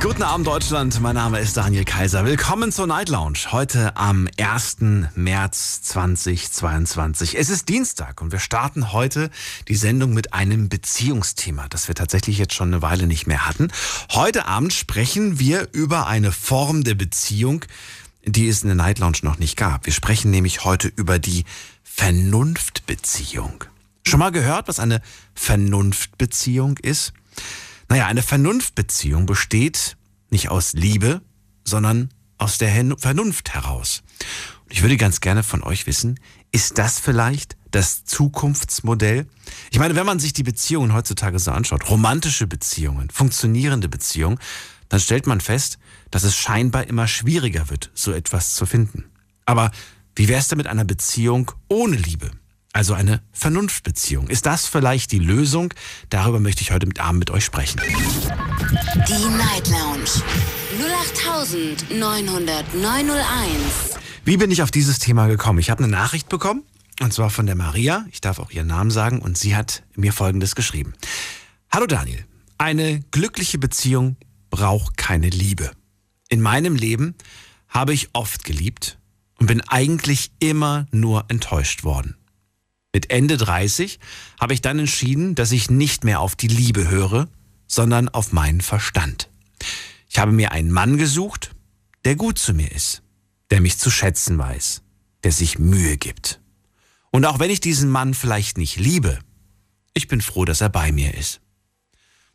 Guten Abend Deutschland, mein Name ist Daniel Kaiser. Willkommen zur Night Lounge. Heute am 1. März 2022. Es ist Dienstag und wir starten heute die Sendung mit einem Beziehungsthema, das wir tatsächlich jetzt schon eine Weile nicht mehr hatten. Heute Abend sprechen wir über eine Form der Beziehung, die es in der Night Lounge noch nicht gab. Wir sprechen nämlich heute über die Vernunftbeziehung. Schon mal gehört, was eine Vernunftbeziehung ist? Naja, eine Vernunftbeziehung besteht nicht aus Liebe, sondern aus der Vernunft heraus. Und ich würde ganz gerne von euch wissen, ist das vielleicht das Zukunftsmodell? Ich meine, wenn man sich die Beziehungen heutzutage so anschaut, romantische Beziehungen, funktionierende Beziehungen, dann stellt man fest, dass es scheinbar immer schwieriger wird, so etwas zu finden. Aber wie wäre es denn mit einer Beziehung ohne Liebe? Also eine Vernunftbeziehung. Ist das vielleicht die Lösung? Darüber möchte ich heute mit Abend mit euch sprechen. Die Night Lounge. 0890901. Wie bin ich auf dieses Thema gekommen? Ich habe eine Nachricht bekommen, und zwar von der Maria. Ich darf auch ihren Namen sagen, und sie hat mir Folgendes geschrieben. Hallo Daniel, eine glückliche Beziehung braucht keine Liebe. In meinem Leben habe ich oft geliebt und bin eigentlich immer nur enttäuscht worden. Mit Ende 30 habe ich dann entschieden, dass ich nicht mehr auf die Liebe höre, sondern auf meinen Verstand. Ich habe mir einen Mann gesucht, der gut zu mir ist, der mich zu schätzen weiß, der sich Mühe gibt. Und auch wenn ich diesen Mann vielleicht nicht liebe, ich bin froh, dass er bei mir ist.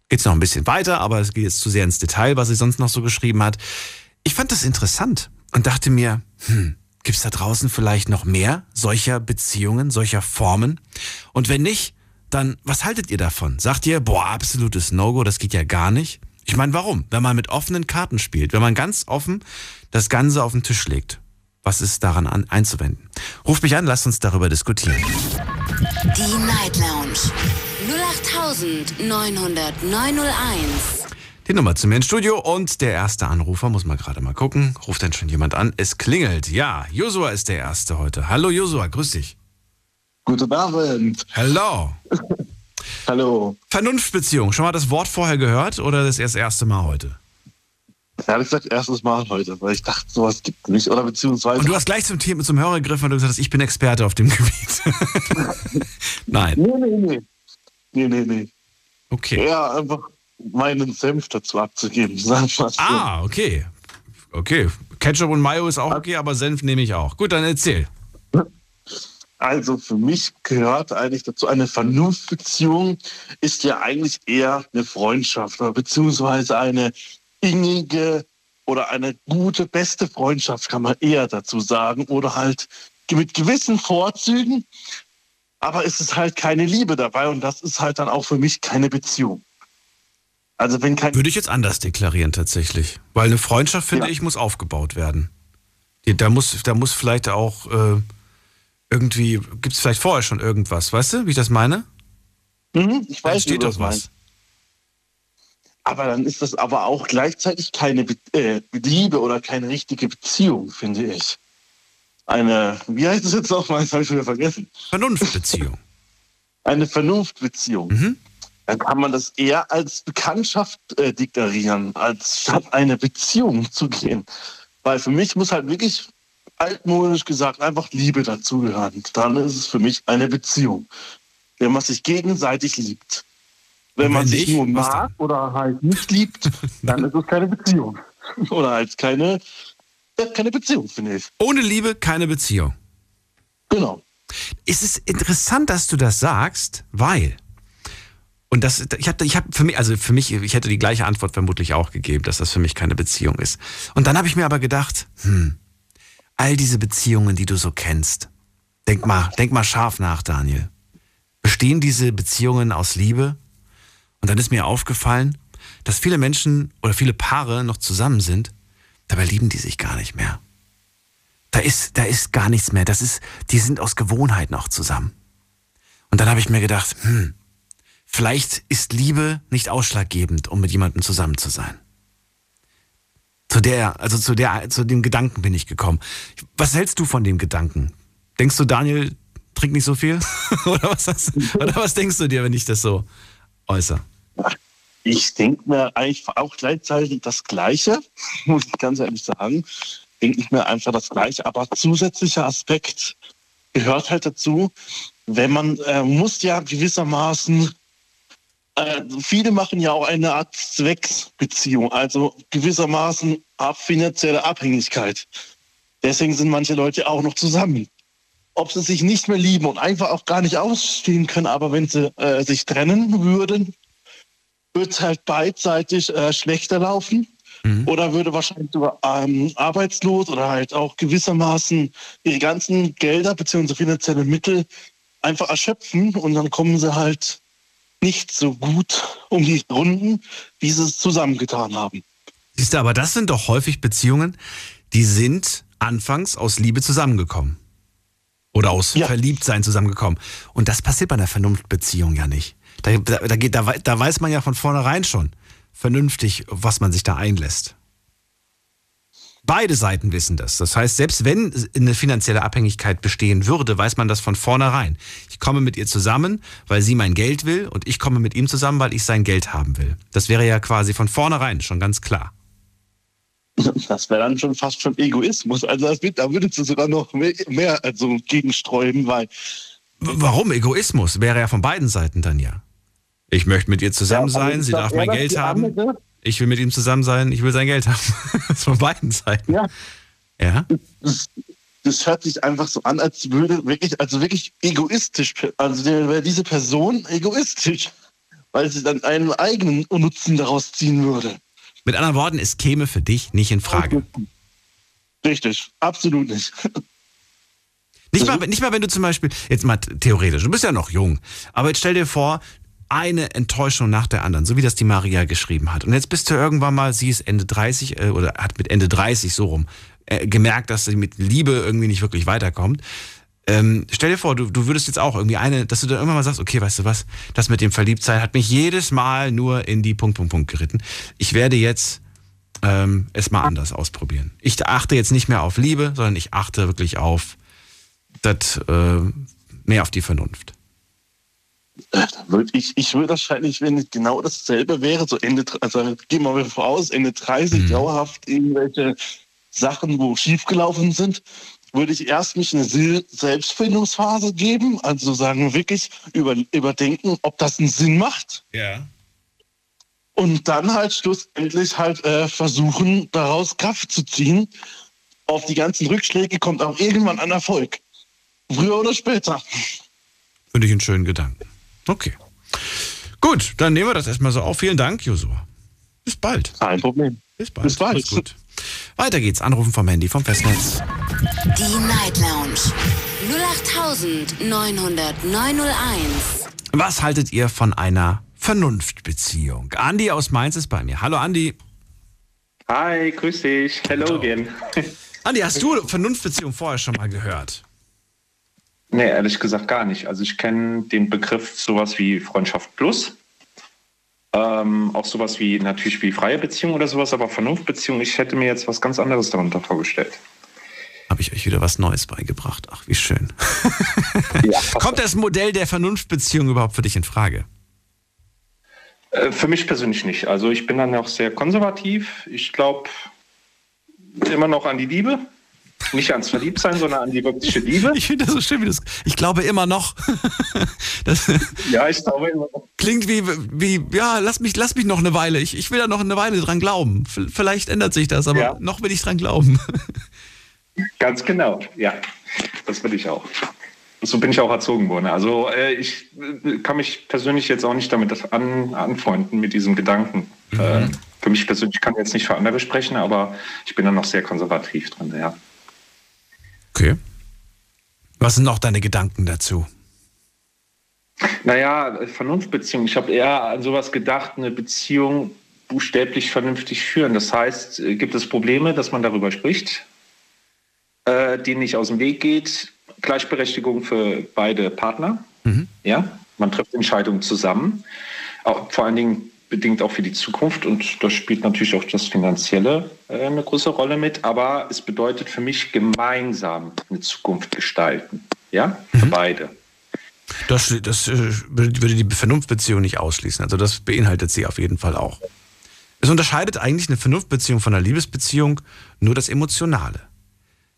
Geht's noch ein bisschen weiter, aber es geht jetzt zu sehr ins Detail, was sie sonst noch so geschrieben hat. Ich fand das interessant und dachte mir, hm, Gibt es da draußen vielleicht noch mehr solcher Beziehungen, solcher Formen? Und wenn nicht, dann was haltet ihr davon? Sagt ihr, boah, absolutes No-Go, das geht ja gar nicht? Ich meine, warum? Wenn man mit offenen Karten spielt, wenn man ganz offen das Ganze auf den Tisch legt, was ist daran an, einzuwenden? Ruft mich an, lasst uns darüber diskutieren. Die Night Lounge. 0890901. Die Nummer zu mir ins Studio und der erste Anrufer, muss man gerade mal gucken. Ruft denn schon jemand an? Es klingelt. Ja, Josua ist der Erste heute. Hallo Josua, grüß dich. Guten Abend. Hallo. Hallo. Vernunftbeziehung. Schon mal das Wort vorher gehört oder das erst erste Mal heute? Ehrlich gesagt, erstes Mal heute, weil ich dachte, sowas gibt es nicht. Oder beziehungsweise. Und du hast gleich zum, Thema, zum Hörer gegriffen und du gesagt hast, ich bin Experte auf dem Gebiet. Nein. Nee, nee, nee. Nee, nee, nee. Okay. Ja, einfach meinen Senf dazu abzugeben. Ah, okay. Okay. Ketchup und Mayo ist auch okay, aber Senf nehme ich auch. Gut, dann erzähl. Also für mich gehört eigentlich dazu, eine Vernunftbeziehung ist ja eigentlich eher eine Freundschaft oder beziehungsweise eine innige oder eine gute, beste Freundschaft kann man eher dazu sagen oder halt mit gewissen Vorzügen, aber es ist halt keine Liebe dabei und das ist halt dann auch für mich keine Beziehung. Also wenn kein Würde ich jetzt anders deklarieren tatsächlich. Weil eine Freundschaft, finde Ja. ich, muss aufgebaut werden. Da muss, da muss vielleicht auch äh, irgendwie, gibt es vielleicht vorher schon irgendwas, weißt du, wie ich das meine? Mhm, ich Da weiß, wie du doch das was. meinst. Aber dann ist das aber auch gleichzeitig keine Be äh, Liebe oder keine richtige Beziehung, finde ich. Eine, wie heißt es jetzt nochmal? Das habe ich schon wieder vergessen. Vernunftbeziehung. Eine Vernunftbeziehung. Mhm. Dann kann man das eher als Bekanntschaft äh, deklarieren, als statt eine Beziehung zu gehen. Weil für mich muss halt wirklich altmodisch gesagt einfach Liebe dazugehören. Dann ist es für mich eine Beziehung. Wenn man sich gegenseitig liebt. Wenn Und man wenn sich nicht, nur mag oder halt nicht liebt, dann ist es keine Beziehung. Oder halt keine, keine Beziehung, finde ich. Ohne Liebe keine Beziehung. Genau. Es ist interessant, dass du das sagst, weil und das ich habe ich habe für mich also für mich ich hätte die gleiche Antwort vermutlich auch gegeben, dass das für mich keine Beziehung ist. Und dann habe ich mir aber gedacht, hm, all diese Beziehungen, die du so kennst. Denk mal, denk mal scharf nach, Daniel. Bestehen diese Beziehungen aus Liebe? Und dann ist mir aufgefallen, dass viele Menschen oder viele Paare noch zusammen sind, dabei lieben die sich gar nicht mehr. Da ist, da ist gar nichts mehr. Das ist, die sind aus Gewohnheit noch zusammen. Und dann habe ich mir gedacht, hm, vielleicht ist Liebe nicht ausschlaggebend, um mit jemandem zusammen zu sein. Zu der, also zu der, zu dem Gedanken bin ich gekommen. Was hältst du von dem Gedanken? Denkst du, Daniel trinkt nicht so viel? oder, was hast, oder was denkst du dir, wenn ich das so äußere? Ich denke mir eigentlich auch gleichzeitig das Gleiche, muss ich ganz ehrlich sagen. Denke ich mir einfach das Gleiche. Aber zusätzlicher Aspekt gehört halt dazu, wenn man äh, muss ja gewissermaßen äh, viele machen ja auch eine Art Zwecksbeziehung, also gewissermaßen ab finanzielle Abhängigkeit. Deswegen sind manche Leute auch noch zusammen. Ob sie sich nicht mehr lieben und einfach auch gar nicht ausstehen können, aber wenn sie äh, sich trennen würden, wird es halt beidseitig äh, schlechter laufen. Mhm. Oder würde wahrscheinlich sogar ähm, arbeitslos oder halt auch gewissermaßen ihre ganzen Gelder bzw. finanzielle Mittel einfach erschöpfen und dann kommen sie halt nicht so gut um die Runden, wie sie es zusammengetan haben. Siehst du, aber das sind doch häufig Beziehungen, die sind anfangs aus Liebe zusammengekommen. Oder aus ja. Verliebtsein zusammengekommen. Und das passiert bei einer Vernunftbeziehung ja nicht. Da, da, da, da weiß man ja von vornherein schon vernünftig, was man sich da einlässt. Beide Seiten wissen das. Das heißt, selbst wenn eine finanzielle Abhängigkeit bestehen würde, weiß man das von vornherein. Ich komme mit ihr zusammen, weil sie mein Geld will und ich komme mit ihm zusammen, weil ich sein Geld haben will. Das wäre ja quasi von vornherein schon ganz klar. Das wäre dann schon fast schon Egoismus. Also das, da würdest du sogar noch mehr, mehr also gegensträuben, weil. Warum Egoismus? Wäre ja von beiden Seiten dann ja. Ich möchte mit ihr zusammen ja, sein, sie darf mein Geld haben. Andere? Ich will mit ihm zusammen sein, ich will sein Geld haben. das von beiden Seiten. Ja. Ja. Das, das, hört sich einfach so an, als würde wirklich, also wirklich egoistisch, also wäre diese Person egoistisch, weil sie dann einen eigenen Nutzen daraus ziehen würde. Mit anderen Worten, es käme für dich nicht in Frage. Richtig, absolut nicht. Nicht mal, nicht mal, wenn du zum Beispiel, jetzt mal theoretisch, du bist ja noch jung, aber jetzt stell dir vor, eine Enttäuschung nach der anderen, so wie das die Maria geschrieben hat. Und jetzt bist du irgendwann mal, sie ist Ende 30 äh, oder hat mit Ende 30 so rum äh, gemerkt, dass sie mit Liebe irgendwie nicht wirklich weiterkommt. Ähm, stell dir vor, du, du würdest jetzt auch irgendwie eine, dass du dann irgendwann mal sagst, okay, weißt du was, das mit dem Verliebtsein hat mich jedes Mal nur in die Punkt, Punkt, Punkt geritten. Ich werde jetzt ähm, es mal anders ausprobieren. Ich achte jetzt nicht mehr auf Liebe, sondern ich achte wirklich auf das, äh, mehr auf die Vernunft. Ich, ich würde wahrscheinlich, wenn es genau dasselbe wäre, so Ende, also gehen wir mal voraus, Ende 30 mhm. dauerhaft irgendwelche Sachen, wo schiefgelaufen sind, würde ich erst mich eine Selbstfindungsphase geben, also sagen wirklich über, überdenken, ob das einen Sinn macht. Ja. Und dann halt schlussendlich halt äh, versuchen, daraus Kraft zu ziehen. Auf die ganzen Rückschläge kommt auch irgendwann ein Erfolg. Früher oder später. Finde ich einen schönen Gedanken. Okay. Gut, dann nehmen wir das erstmal so auf. Vielen Dank, Josua. Bis bald. Kein Problem. Bis bald. Bis bald. Alles gut. Weiter geht's. Anrufen vom Handy vom Festnetz. Die Night Lounge 0890901. Was haltet ihr von einer Vernunftbeziehung? Andi aus Mainz ist bei mir. Hallo Andi. Hi, grüß dich. Hello again. Andi, hast du Vernunftbeziehung vorher schon mal gehört? Nee, ehrlich gesagt gar nicht. Also ich kenne den Begriff sowas wie Freundschaft plus. Ähm, auch sowas wie natürlich wie freie Beziehung oder sowas, aber Vernunftbeziehung, ich hätte mir jetzt was ganz anderes darunter vorgestellt. Habe ich euch wieder was Neues beigebracht. Ach, wie schön. Ja, Kommt das Modell der Vernunftbeziehung überhaupt für dich in Frage? Äh, für mich persönlich nicht. Also ich bin dann auch sehr konservativ. Ich glaube immer noch an die Liebe. Nicht ans Verliebtsein, sondern an die wirkliche Liebe. Ich finde das so schön, wie das. Ich glaube immer noch. das ja, ich glaube immer noch. Klingt wie, wie, ja, lass mich, lass mich noch eine Weile. Ich, ich will da noch eine Weile dran glauben. Vielleicht ändert sich das, aber ja. noch will ich dran glauben. Ganz genau, ja. Das will ich auch. So bin ich auch erzogen worden. Also äh, ich äh, kann mich persönlich jetzt auch nicht damit an, anfreunden mit diesem Gedanken. Mhm. Äh, für mich persönlich kann ich jetzt nicht für andere sprechen, aber ich bin da noch sehr konservativ drin, ja. Okay. Was sind noch deine Gedanken dazu? Naja, Vernunftbeziehung. Ich habe eher an sowas gedacht, eine Beziehung buchstäblich vernünftig führen. Das heißt, äh, gibt es Probleme, dass man darüber spricht, äh, denen nicht aus dem Weg geht. Gleichberechtigung für beide Partner. Mhm. Ja, man trifft Entscheidungen zusammen. Auch vor allen Dingen bedingt auch für die Zukunft und da spielt natürlich auch das Finanzielle äh, eine große Rolle mit, aber es bedeutet für mich gemeinsam eine Zukunft gestalten. Ja, für mhm. beide. Das, das äh, würde die Vernunftbeziehung nicht ausschließen. Also das beinhaltet sie auf jeden Fall auch. Es unterscheidet eigentlich eine Vernunftbeziehung von einer Liebesbeziehung nur das Emotionale.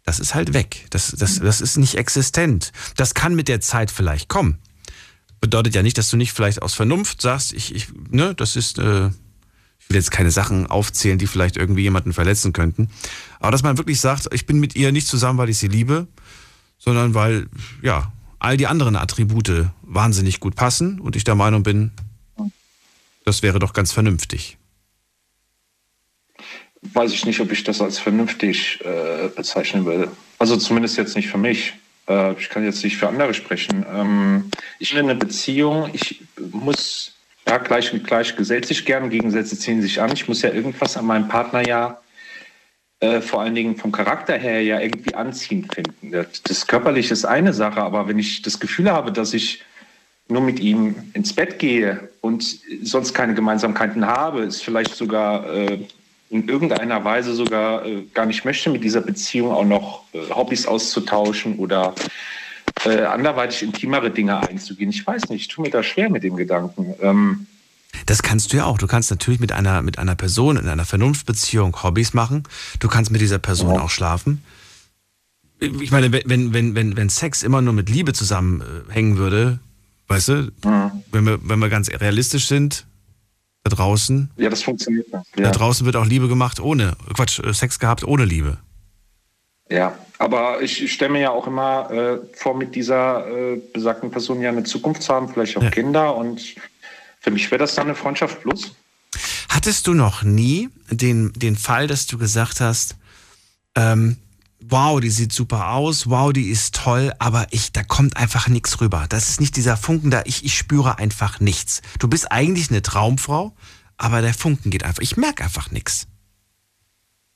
Das ist halt weg. Das, das, das ist nicht existent. Das kann mit der Zeit vielleicht kommen. Bedeutet ja nicht, dass du nicht vielleicht aus Vernunft sagst, ich, ich ne, das ist, äh, ich will jetzt keine Sachen aufzählen, die vielleicht irgendwie jemanden verletzen könnten. Aber dass man wirklich sagt, ich bin mit ihr nicht zusammen, weil ich sie liebe, sondern weil, ja, all die anderen Attribute wahnsinnig gut passen und ich der Meinung bin, das wäre doch ganz vernünftig. Weiß ich nicht, ob ich das als vernünftig äh, bezeichnen würde. Also zumindest jetzt nicht für mich. Äh, ich kann jetzt nicht für andere sprechen. Ähm, ich bin in einer Beziehung, ich muss, ja, gleich mit gleich gesellt sich gern, Gegensätze ziehen sich an. Ich muss ja irgendwas an meinem Partner ja äh, vor allen Dingen vom Charakter her ja irgendwie anziehend finden. Das, das Körperliche ist eine Sache, aber wenn ich das Gefühl habe, dass ich nur mit ihm ins Bett gehe und sonst keine Gemeinsamkeiten habe, ist vielleicht sogar äh, in irgendeiner Weise sogar äh, gar nicht möchte, mit dieser Beziehung auch noch äh, Hobbys auszutauschen oder äh, anderweitig intimere Dinge einzugehen. Ich weiß nicht, ich tue mir da schwer mit dem Gedanken. Ähm, das kannst du ja auch. Du kannst natürlich mit einer, mit einer Person in einer Vernunftbeziehung Hobbys machen. Du kannst mit dieser Person ja. auch schlafen. Ich meine, wenn, wenn, wenn, wenn Sex immer nur mit Liebe zusammenhängen würde, weißt du, ja. wenn, wir, wenn wir ganz realistisch sind, da draußen. Ja, das funktioniert. Ja. Da draußen wird auch Liebe gemacht ohne, Quatsch, äh, Sex gehabt ohne Liebe. Ja, aber ich stelle mir ja auch immer äh, vor, mit dieser äh, besagten Person ja eine Zukunft zu haben, vielleicht auch ja. Kinder. Und für mich wäre das dann eine Freundschaft plus. Hattest du noch nie den, den Fall, dass du gesagt hast, ähm, wow, die sieht super aus, wow, die ist toll, aber ich, da kommt einfach nichts rüber. Das ist nicht dieser Funken da, ich, ich spüre einfach nichts. Du bist eigentlich eine Traumfrau, aber der Funken geht einfach. Ich merke einfach nichts.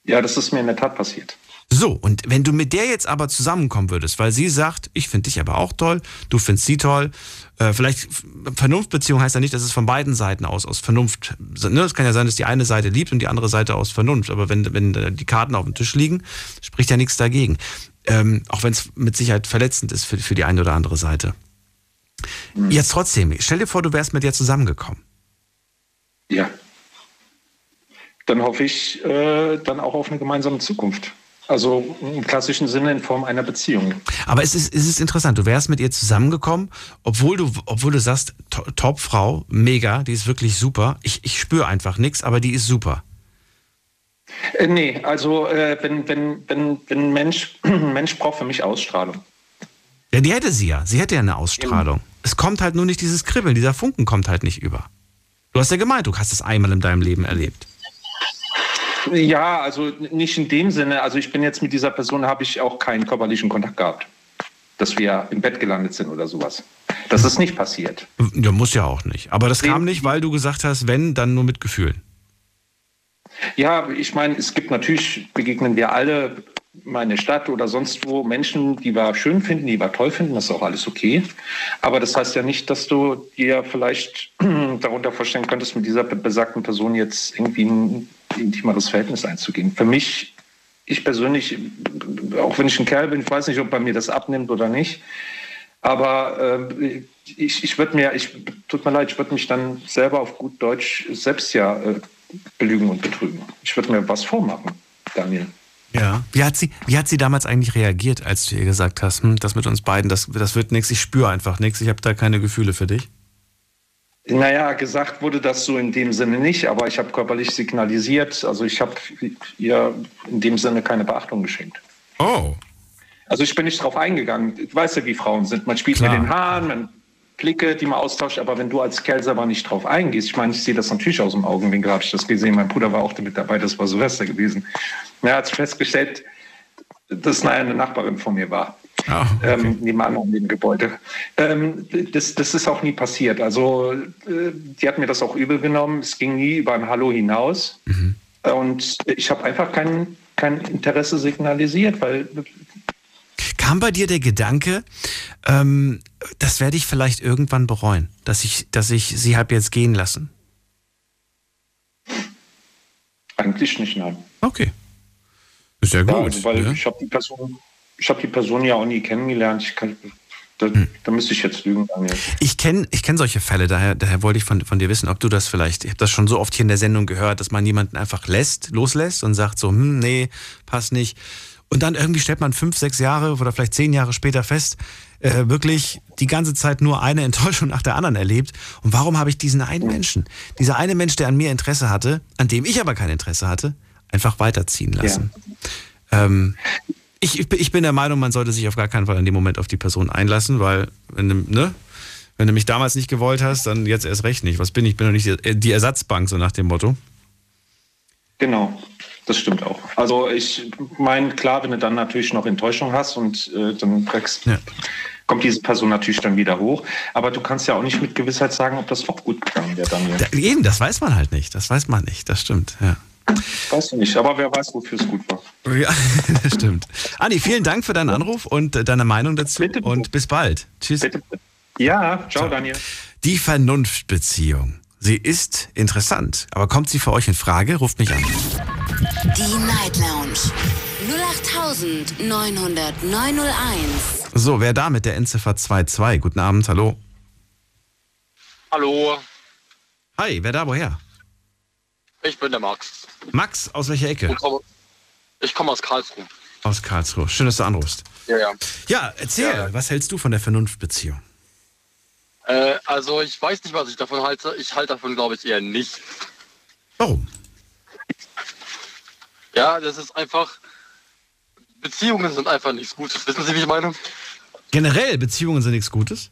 Ja, das ist mir in der Tat passiert. So, und wenn du mit der jetzt aber zusammenkommen würdest, weil sie sagt, ich finde dich aber auch toll, du findest sie toll, äh, vielleicht Vernunftbeziehung heißt ja nicht, dass es von beiden Seiten aus, aus Vernunft, ne? es kann ja sein, dass die eine Seite liebt und die andere Seite aus Vernunft, aber wenn, wenn die Karten auf dem Tisch liegen, spricht ja nichts dagegen. Ähm, auch wenn es mit Sicherheit verletzend ist für, für die eine oder andere Seite. Mhm. Jetzt trotzdem, stell dir vor, du wärst mit der zusammengekommen. Ja. Dann hoffe ich äh, dann auch auf eine gemeinsame Zukunft. Also im klassischen Sinne in Form einer Beziehung. Aber es ist, es ist interessant, du wärst mit ihr zusammengekommen, obwohl du, obwohl du sagst, Top-Frau, mega, die ist wirklich super. Ich, ich spüre einfach nichts, aber die ist super. Äh, nee, also äh, wenn, wenn, wenn, wenn Mensch, Mensch braucht für mich Ausstrahlung. Ja, die hätte sie ja. Sie hätte ja eine Ausstrahlung. Eben. Es kommt halt nur nicht dieses Kribbeln, dieser Funken kommt halt nicht über. Du hast ja gemeint, du hast es einmal in deinem Leben erlebt. Ja, also nicht in dem Sinne. Also ich bin jetzt mit dieser Person, habe ich auch keinen körperlichen Kontakt gehabt. Dass wir im Bett gelandet sind oder sowas. Das ist nicht passiert. Ja, muss ja auch nicht. Aber das kam nicht, weil du gesagt hast, wenn, dann nur mit Gefühlen. Ja, ich meine, es gibt natürlich, begegnen wir alle meine Stadt oder sonst wo Menschen, die wir schön finden, die wir toll finden, das ist auch alles okay. Aber das heißt ja nicht, dass du dir vielleicht darunter vorstellen könntest, mit dieser besagten Person jetzt irgendwie ein intimeres Verhältnis einzugehen. Für mich, ich persönlich, auch wenn ich ein Kerl bin, ich weiß nicht, ob bei mir das abnimmt oder nicht, aber äh, ich, ich würde mir, ich, tut mir leid, ich würde mich dann selber auf gut Deutsch selbst ja äh, belügen und betrügen. Ich würde mir was vormachen, Daniel. Ja. Wie hat sie, wie hat sie damals eigentlich reagiert, als du ihr gesagt hast, hm, das mit uns beiden, das, das wird nichts, ich spüre einfach nichts, ich habe da keine Gefühle für dich? Naja, gesagt wurde das so in dem Sinne nicht, aber ich habe körperlich signalisiert, also ich habe ihr in dem Sinne keine Beachtung geschenkt. Oh. Also ich bin nicht drauf eingegangen. Ich weiß ja, wie Frauen sind. Man spielt Klar. mit den Haaren, man Blicke, die man austauscht, aber wenn du als Kerl selber nicht drauf eingehst, ich meine, ich sehe das natürlich aus dem Augenwinkel, habe ich das gesehen. Mein Bruder war auch mit dabei, das war Silvester gewesen. Er hat festgestellt, dass eine Nachbarin von mir war. Oh, okay. ähm, nebenan in dem Gebäude. Ähm, das, das ist auch nie passiert. Also, äh, die hat mir das auch übel genommen. Es ging nie über ein Hallo hinaus. Mhm. Und ich habe einfach kein, kein Interesse signalisiert, weil. Kam bei dir der Gedanke, ähm, das werde ich vielleicht irgendwann bereuen, dass ich, dass ich sie habe jetzt gehen lassen? Eigentlich nicht, nein. Okay. Ist ja gut. Ja, also, weil ne? ich habe die Person, ich habe die Person ja auch nie kennengelernt. Kann, da, Hm. da müsste ich jetzt lügen. Daniel. Ich kenne ich kenn solche Fälle, daher, daher wollte ich von, von dir wissen, ob du das vielleicht, ich habe das schon so oft hier in der Sendung gehört, dass man jemanden einfach lässt, loslässt und sagt so, hm, nee, passt nicht. Und dann irgendwie stellt man fünf, sechs Jahre oder vielleicht zehn Jahre später fest, äh, wirklich die ganze Zeit nur eine Enttäuschung nach der anderen erlebt. Und warum habe ich diesen einen Menschen, dieser eine Mensch, der an mir Interesse hatte, an dem ich aber kein Interesse hatte, einfach weiterziehen lassen? Ähm, ich, ich bin- der Meinung, man sollte sich auf gar keinen Fall in dem Moment auf die Person einlassen, weil, wenn du, ne, wenn du mich damals nicht gewollt hast, dann jetzt erst recht nicht. Was bin ich? Ich bin doch nicht die, die Ersatzbank, so nach dem Motto. Genau, das stimmt auch. Also ich meine, klar, wenn du dann natürlich noch Enttäuschung hast und äh, dann kriegst, Ja. kommt diese Person natürlich dann wieder hoch. Aber du kannst ja auch nicht mit Gewissheit sagen, ob das auch gut gegangen wäre, Daniel. Da, eben, das weiß man halt nicht. Das weiß man nicht. Das stimmt, ja. Weißt du nicht, aber wer weiß, wofür es gut war. Ja, das stimmt. Anni, vielen Dank für deinen Anruf und äh, deine Meinung dazu. Bitte, bitte. Und bis bald. Tschüss. Bitte, bitte. Ja, ciao, Daniel. Die Vernunftbeziehung. Sie ist interessant, aber kommt sie für euch in Frage? Ruft mich an. Die Night Lounge 0890901. So, wer da mit der Endziffer 22? Guten Abend, hallo. Hallo, Hi, wer da, woher? ich bin der Max. Max, aus welcher Ecke? Ich komme, ich komme aus Karlsruhe. Aus Karlsruhe. Schön, dass du anrufst. Ja, ja. Ja, erzähl, Ja. was hältst du von der Vernunftbeziehung? Äh, also ich weiß nicht, was ich davon halte. Ich halte davon, glaube ich, eher nicht. Warum? Ja, das ist einfach. Beziehungen sind einfach nichts Gutes. Wissen Sie, wie ich meine? Generell, Beziehungen sind nichts Gutes?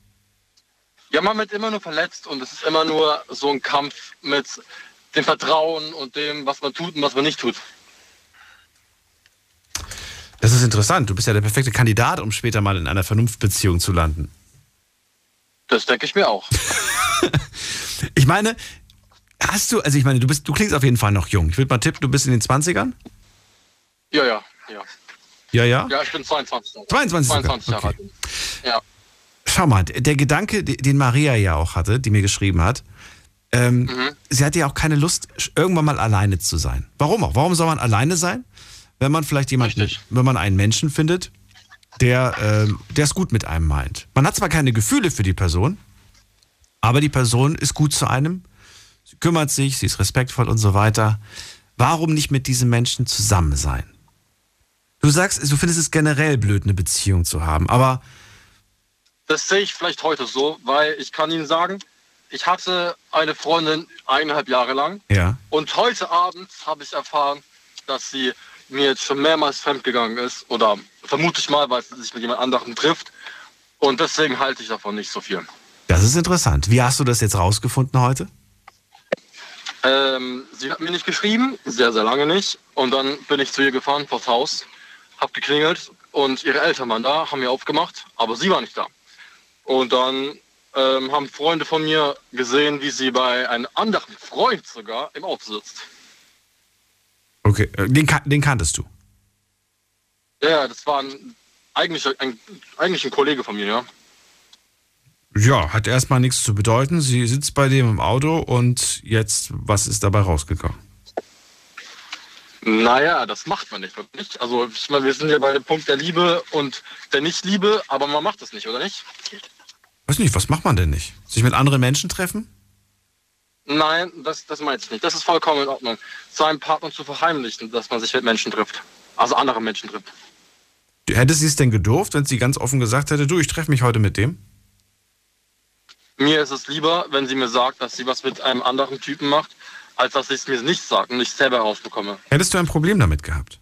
Ja, man wird immer nur verletzt und es ist immer nur so ein Kampf mit dem Vertrauen und dem, was man tut und was man nicht tut. Das ist interessant. Du bist ja der perfekte Kandidat, um später mal in einer Vernunftbeziehung zu landen. Das denke ich mir auch. Ich meine, hast du, also ich meine, du bist, du klingst auf jeden Fall noch jung. Ich würde mal tippen, du bist in den 20ern? Ja, ja, ja. Ja, ja? Ja, ich bin 22. Jahre alt. 22 sogar. 22 Jahre alt. Ja. Schau mal, der Gedanke, den Maria ja auch hatte, die mir geschrieben hat, ähm, Mhm. sie hatte ja auch keine Lust, irgendwann mal alleine zu sein. Warum auch? Warum soll man alleine sein, wenn man vielleicht jemanden, Richtig. wenn man einen Menschen findet, der der es gut mit einem meint? Man hat zwar keine Gefühle für die Person, aber die Person ist gut zu einem, sie kümmert sich, sie ist respektvoll und so weiter. Warum nicht mit diesem Menschen zusammen sein? Du sagst, du findest es generell blöd, eine Beziehung zu haben, aber Das sehe ich vielleicht heute so, weil ich kann Ihnen sagen, ich hatte eine Freundin eineinhalb Jahre lang ja. und heute Abend habe ich erfahren, dass sie mir jetzt schon mehrmals fremdgegangen ist oder vermute ich mal, weil sie sich mit jemand anderem trifft und deswegen halte ich davon nicht so viel. Das ist interessant. Wie hast du das jetzt rausgefunden heute? Ähm, sie hat mir nicht geschrieben, sehr, sehr lange nicht und dann bin ich zu ihr gefahren vors Haus, habe geklingelt und ihre Eltern waren da, haben mir aufgemacht, aber sie war nicht da. Und dann ähm, haben Freunde von mir gesehen, wie sie bei einem anderen Freund sogar im Auto sitzt. Okay, äh, den, den kanntest du. Ja, das war ein, eigentlich, ein, eigentlich ein Kollege von mir, ja. Ja, hat erstmal nichts zu bedeuten. Sie sitzt bei dem im Auto und jetzt, was ist dabei rausgekommen? Naja, das macht man nicht, wirklich. Also ich meine, wir sind ja bei dem Punkt der Liebe und der Nicht-Liebe, aber man macht das nicht, oder nicht? Weiß nicht, was macht man denn nicht? Sich mit anderen Menschen treffen? Nein, das, das meine ich nicht. Das ist vollkommen in Ordnung. Seinem Partner zu verheimlichen, dass man sich mit Menschen trifft. Also andere Menschen trifft. Hätte sie es denn gedurft, wenn sie ganz offen gesagt hätte, du, ich treffe mich heute mit dem? Mir ist es lieber, wenn sie mir sagt, dass sie was mit einem anderen Typen macht, als dass sie es mir nicht sagt und ich selber herausbekomme. Hättest du ein Problem damit gehabt?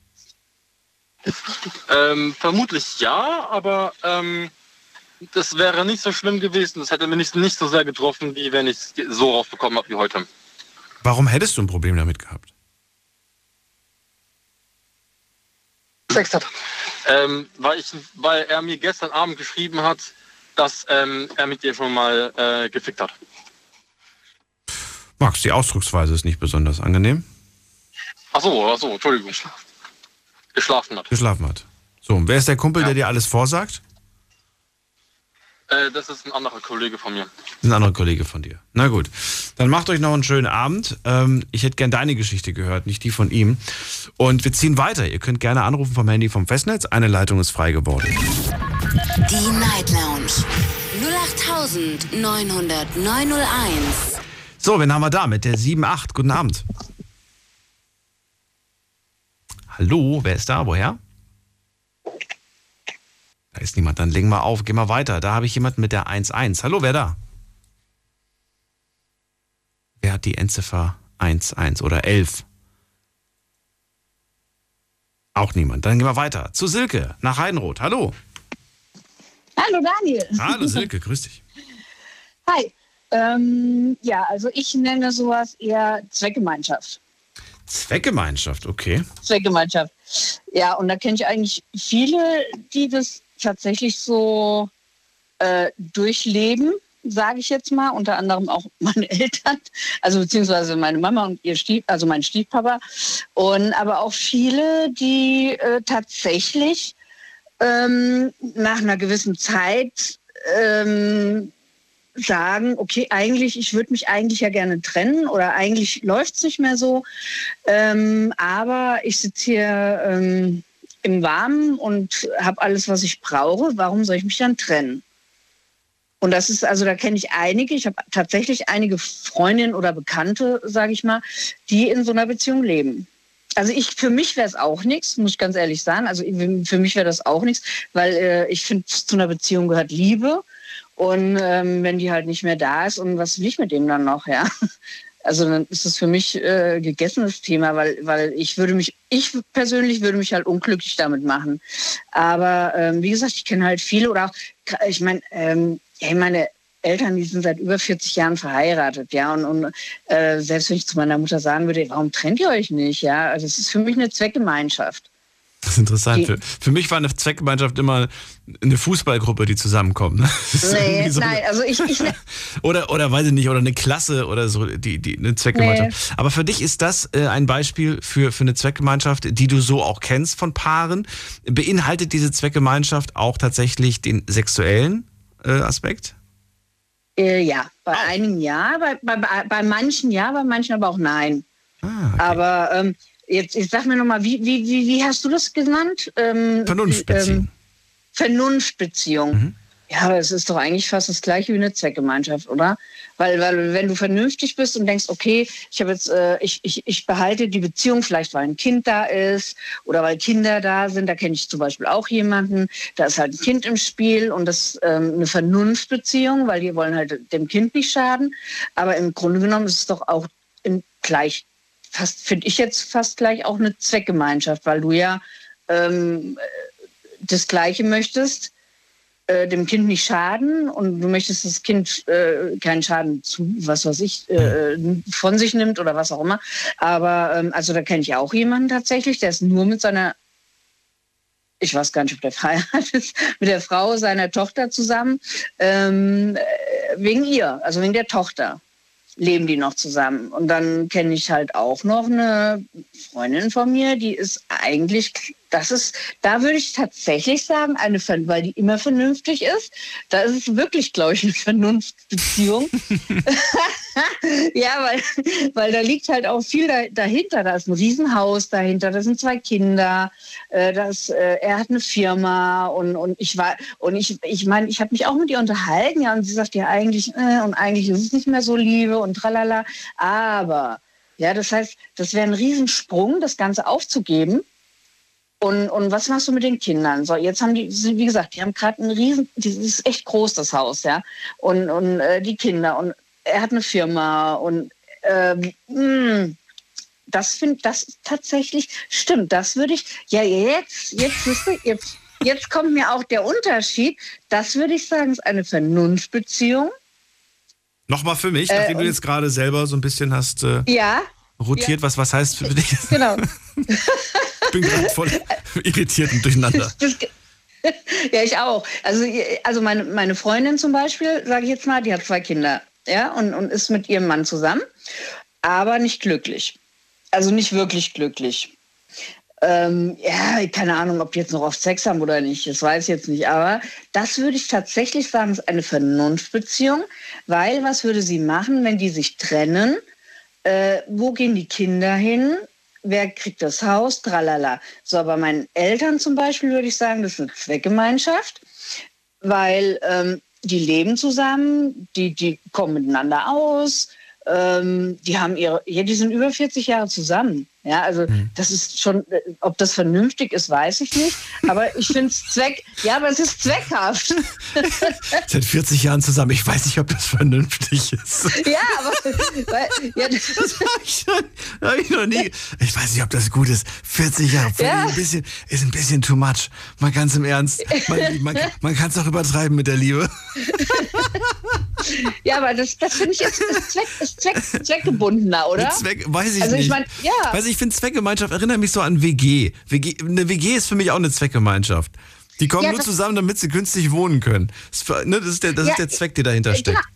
Ähm, vermutlich ja, aber ähm, das wäre nicht so schlimm gewesen. Das hätte mich nicht, nicht so sehr getroffen, wie wenn ich es so rausbekommen habe wie heute. Warum hättest du ein Problem damit gehabt? Sex hat. Ähm, weil, ich, weil er mir gestern Abend geschrieben hat, dass ähm, er mit dir schon mal äh, gefickt hat. Max, die Ausdrucksweise ist nicht besonders angenehm. Ach so, ach so, Entschuldigung. Geschlafen hat. Geschlafen hat. So, und wer ist der Kumpel, Ja. der dir alles vorsagt? Äh, das ist ein anderer Kollege von mir. Das ist ein anderer Kollege von dir. Na gut. Dann macht euch noch einen schönen Abend. Ähm, ich hätte gern deine Geschichte gehört, nicht die von ihm. Und wir ziehen weiter. Ihr könnt gerne anrufen vom Handy vom Festnetz. Eine Leitung ist frei geworden. Die Night Lounge 0890901. So, wen haben wir da mit der 78? Guten Abend. Hallo, wer ist da? Woher? Da ist niemand. Dann legen wir auf, gehen wir weiter. Da habe ich jemanden mit der 11. Hallo, wer da? Wer hat die Endziffer 11 oder 11? Auch niemand. Dann gehen wir weiter. Zu Silke nach Heidenroth. Hallo. Hallo Daniel. Hallo Silke, grüß dich. Hi. Ähm, ja, also ich nenne sowas eher Zweckgemeinschaft. Zweckgemeinschaft, okay. Zweckgemeinschaft. Ja, und da kenne ich eigentlich viele, die das tatsächlich so äh, durchleben, sage ich jetzt mal, unter anderem auch meine Eltern, also beziehungsweise meine Mama und ihr Stief, also mein Stiefpapa. Und aber auch viele, die äh, tatsächlich ähm, nach einer gewissen Zeit ähm, sagen, okay, eigentlich, ich würde mich eigentlich ja gerne trennen oder eigentlich läuft es nicht mehr so, ähm, aber ich sitze hier ähm, im Warmen und habe alles, was ich brauche. Warum soll ich mich dann trennen? Und das ist, also da kenne ich einige, ich habe tatsächlich einige Freundinnen oder Bekannte, sage ich mal, die in so einer Beziehung leben. Also ich, für mich wäre es auch nichts, muss ich ganz ehrlich sagen. Also für mich wäre das auch nichts, weil äh, ich finde, zu einer Beziehung gehört Liebe. Und ähm, wenn die halt nicht mehr da ist, und was will ich mit dem dann noch, ja? Also dann ist das für mich äh, gegessenes Thema, weil, weil ich würde mich, ich persönlich würde mich halt unglücklich damit machen. Aber ähm, wie gesagt, ich kenne halt viele oder auch, ich meine, ähm, ja, meine Eltern, die sind seit über 40 Jahren verheiratet, ja, und, und äh, selbst wenn ich zu meiner Mutter sagen würde, warum trennt ihr euch nicht, ja, also es ist für mich eine Zweckgemeinschaft. Das ist interessant. Für, für, mich war eine Zweckgemeinschaft immer eine Fußballgruppe, die zusammenkommt. Ne? Nee, so nein, also ich, ich oder oder weiß ich nicht oder eine Klasse oder so die die eine Zweckgemeinschaft. Nee. Aber für dich ist das äh, ein Beispiel für für eine Zweckgemeinschaft, die du so auch kennst von Paaren. Beinhaltet diese Zweckgemeinschaft auch tatsächlich den sexuellen äh, Aspekt? Äh, ja, bei einigen ja, bei, bei, bei manchen ja, bei manchen aber auch nein. Ah, okay. Aber ähm, Jetzt, jetzt sag mir nochmal, wie, wie, wie, wie hast du das genannt? Ähm, Vernunftbeziehung. Ähm, Vernunftbeziehung. Mhm. Ja, aber es ist doch eigentlich fast das gleiche wie eine Zweckgemeinschaft, oder? Weil, weil wenn du vernünftig bist und denkst, okay, ich habe jetzt, äh, ich, ich, ich behalte die Beziehung vielleicht, weil ein Kind da ist oder weil Kinder da sind, da kenne ich zum Beispiel auch jemanden, da ist halt ein Kind im Spiel und das ist ähm, eine Vernunftbeziehung, weil die wollen halt dem Kind nicht schaden. Aber im Grunde genommen ist es doch auch gleich fast, finde ich jetzt fast gleich auch eine Zweckgemeinschaft, weil du ja ähm, das Gleiche möchtest, äh, dem Kind nicht schaden und du möchtest das Kind äh, keinen Schaden zu, was weiß ich, äh, von sich nimmt oder was auch immer. Aber ähm, also da kenne ich auch jemanden tatsächlich, der ist nur mit seiner ich weiß gar nicht, ob der verheiratet ist, mit der Frau seiner Tochter zusammen, ähm, äh, wegen ihr, also wegen der Tochter leben die noch zusammen. Und dann kenne ich halt auch noch eine Freundin von mir, die ist eigentlich das ist, da würde ich tatsächlich sagen, eine, weil die immer vernünftig ist, da ist es wirklich, glaube ich, eine Vernunftbeziehung. ja, weil, weil da liegt halt auch viel da, dahinter. Da ist ein Riesenhaus dahinter, da sind zwei Kinder, äh, das, äh, er hat eine Firma und, und ich war, und ich, ich meine, ich habe mich auch mit ihr unterhalten, ja, und sie sagt ja eigentlich, äh, und eigentlich ist es nicht mehr so Liebe und tralala, aber, ja, das heißt, das wäre ein Riesensprung, das Ganze aufzugeben und, und was machst du mit den Kindern? So, jetzt haben die, wie gesagt, die haben gerade ein riesen, das ist echt groß, das Haus, ja. Und, und äh, die Kinder und er hat eine Firma und ähm, mh, hm, das finde das tatsächlich stimmt. Das würde ich, ja, jetzt, jetzt, jetzt, jetzt kommt mir auch der Unterschied. Das würde ich sagen, ist eine Vernunftbeziehung. Nochmal für mich, nachdem äh, du jetzt gerade selber so ein bisschen hast äh, ja, rotiert, ja. Was, was heißt für dich? Genau. Ich bin gerade voll irritiert und durcheinander. ja, ich auch. Also, also meine, meine Freundin zum Beispiel, sage ich jetzt mal, die hat zwei Kinder ja, und, und ist mit ihrem Mann zusammen, aber nicht glücklich. Also nicht wirklich glücklich. ähm, ja, keine Ahnung, ob die jetzt noch oft Sex haben oder nicht, das weiß ich jetzt nicht. Aber das würde ich tatsächlich sagen, ist eine Vernunftbeziehung, weil was würde sie machen, wenn die sich trennen? Äh, wo gehen die Kinder hin? Wer kriegt das Haus? Tralala. So, bei meinen Eltern zum Beispiel würde ich sagen, das ist eine Zweckgemeinschaft, weil ähm, die leben zusammen, die, die kommen miteinander aus, ähm, die haben ihre, ja, die sind über 40 Jahre zusammen. Ja, also mhm. das ist schon, äh, ob das vernünftig ist, weiß ich nicht. Aber ich finde es zweck, ja, aber es ist zweckhaft. Seit 40 Jahren zusammen. Ich weiß nicht, ob das vernünftig ist. Ja, aber weil, ja, das, das habe ich, hab ich, noch nie. Ich weiß nicht, ob das gut ist. 40 Jahre ja. ein bisschen, ist ein bisschen too much. Mal ganz im Ernst. Man, man, man kann es auch übertreiben mit der Liebe. Ja, aber das, das finde ich ist, ist, Zweck, ist Zweck, zweckgebundener, oder? Zweck, weiß ich also nicht. Ich mein, ja. Weiß ich finde Zweckgemeinschaft erinnert mich so an WG. WG. Eine WG ist für mich auch eine Zweckgemeinschaft. Die kommen ja, nur zusammen, damit sie günstig wohnen können. Das, ne, das, ist, der, das ja, ist der Zweck, der dahinter steckt. Genau.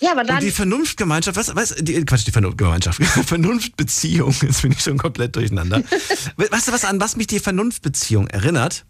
Ja, aber dann. Und die Vernunftgemeinschaft, was, was, die, Quatsch, die Vernunftgemeinschaft, Vernunftbeziehung, jetzt bin ich schon komplett durcheinander. weißt du, was, an was mich die Vernunftbeziehung erinnert?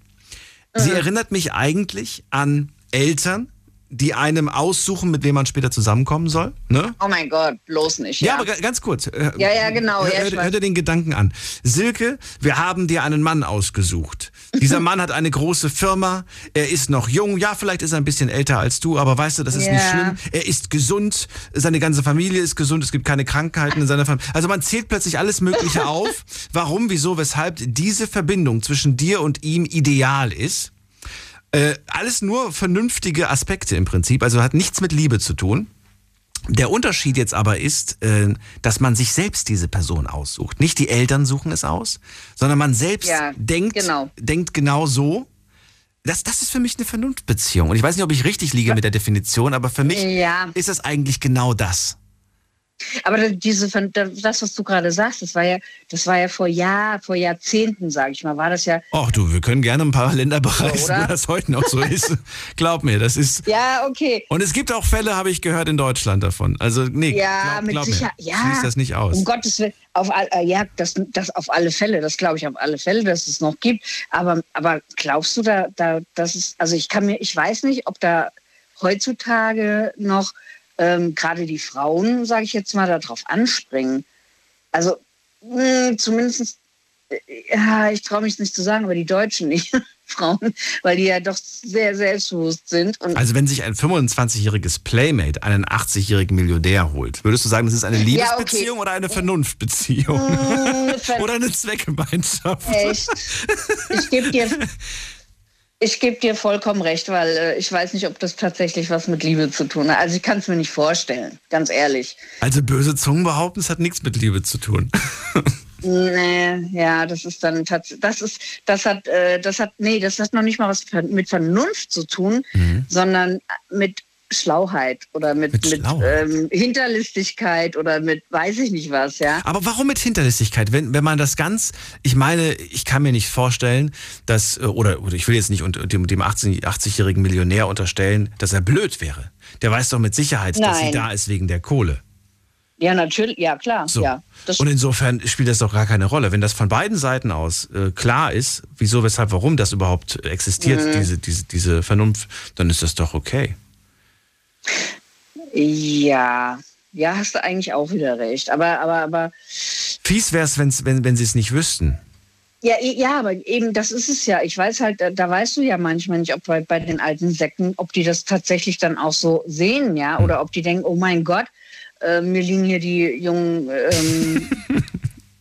Sie mhm. erinnert mich eigentlich an Eltern, die einem aussuchen, mit wem man später zusammenkommen soll. Ne? Oh mein Gott, bloß nicht. Ja, ja aber ganz kurz. Äh, ja, ja, genau. Hör, ja, hör dir den Gedanken an. Silke, wir haben dir einen Mann ausgesucht. Dieser Mann hat eine große Firma, er ist noch jung, ja, vielleicht ist er ein bisschen älter als du, aber weißt du, das ist ja. nicht schlimm. Er ist gesund, seine ganze Familie ist gesund, es gibt keine Krankheiten in seiner Familie. Also man zählt plötzlich alles Mögliche auf, warum, wieso, weshalb diese Verbindung zwischen dir und ihm ideal ist. Äh, alles nur vernünftige Aspekte im Prinzip, also hat nichts mit Liebe zu tun. Der Unterschied jetzt aber ist, äh, dass man sich selbst diese Person aussucht. Nicht die Eltern suchen es aus, sondern man selbst ja, denkt, genau. denkt genau so. Das, das ist für mich eine Vernunftbeziehung. Und ich weiß nicht, ob ich richtig liege mit der Definition, aber für mich ja. ist das eigentlich genau das. Aber diese, das, was du gerade sagst, das war ja, das war ja vor Jahr, vor Jahrzehnten, sage ich mal, war das ja. Ach du, wir können gerne ein paar Länder bereisen, wo das heute noch so ist. Glaub mir, das ist. Ja, okay. Und es gibt auch Fälle, habe ich gehört, in Deutschland davon. Also nee, ja, glaub, mit glaub Sicherheit. Ja, schließt das nicht aus. Um Gottes Willen, auf all, äh, ja, das, das auf alle Fälle, das glaube ich auf alle Fälle, dass es noch gibt. Aber, aber glaubst du da, da, dass es, also ich kann mir, ich weiß nicht, ob da heutzutage noch ähm, gerade die Frauen, sage ich jetzt mal, darauf anspringen. Also mh, hm, zumindest, äh, ja, ich traue mich nicht zu sagen, aber die Deutschen nicht. Frauen, weil die ja doch sehr selbstbewusst sind. also wenn sich ein 25-jähriges Playmate einen 80-jährigen Millionär holt, würdest du sagen, das ist eine Liebesbeziehung ja, okay. oder eine Vernunftbeziehung? Mmh, oder eine Zweckgemeinschaft? Echt? Ich gebe dir ich gebe dir vollkommen recht, weil äh, ich weiß nicht, ob das tatsächlich was mit Liebe zu tun hat. Also ich kann es mir nicht vorstellen, ganz ehrlich. Also böse Zungen behaupten, es hat nichts mit Liebe zu tun. nee, ja, das ist dann tatsächlich, das ist, das hat, äh, das hat, nee, das hat noch nicht mal was mit Vernunft zu tun, mhm. sondern mit Schlauheit oder mit, mit, mit ähm, Hinterlistigkeit oder mit weiß ich nicht was, ja. Aber warum mit Hinterlistigkeit? Wenn, wenn man das ganz, ich meine, ich kann mir nicht vorstellen, dass, äh, oder, oder ich will jetzt nicht dem, dem 80-jährigen Millionär unterstellen, dass er blöd wäre. Der weiß doch mit Sicherheit, Nein. dass sie da ist wegen der Kohle. Ja, natürlich, ja klar. So. Ja, und insofern spielt das doch gar keine Rolle. Wenn das von beiden Seiten aus äh, klar ist, wieso, weshalb, warum das überhaupt existiert, mhm. diese, diese, diese Vernunft, dann ist das doch okay. Ja, ja, hast du eigentlich auch wieder recht. Aber, aber, aber. Fies wäre es, wenn, wenn sie es nicht wüssten. Ja, ja, aber eben, das ist es ja. Ich weiß halt, da, da weißt du ja manchmal nicht, ob bei, bei den alten Säcken, ob die das tatsächlich dann auch so sehen, ja, hm. oder ob die denken, oh mein Gott, äh, mir liegen hier die jungen, ähm,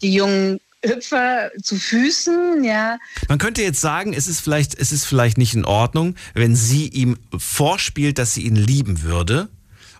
die jungen Hüpfer zu Füßen, ja. Man könnte jetzt sagen, es ist vielleicht, es ist vielleicht nicht in Ordnung, wenn sie ihm vorspielt, dass sie ihn lieben würde,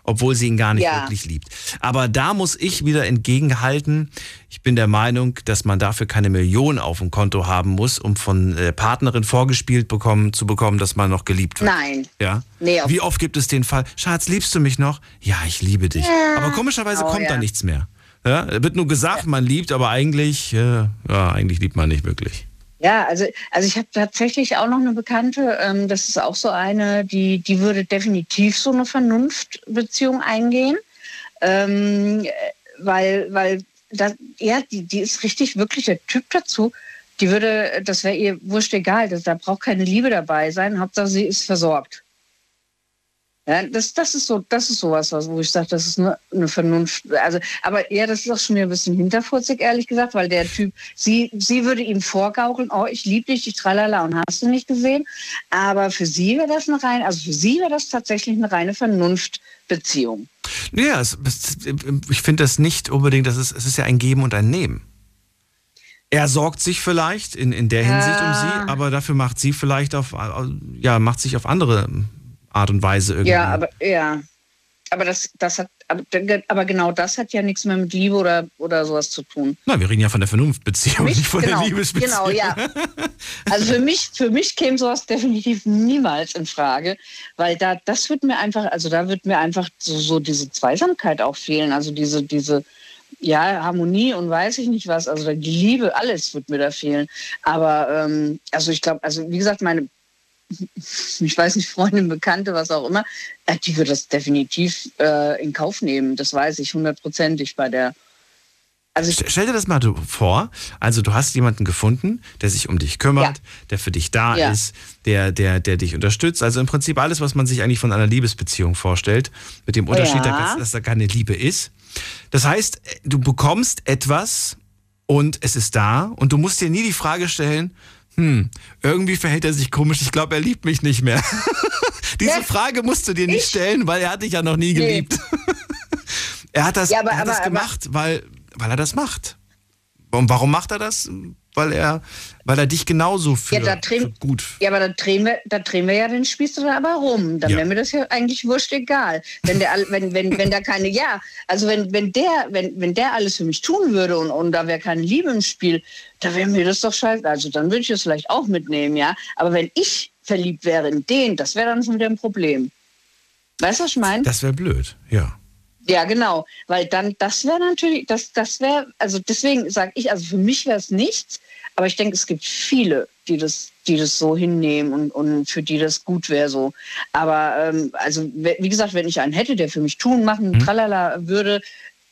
obwohl sie ihn gar nicht ja. wirklich liebt. Aber da muss ich wieder entgegenhalten. Ich bin der Meinung, dass man dafür keine Million auf dem Konto haben muss, um von der Partnerin vorgespielt bekommen, zu bekommen, dass man noch geliebt wird. Nein. Ja. Nee, Wie oft gibt es den Fall, Schatz, liebst du mich noch? Ja, ich liebe dich. Ja. Aber komischerweise oh, kommt ja. da nichts mehr. Ja, wird nur gesagt, man liebt, aber eigentlich, äh, ja, eigentlich liebt man nicht wirklich. Ja, also, also ich habe tatsächlich auch noch eine Bekannte, ähm, das ist auch so eine, die, die würde definitiv so eine Vernunftbeziehung eingehen, ähm, weil, weil das, ja, die, die ist richtig wirklich der Typ dazu, die würde, das wäre ihr wurscht egal, das, da braucht keine Liebe dabei sein, Hauptsache sie ist versorgt. Ja, das, das ist so, das ist sowas, wo ich sage, das ist eine, eine Vernunft. Also, aber ja, das ist auch schon ein bisschen hinterfurzig, ehrlich gesagt, weil der Typ, sie, sie würde ihm vorgaukeln, oh, ich liebe dich, ich tralala und hast du nicht gesehen. Aber für sie wäre das eine reine, also für sie wäre das tatsächlich eine reine Vernunftbeziehung. Ja, es, ich finde das nicht unbedingt, das ist, es ist ja ein Geben und ein Nehmen. Er sorgt sich vielleicht in, in der Hinsicht ja. um sie, aber dafür macht sie vielleicht auf, ja, macht sich auf andere Art und Weise irgendwie. Ja, aber ja. Aber das, das hat, aber, genau das hat ja nichts mehr mit Liebe oder, oder sowas zu tun. Na, wir reden ja von der Vernunftbeziehung, nicht von genau, der Liebesbeziehung. Genau, ja. Also für mich, für mich käme sowas definitiv niemals in Frage, weil da, das wird mir einfach, also da wird mir einfach so, so diese Zweisamkeit auch fehlen, also diese, diese, ja, Harmonie und weiß ich nicht was, also die Liebe, alles wird mir da fehlen. Aber ähm, also ich glaube, also wie gesagt, meine ich weiß nicht, Freundin, Bekannte, was auch immer, äh, die wird das definitiv äh, in Kauf nehmen. Das weiß ich hundertprozentig bei der. Also Stell dir das mal vor, also du hast jemanden gefunden, der sich um dich kümmert, ja. der für dich da ja. ist, der, der, der dich unterstützt. Also im Prinzip alles, was man sich eigentlich von einer Liebesbeziehung vorstellt, mit dem Unterschied, ja. dass, dass da keine Liebe ist. Das heißt, du bekommst etwas und es ist da und du musst dir nie die Frage stellen, hm, irgendwie verhält er sich komisch, ich glaube, er liebt mich nicht mehr. Diese ja, Frage musst du dir nicht ich? stellen, weil er hat dich ja noch nie geliebt. Nee. er hat das, ja, aber, er hat aber, das gemacht, aber, weil, weil er das macht. Und warum macht er das? Weil er, weil er dich genauso für, ja, drehen, für gut. Ja, aber da drehen wir, da drehen wir ja den Spieß dann aber rum. Dann ja. wäre mir das ja eigentlich wurscht egal. Wenn der, wenn, wenn, wenn da keine, ja, also wenn, wenn der, wenn, wenn der alles für mich tun würde und, und da wäre keine Liebe im Spiel, da wäre mir das doch scheiße. Also dann würde ich es vielleicht auch mitnehmen, ja. Aber wenn ich verliebt wäre in den, das wäre dann schon wieder ein Problem. Weißt du, was ich meine? Das wäre blöd, ja. Ja, genau, weil dann, das wäre natürlich, das, das wäre, also deswegen sage ich, also für mich wäre es nichts, aber ich denke, es gibt viele, die das, die das so hinnehmen und, und für die das gut wäre so. Aber ähm, also wie gesagt, wenn ich einen hätte, der für mich tun, machen, mhm. tralala würde,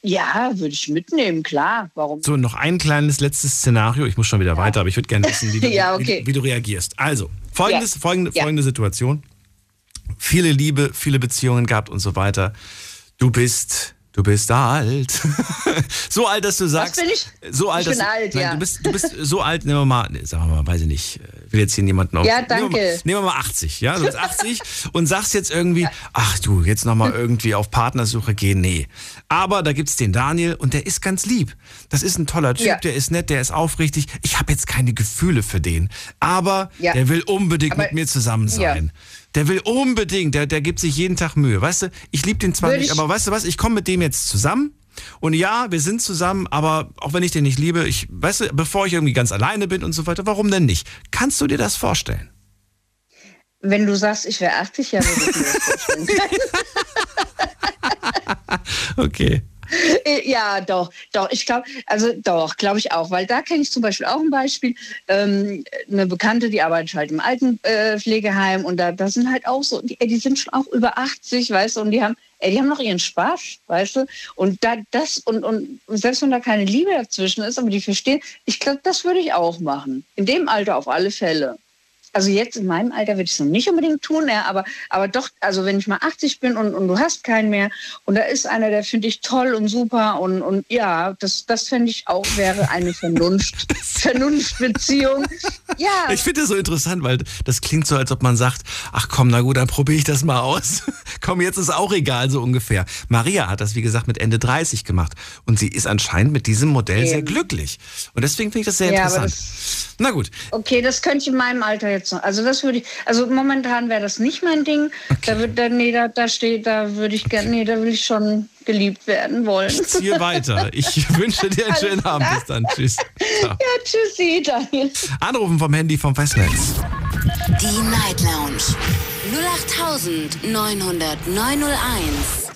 ja, würde ich mitnehmen, klar. Warum? So, noch ein kleines letztes Szenario. Ich muss schon wieder ja. weiter, aber ich würde gerne wissen, wie du, ja, okay. wie, wie, du reagierst. Also, folgendes, ja. folgende, folgende Situation. Viele Liebe, viele Beziehungen gehabt und so weiter. Du bist Du bist alt. so alt, dass du sagst. Was bin ich? So alt, ich bin dass, alt, nein, ja. Du bist, du bist so alt, nehmen wir mal, sagen wir mal, weiß ich nicht, will jetzt hier niemanden auf. Ja, danke. Nehmen wir, mal, nehmen wir mal 80, ja? Du bist 80 und sagst jetzt irgendwie, ach du, jetzt nochmal irgendwie auf Partnersuche gehen. Nee. Aber da gibt's den Daniel und der ist ganz lieb. Das ist ein toller Typ, ja. der ist nett, der ist aufrichtig. Ich habe jetzt keine Gefühle für den. Aber ja. der will unbedingt aber, mit mir zusammen sein. Ja. Der will unbedingt, der, der gibt sich jeden Tag Mühe. Weißt du, ich liebe den zwar nicht, aber weißt du was, ich komme mit dem jetzt zusammen. Und ja, wir sind zusammen, aber auch wenn ich den nicht liebe, ich, weißt du, bevor ich irgendwie ganz alleine bin und so weiter, warum denn nicht? Kannst du dir das vorstellen? Wenn du sagst, ich wäre 80 Jahre, würde ich mir das vorstellen. okay. Äh, ja, doch, doch. Ich glaube, also doch, glaube ich auch, weil da kenne ich zum Beispiel auch ein Beispiel. Ähm, eine Bekannte, die arbeitet halt im Altenpflegeheim äh, und da, da sind halt auch so, die, die sind schon auch über 80, weißt du, und die haben, ey, die haben noch ihren Spaß, weißt du, und da das und, und selbst wenn da keine Liebe dazwischen ist, aber die verstehen, ich glaube, das würde ich auch machen. In dem Alter auf alle Fälle also jetzt in meinem Alter würde ich es noch nicht unbedingt tun, ja, aber, aber doch, also wenn ich mal 80 bin und, und du hast keinen mehr und da ist einer, der finde ich toll und super und, und ja, das, das fände ich auch, wäre eine Vernunft, Vernunftbeziehung. Ja. Ich finde das so interessant, weil das klingt so, als ob man sagt, ach komm, na gut, dann probiere ich das mal aus. komm, jetzt ist auch egal, so ungefähr. Maria hat das, wie gesagt, mit Ende 30 gemacht und sie ist anscheinend mit diesem Modell Eben. sehr glücklich. Und deswegen finde ich das sehr ja, interessant. Das, na gut. Okay, das könnte ich in meinem Alter jetzt noch. Also das würde ich, also momentan wäre das nicht mein Ding. Okay. Da, wird, da, nee, da, da steht, da würde ich gerne, nee, da will ich schon geliebt werden wollen. Ich ziehe weiter. Ich wünsche dir einen schönen Abend. Bis dann. Tschüss. Ciao. Ja, tschüssi, Daniel. Anrufen vom Handy vom Festnetz. Die Night Lounge 08901.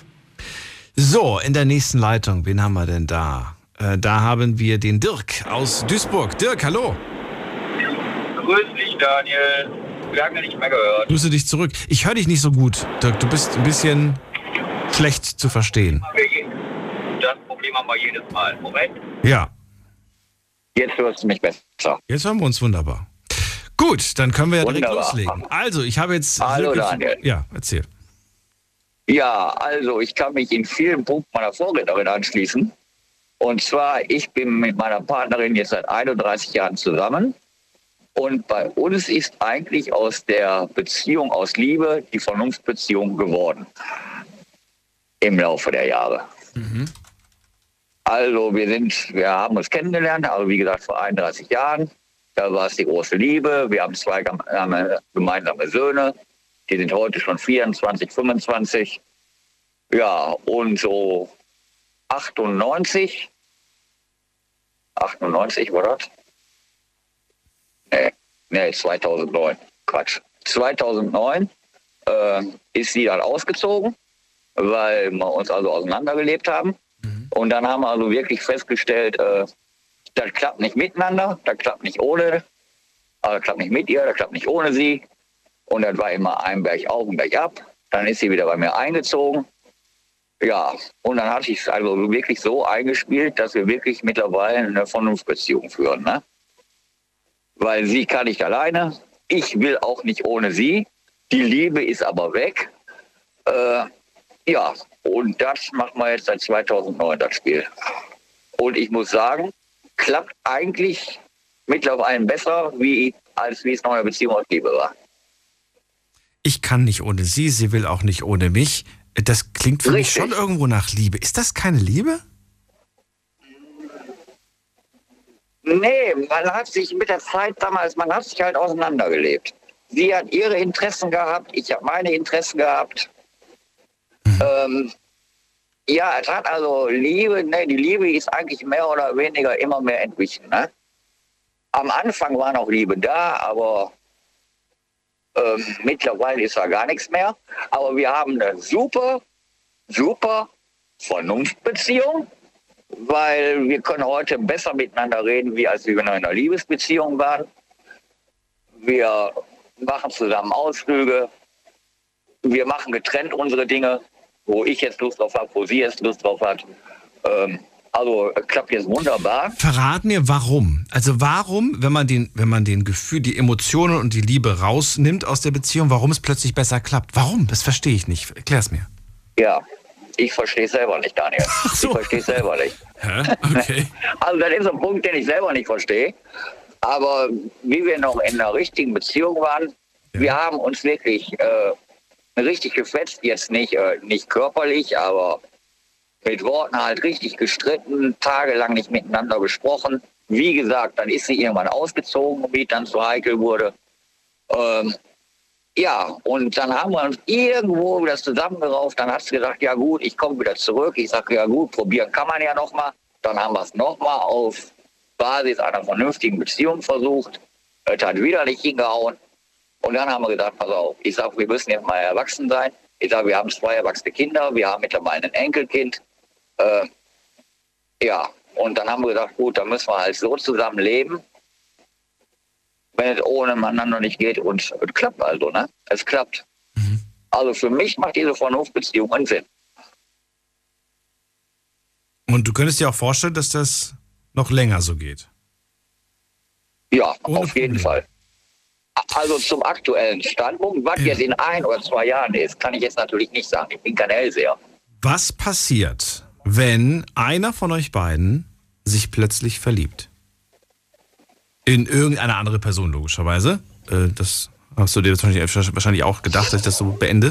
So, in der nächsten Leitung, wen haben wir denn da? Äh, da haben wir den Dirk aus Duisburg. Dirk, hallo. Grüß dich, Daniel. Lange nicht mehr gehört. Grüße dich zurück. Ich höre dich nicht so gut, Dirk. Du bist ein bisschen schlecht zu verstehen. Das Problem haben wir jedes Mal. Moment. Ja. Jetzt hörst du mich besser. Jetzt hören wir uns wunderbar. Gut, dann können wir ja direkt Wunderbar. loslegen. Also, ich habe jetzt. Hallo, wirklich- Daniel. Ja, erzähl. Ja, also ich kann mich in vielen Punkten meiner Vorrednerin anschließen. Und zwar, ich bin mit meiner Partnerin jetzt seit 31 Jahren zusammen. Und bei uns ist eigentlich aus der Beziehung aus Liebe die Vernunftbeziehung geworden. Im Laufe der Jahre. Also wir sind, wir haben uns kennengelernt, also wie gesagt vor 31 Jahren. Da war es die große Liebe. Wir haben zwei äh, gemeinsame Söhne. Die sind heute schon 24, 25. Ja, und so 98, 98 war das? Nee, nee, 2009. Quatsch. 2009 äh, ist sie dann ausgezogen, weil wir uns also auseinandergelebt haben. Und dann haben wir also wirklich festgestellt, äh, das klappt nicht miteinander, das klappt nicht ohne, also das klappt nicht mit ihr, das klappt nicht ohne sie. Und das war immer ein Berg auf und Berg ab. Dann ist sie wieder bei mir eingezogen. Ja, und dann hatte ich es also wirklich so eingespielt, dass wir wirklich mittlerweile eine Vernunftbeziehung führen. Ne? Weil sie kann nicht alleine, ich will auch nicht ohne sie. Die Liebe ist aber weg. Äh, ja, und das machen wir jetzt seit 2009, das Spiel. Und ich muss sagen, klappt eigentlich mittlerweile besser, wie, als wie es noch eine Beziehung aus Liebe war. Ich kann nicht ohne sie, sie will auch nicht ohne mich. Das klingt für mich Richtig. schon irgendwo nach Liebe. Ist das keine Liebe? Nee, man hat sich mit der Zeit damals, man hat sich halt auseinandergelebt. Sie hat ihre Interessen gehabt, ich habe meine Interessen gehabt. Ähm, ja, es hat also Liebe, ne, die Liebe ist eigentlich mehr oder weniger immer mehr entwichen. Ne? Am Anfang war noch Liebe da, aber ähm, mittlerweile ist da gar nichts mehr. Aber wir haben eine super, super Vernunftbeziehung weil wir können heute besser miteinander reden, wie als wir in einer Liebesbeziehung waren. Wir machen zusammen Ausflüge. Wir machen getrennt unsere Dinge, wo ich jetzt Lust drauf habe, wo sie jetzt Lust drauf hat. Ähm, also klappt jetzt wunderbar. Verrat mir warum. Also warum, wenn man den, wenn man den Gefühl, die Emotionen und die Liebe rausnimmt aus der Beziehung, warum es plötzlich besser klappt? Warum? Das verstehe ich nicht. Erklär's mir. Ja, ich verstehe es selber nicht, Daniel. so. Ich verstehe es selber nicht. Hä? Okay. Also das ist ein Punkt, den ich selber nicht verstehe. Aber wie wir noch in einer richtigen Beziehung waren, wir haben uns wirklich äh, richtig gefetzt. Jetzt nicht, äh, nicht körperlich, aber mit Worten halt richtig gestritten, tagelang nicht miteinander gesprochen. Wie gesagt, dann ist sie irgendwann ausgezogen, wie es dann zu heikel wurde. Ähm, ja, und dann haben wir uns irgendwo wieder zusammengerauft. Dann hat sie gesagt, ja gut, ich komme wieder zurück. Ich sage, ja gut, probieren kann man ja nochmal. Dann haben wir es nochmal auf Basis einer vernünftigen Beziehung versucht. Es hat wieder nicht hingehauen. Und dann haben wir gesagt, pass auf, ich sage, wir müssen jetzt mal erwachsen sein. Ich sage, wir haben zwei erwachsene Kinder, wir haben mittlerweile ein Enkelkind. Äh, ja, und dann haben wir gesagt, gut, dann müssen wir halt so zusammen leben, wenn es ohne miteinander nicht geht. Und es klappt also, ne? Es klappt. Also für mich macht diese Vernunftbeziehung einen Sinn. Und du könntest dir auch vorstellen, dass das noch länger so geht. Ja, Ohne auf jeden. Fall. Also zum aktuellen Standpunkt, was Ja. jetzt in ein oder zwei Jahren ist, kann ich jetzt natürlich nicht sagen. Ich bin kein Hellseher. Was passiert, wenn einer von euch beiden sich plötzlich verliebt? In irgendeine andere Person, logischerweise. Äh, Das hast du dir wahrscheinlich wahrscheinlich auch gedacht, dass ich das so beende.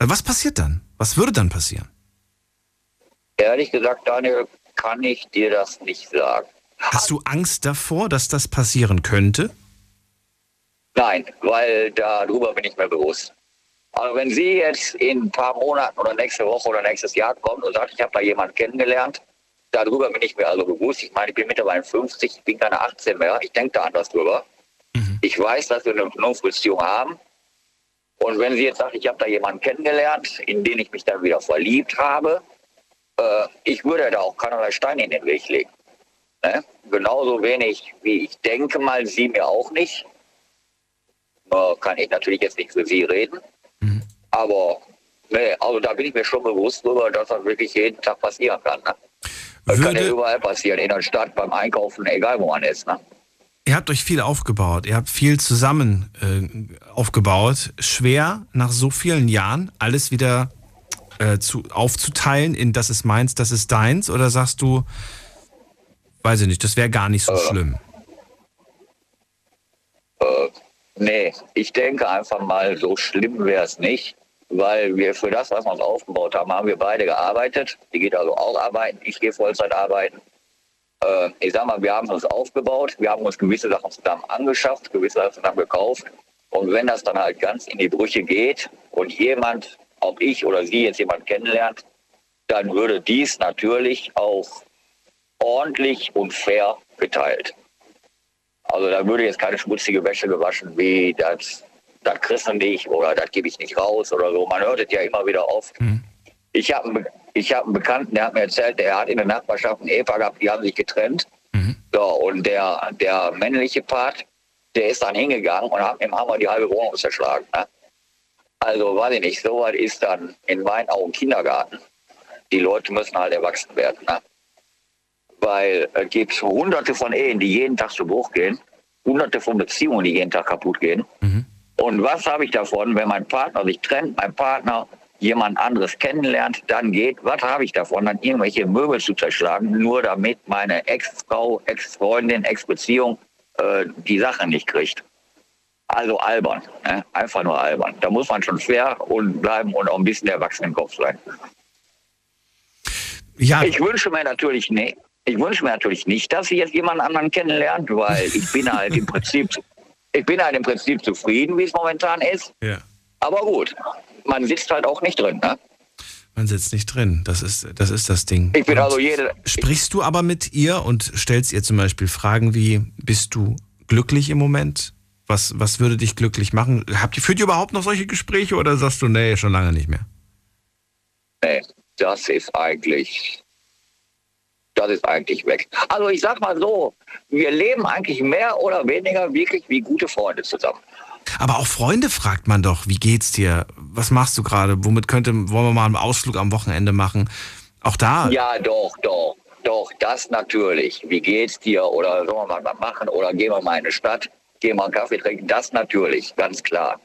Äh, Was passiert dann? Was würde dann passieren? Ehrlich gesagt, Daniel, kann ich dir das nicht sagen. Hast du Angst davor, dass das passieren könnte? Nein, weil darüber bin ich mir bewusst. Also wenn sie jetzt in ein paar Monaten oder nächste Woche oder nächstes Jahr kommt und sagt, ich habe da jemanden kennengelernt, darüber bin ich mir also bewusst. Ich meine, ich bin mittlerweile 50, ich bin keine 18 mehr. Ich denke da anders drüber. Ich weiß, dass wir eine Vernunftbeziehung haben. Und wenn sie jetzt sagt, ich habe da jemanden kennengelernt, in den ich mich dann wieder verliebt habe, äh, ich würde da auch keinerlei Steine in den Weg legen. Ne? Genauso wenig wie ich denke mal, sie mir auch nicht. Nur kann ich natürlich jetzt nicht für sie reden. Aber nee, also da bin ich mir schon bewusst drüber, dass das wirklich jeden Tag passieren kann. Ne? Das kann ja Würde, überall passieren, in der Stadt, beim Einkaufen, egal wo man ist. Ne? Ihr habt euch viel aufgebaut, ihr habt viel zusammen äh, aufgebaut. Schwer nach so vielen Jahren alles wieder äh, zu, aufzuteilen in das ist meins, das ist deins? Oder sagst du, weiß ich nicht, das wäre gar nicht so äh, schlimm? Äh, nee, ich denke einfach mal, so schlimm wäre es nicht, weil wir für das, was wir uns aufgebaut haben, haben wir beide gearbeitet. Die geht also auch arbeiten, ich gehe Vollzeit arbeiten äh, ich sag mal, wir haben uns aufgebaut, wir haben uns gewisse Sachen zusammen angeschafft, gewisse Sachen zusammen gekauft. Und wenn das dann halt ganz in die Brüche geht und jemand, ob ich oder Sie jetzt jemand kennenlernt, dann würde dies natürlich auch ordentlich und fair geteilt. Also da würde jetzt keine schmutzige Wäsche gewaschen, wie das, das kriegst du nicht oder das gebe ich nicht raus oder so. Man hört es ja immer wieder oft. Mhm. Ich habe ich hab einen Bekannten, der hat mir erzählt, der hat in der Nachbarschaft einen Ehepaar gehabt, die haben sich getrennt. Mhm. So, und der, der männliche Part, der ist dann hingegangen und hat mit dem Hammer die halbe Wohnung zerschlagen. Ne? Also, weiß ich nicht, so was ist dann in meinen Augen Kindergarten. Die Leute müssen halt erwachsen werden. Ne? Weil es gibt hunderte von Ehen, die jeden Tag zu Bruch gehen, hunderte von Beziehungen, die jeden Tag kaputt gehen. Mhm. Und was habe ich davon, wenn mein Partner sich trennt, mein Partner jemand anderes kennenlernt, dann geht, was habe ich davon, dann irgendwelche Möbel zu zerschlagen, nur damit meine Ex-Frau, Ex-Freundin, Ex-Beziehung äh, die Sache nicht kriegt. Also albern, ne? einfach nur albern. Da muss man schon fair und bleiben und auch ein bisschen erwachsen im Kopf sein. Ja. Ich wünsche mir natürlich nicht, ich wünsche mir natürlich nicht, dass sie jetzt jemand anderen kennenlernt, weil ich bin halt im Prinzip, ich bin halt im Prinzip zufrieden, wie es momentan ist. Ja. Aber gut, man sitzt halt auch nicht drin. Ne? Man sitzt nicht drin. Das ist das, ist das Ding. Ich bin und also jede. Sprichst du aber mit ihr und stellst ihr zum Beispiel Fragen wie: Bist du glücklich im Moment? Was, was würde dich glücklich machen? Habt ihr, führt ihr überhaupt noch solche Gespräche oder sagst du, nee, schon lange nicht mehr? Nee, das ist eigentlich, das ist eigentlich weg. Also ich sag mal so, wir leben eigentlich mehr oder weniger wirklich wie gute Freunde zusammen. Aber auch Freunde fragt man doch, wie geht's dir? Was machst du gerade? Womit könnte, wollen wir mal einen Ausflug am Wochenende machen? Auch da. Ja, doch, doch, doch, das natürlich. Wie geht's dir? Oder sollen wir mal was machen? Oder gehen wir mal in eine Stadt, gehen wir einen Kaffee trinken? Das natürlich, ganz klar.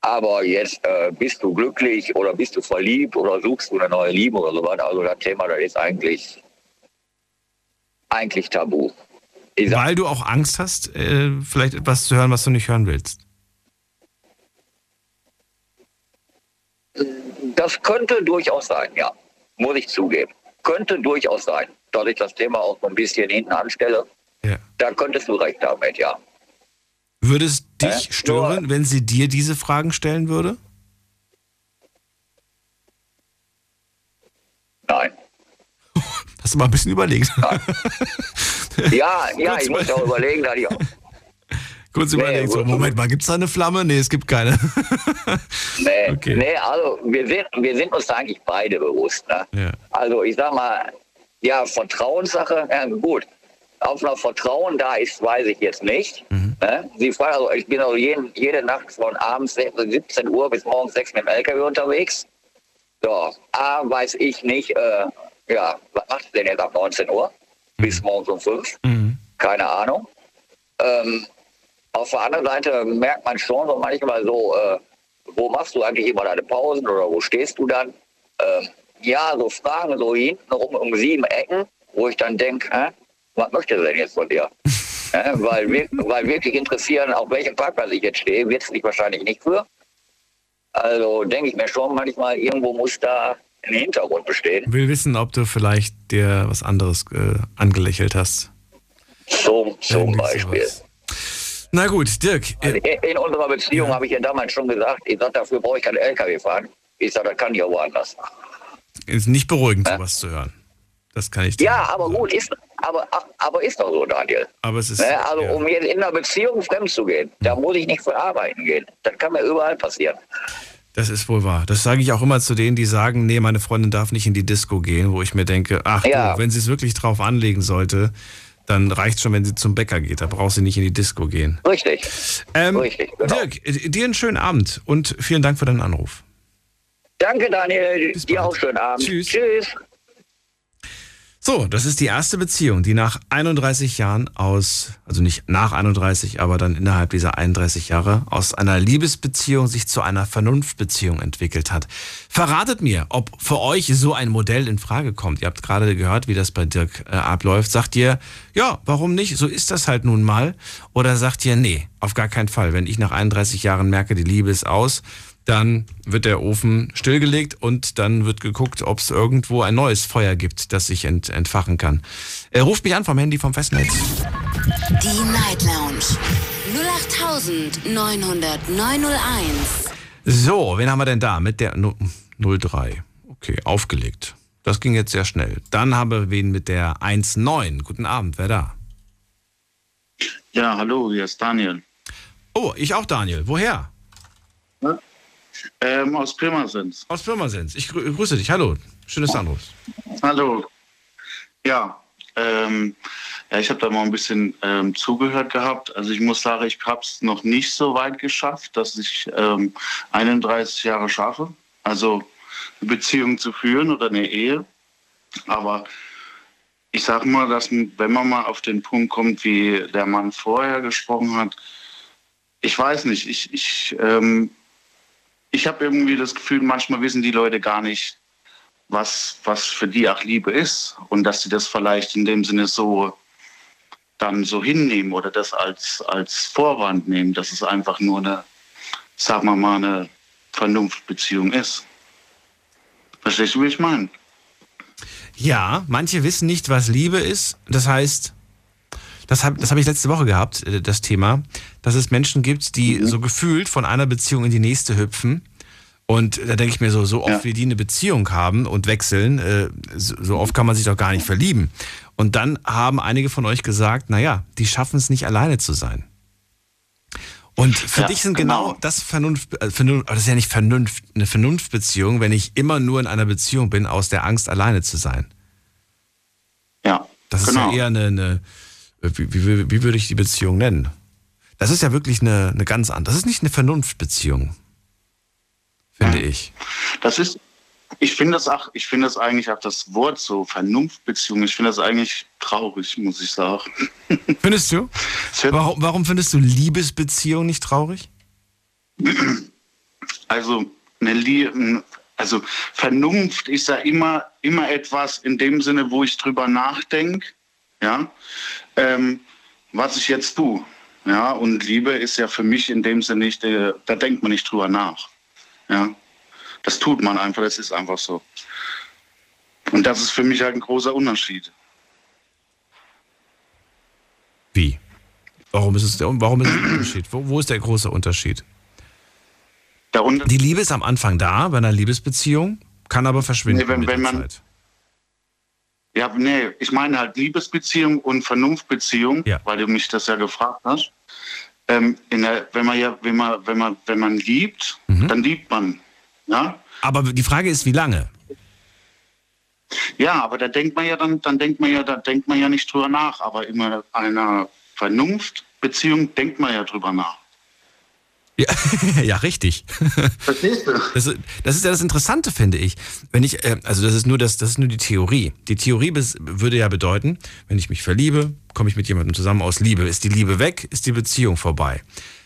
Aber jetzt äh, bist du glücklich oder bist du verliebt oder suchst du eine neue Liebe oder so weiter. Also das Thema, das ist eigentlich, eigentlich tabu. Weil du auch Angst hast, äh, vielleicht etwas zu hören, was du nicht hören willst. Das könnte durchaus sein, ja. Muss ich zugeben. Könnte durchaus sein. Da ich das Thema auch so ein bisschen hinten anstelle, ja. da könntest du recht damit, ja. Würde es dich äh? stören, Nur, wenn sie dir diese Fragen stellen würde? Nein. Hast du mal ein bisschen überlegt? ja, ja, ich muss auch überlegen, da die auch. Kurz nee, überlegen, so, Moment mal, gibt es da eine Flamme? Nee, es gibt keine. nee, okay. nee, also wir sind, wir sind uns da eigentlich beide bewusst. Ne? Ja. Also ich sag mal, ja, Vertrauenssache, ja, gut. Auf noch Vertrauen da ist, weiß ich jetzt nicht. Mhm. Ne? Sie fragen, also ich bin also jeden, jede Nacht von abends 17 Uhr bis morgens 6 mit dem LKW unterwegs. So, A, weiß ich nicht, äh, ja, was macht ihr denn jetzt ab 19 Uhr? Mhm. Bis morgens um 5? Mhm. Keine Ahnung. Ähm, auf der anderen Seite merkt man schon so manchmal so, äh, wo machst du eigentlich immer deine Pausen oder wo stehst du dann? Ähm, ja, so Fragen so hinten rum um sieben Ecken, wo ich dann denke, was möchte er denn jetzt von dir? äh, weil, weil wirklich interessieren, auf welchem Parkplatz ich jetzt stehe, wird es dich wahrscheinlich nicht für. Also denke ich mir schon manchmal, irgendwo muss da ein Hintergrund bestehen. Will wissen, ob du vielleicht dir was anderes äh, angelächelt hast. Zum, zum Beispiel. Sowas. Na gut, Dirk. Also in unserer Beziehung ja. habe ich ja damals schon gesagt, ich sage, dafür brauche ich keinen LKW fahren. Ich sage, das kann ich auch woanders. Ist nicht beruhigend, ja? sowas zu hören. Das kann ich dir Ja, aber gut, ist, aber, aber ist doch so, Daniel. Aber es ist. Ne? Also, ja. um jetzt in einer Beziehung fremd zu gehen, da muss ich nicht für arbeiten gehen. Das kann mir überall passieren. Das ist wohl wahr. Das sage ich auch immer zu denen, die sagen, nee, meine Freundin darf nicht in die Disco gehen, wo ich mir denke, ach ja. du, wenn sie es wirklich drauf anlegen sollte, dann reicht schon, wenn sie zum Bäcker geht. Da braucht sie nicht in die Disco gehen. Richtig. Ähm, Richtig genau. Dirk, dir einen schönen Abend und vielen Dank für deinen Anruf. Danke, Daniel. Dir auch schönen Abend. Tschüss. Tschüss. So, das ist die erste Beziehung, die nach 31 Jahren aus, also nicht nach 31, aber dann innerhalb dieser 31 Jahre aus einer Liebesbeziehung sich zu einer Vernunftbeziehung entwickelt hat. Verratet mir, ob für euch so ein Modell in Frage kommt. Ihr habt gerade gehört, wie das bei Dirk äh, abläuft. Sagt ihr, ja, warum nicht? So ist das halt nun mal. Oder sagt ihr, nee, auf gar keinen Fall. Wenn ich nach 31 Jahren merke, die Liebe ist aus, dann wird der Ofen stillgelegt und dann wird geguckt, ob es irgendwo ein neues Feuer gibt, das sich ent entfachen kann. Er ruft mich an vom Handy vom Festnetz. Die Night Lounge 0890901. So, wen haben wir denn da mit der 03? Okay, aufgelegt. Das ging jetzt sehr schnell. Dann haben wir wen mit der 19. Guten Abend, wer da? Ja, hallo, hier ist Daniel. Oh, ich auch Daniel. Woher? Ja? Ähm, aus Pirmasens. Aus Pirmasens. Ich grü grüße dich. Hallo. Schönes Anruf. Hallo. Ja, ähm, ja ich habe da mal ein bisschen ähm, zugehört gehabt. Also ich muss sagen, ich habe es noch nicht so weit geschafft, dass ich ähm, 31 Jahre schaffe. Also eine Beziehung zu führen oder eine Ehe. Aber ich sage mal, dass wenn man mal auf den Punkt kommt, wie der Mann vorher gesprochen hat, ich weiß nicht, ich, ich ähm, ich habe irgendwie das Gefühl, manchmal wissen die Leute gar nicht, was, was für die auch Liebe ist und dass sie das vielleicht in dem Sinne so dann so hinnehmen oder das als, als Vorwand nehmen, dass es einfach nur eine, sagen wir mal, eine Vernunftbeziehung ist. Verstehst du, wie ich meine? Ja, manche wissen nicht, was Liebe ist. Das heißt, das habe das hab ich letzte Woche gehabt, äh, das Thema, dass es Menschen gibt, die mhm. so gefühlt von einer Beziehung in die nächste hüpfen. Und da denke ich mir so, so oft ja. wie die eine Beziehung haben und wechseln, äh, so, oft kann man sich doch gar nicht verlieben. Und dann haben einige von euch gesagt, naja, die schaffen es nicht alleine zu sein. Und für ja, dich sind genau, genau das Vernunft, äh, Vernunft, das ist ja nicht Vernunft, eine Vernunftbeziehung, wenn ich immer nur in einer Beziehung bin aus der Angst, alleine zu sein. Ja. Das genau. ist ja genau. eher eine, eine wie, wie, wie würde ich die Beziehung nennen? Das ist ja wirklich eine, eine ganz andere. Das ist nicht eine Vernunftbeziehung, finde ich. Das ist, ich finde das auch, ich finde das eigentlich auch das Wort so Vernunftbeziehung. Ich finde das eigentlich traurig, muss ich sagen. Findest du? Warum, warum findest du Liebesbeziehung nicht traurig? Also eine Liebe, also Vernunft ist ja immer, immer etwas in dem Sinne, wo ich drüber nachdenke. Ja, ähm, was ich jetzt tue. Ja, und Liebe ist ja für mich in dem Sinne nicht, äh, da denkt man nicht drüber nach. Ja, das tut man einfach, das ist einfach so. Und das ist für mich halt ein großer Unterschied. Wie? Warum ist es der, warum ist es der Unterschied? Wo, wo ist der große Unterschied? Der Unter Die Liebe ist am Anfang da bei einer Liebesbeziehung, kann aber verschwinden. Nee, wenn, wenn man, Zeit. Ja, nee, ich meine halt Liebesbeziehung und Vernunftbeziehung, ja. weil du mich das ja gefragt hast. Ähm, der, wenn man ja, wenn man, wenn man, wenn man liebt, mhm. dann liebt man. Ja? Aber die Frage ist, wie lange? Ja, aber da denkt man ja dann, dann denkt man ja, da denkt man ja nicht drüber nach. Aber in einer Vernunftbeziehung denkt man ja drüber nach. Ja, ja richtig. Verstehst du? Das, das, ist ja das Interessante, finde ich. Wenn ich, äh, also das ist nur das, das ist nur die Theorie. Die Theorie würde ja bedeuten, wenn ich mich verliebe, komme ich mit jemandem zusammen aus Liebe. Ist die Liebe weg, ist die Beziehung vorbei.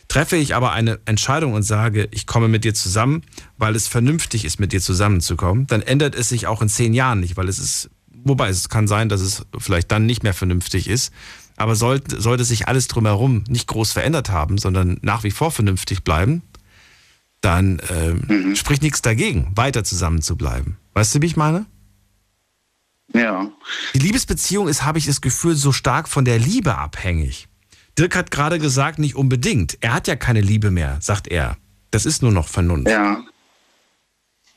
Treffe ich aber eine Entscheidung und sage, ich komme mit dir zusammen, weil es vernünftig ist, mit dir zusammenzukommen, dann ändert es sich auch in zehn Jahren nicht, weil es ist, wobei es kann sein, dass es vielleicht dann nicht mehr vernünftig ist, aber sollte, sollte sich alles drumherum nicht groß verändert haben, sondern nach wie vor vernünftig bleiben, dann ähm, mhm. spricht nichts dagegen, weiter zusammen zu bleiben. Weißt du, wie ich meine? Ja. Die Liebesbeziehung ist, habe ich das Gefühl, so stark von der Liebe abhängig. Dirk hat gerade gesagt, nicht unbedingt. Er hat ja keine Liebe mehr, sagt er. Das ist nur noch Vernunft. Ja.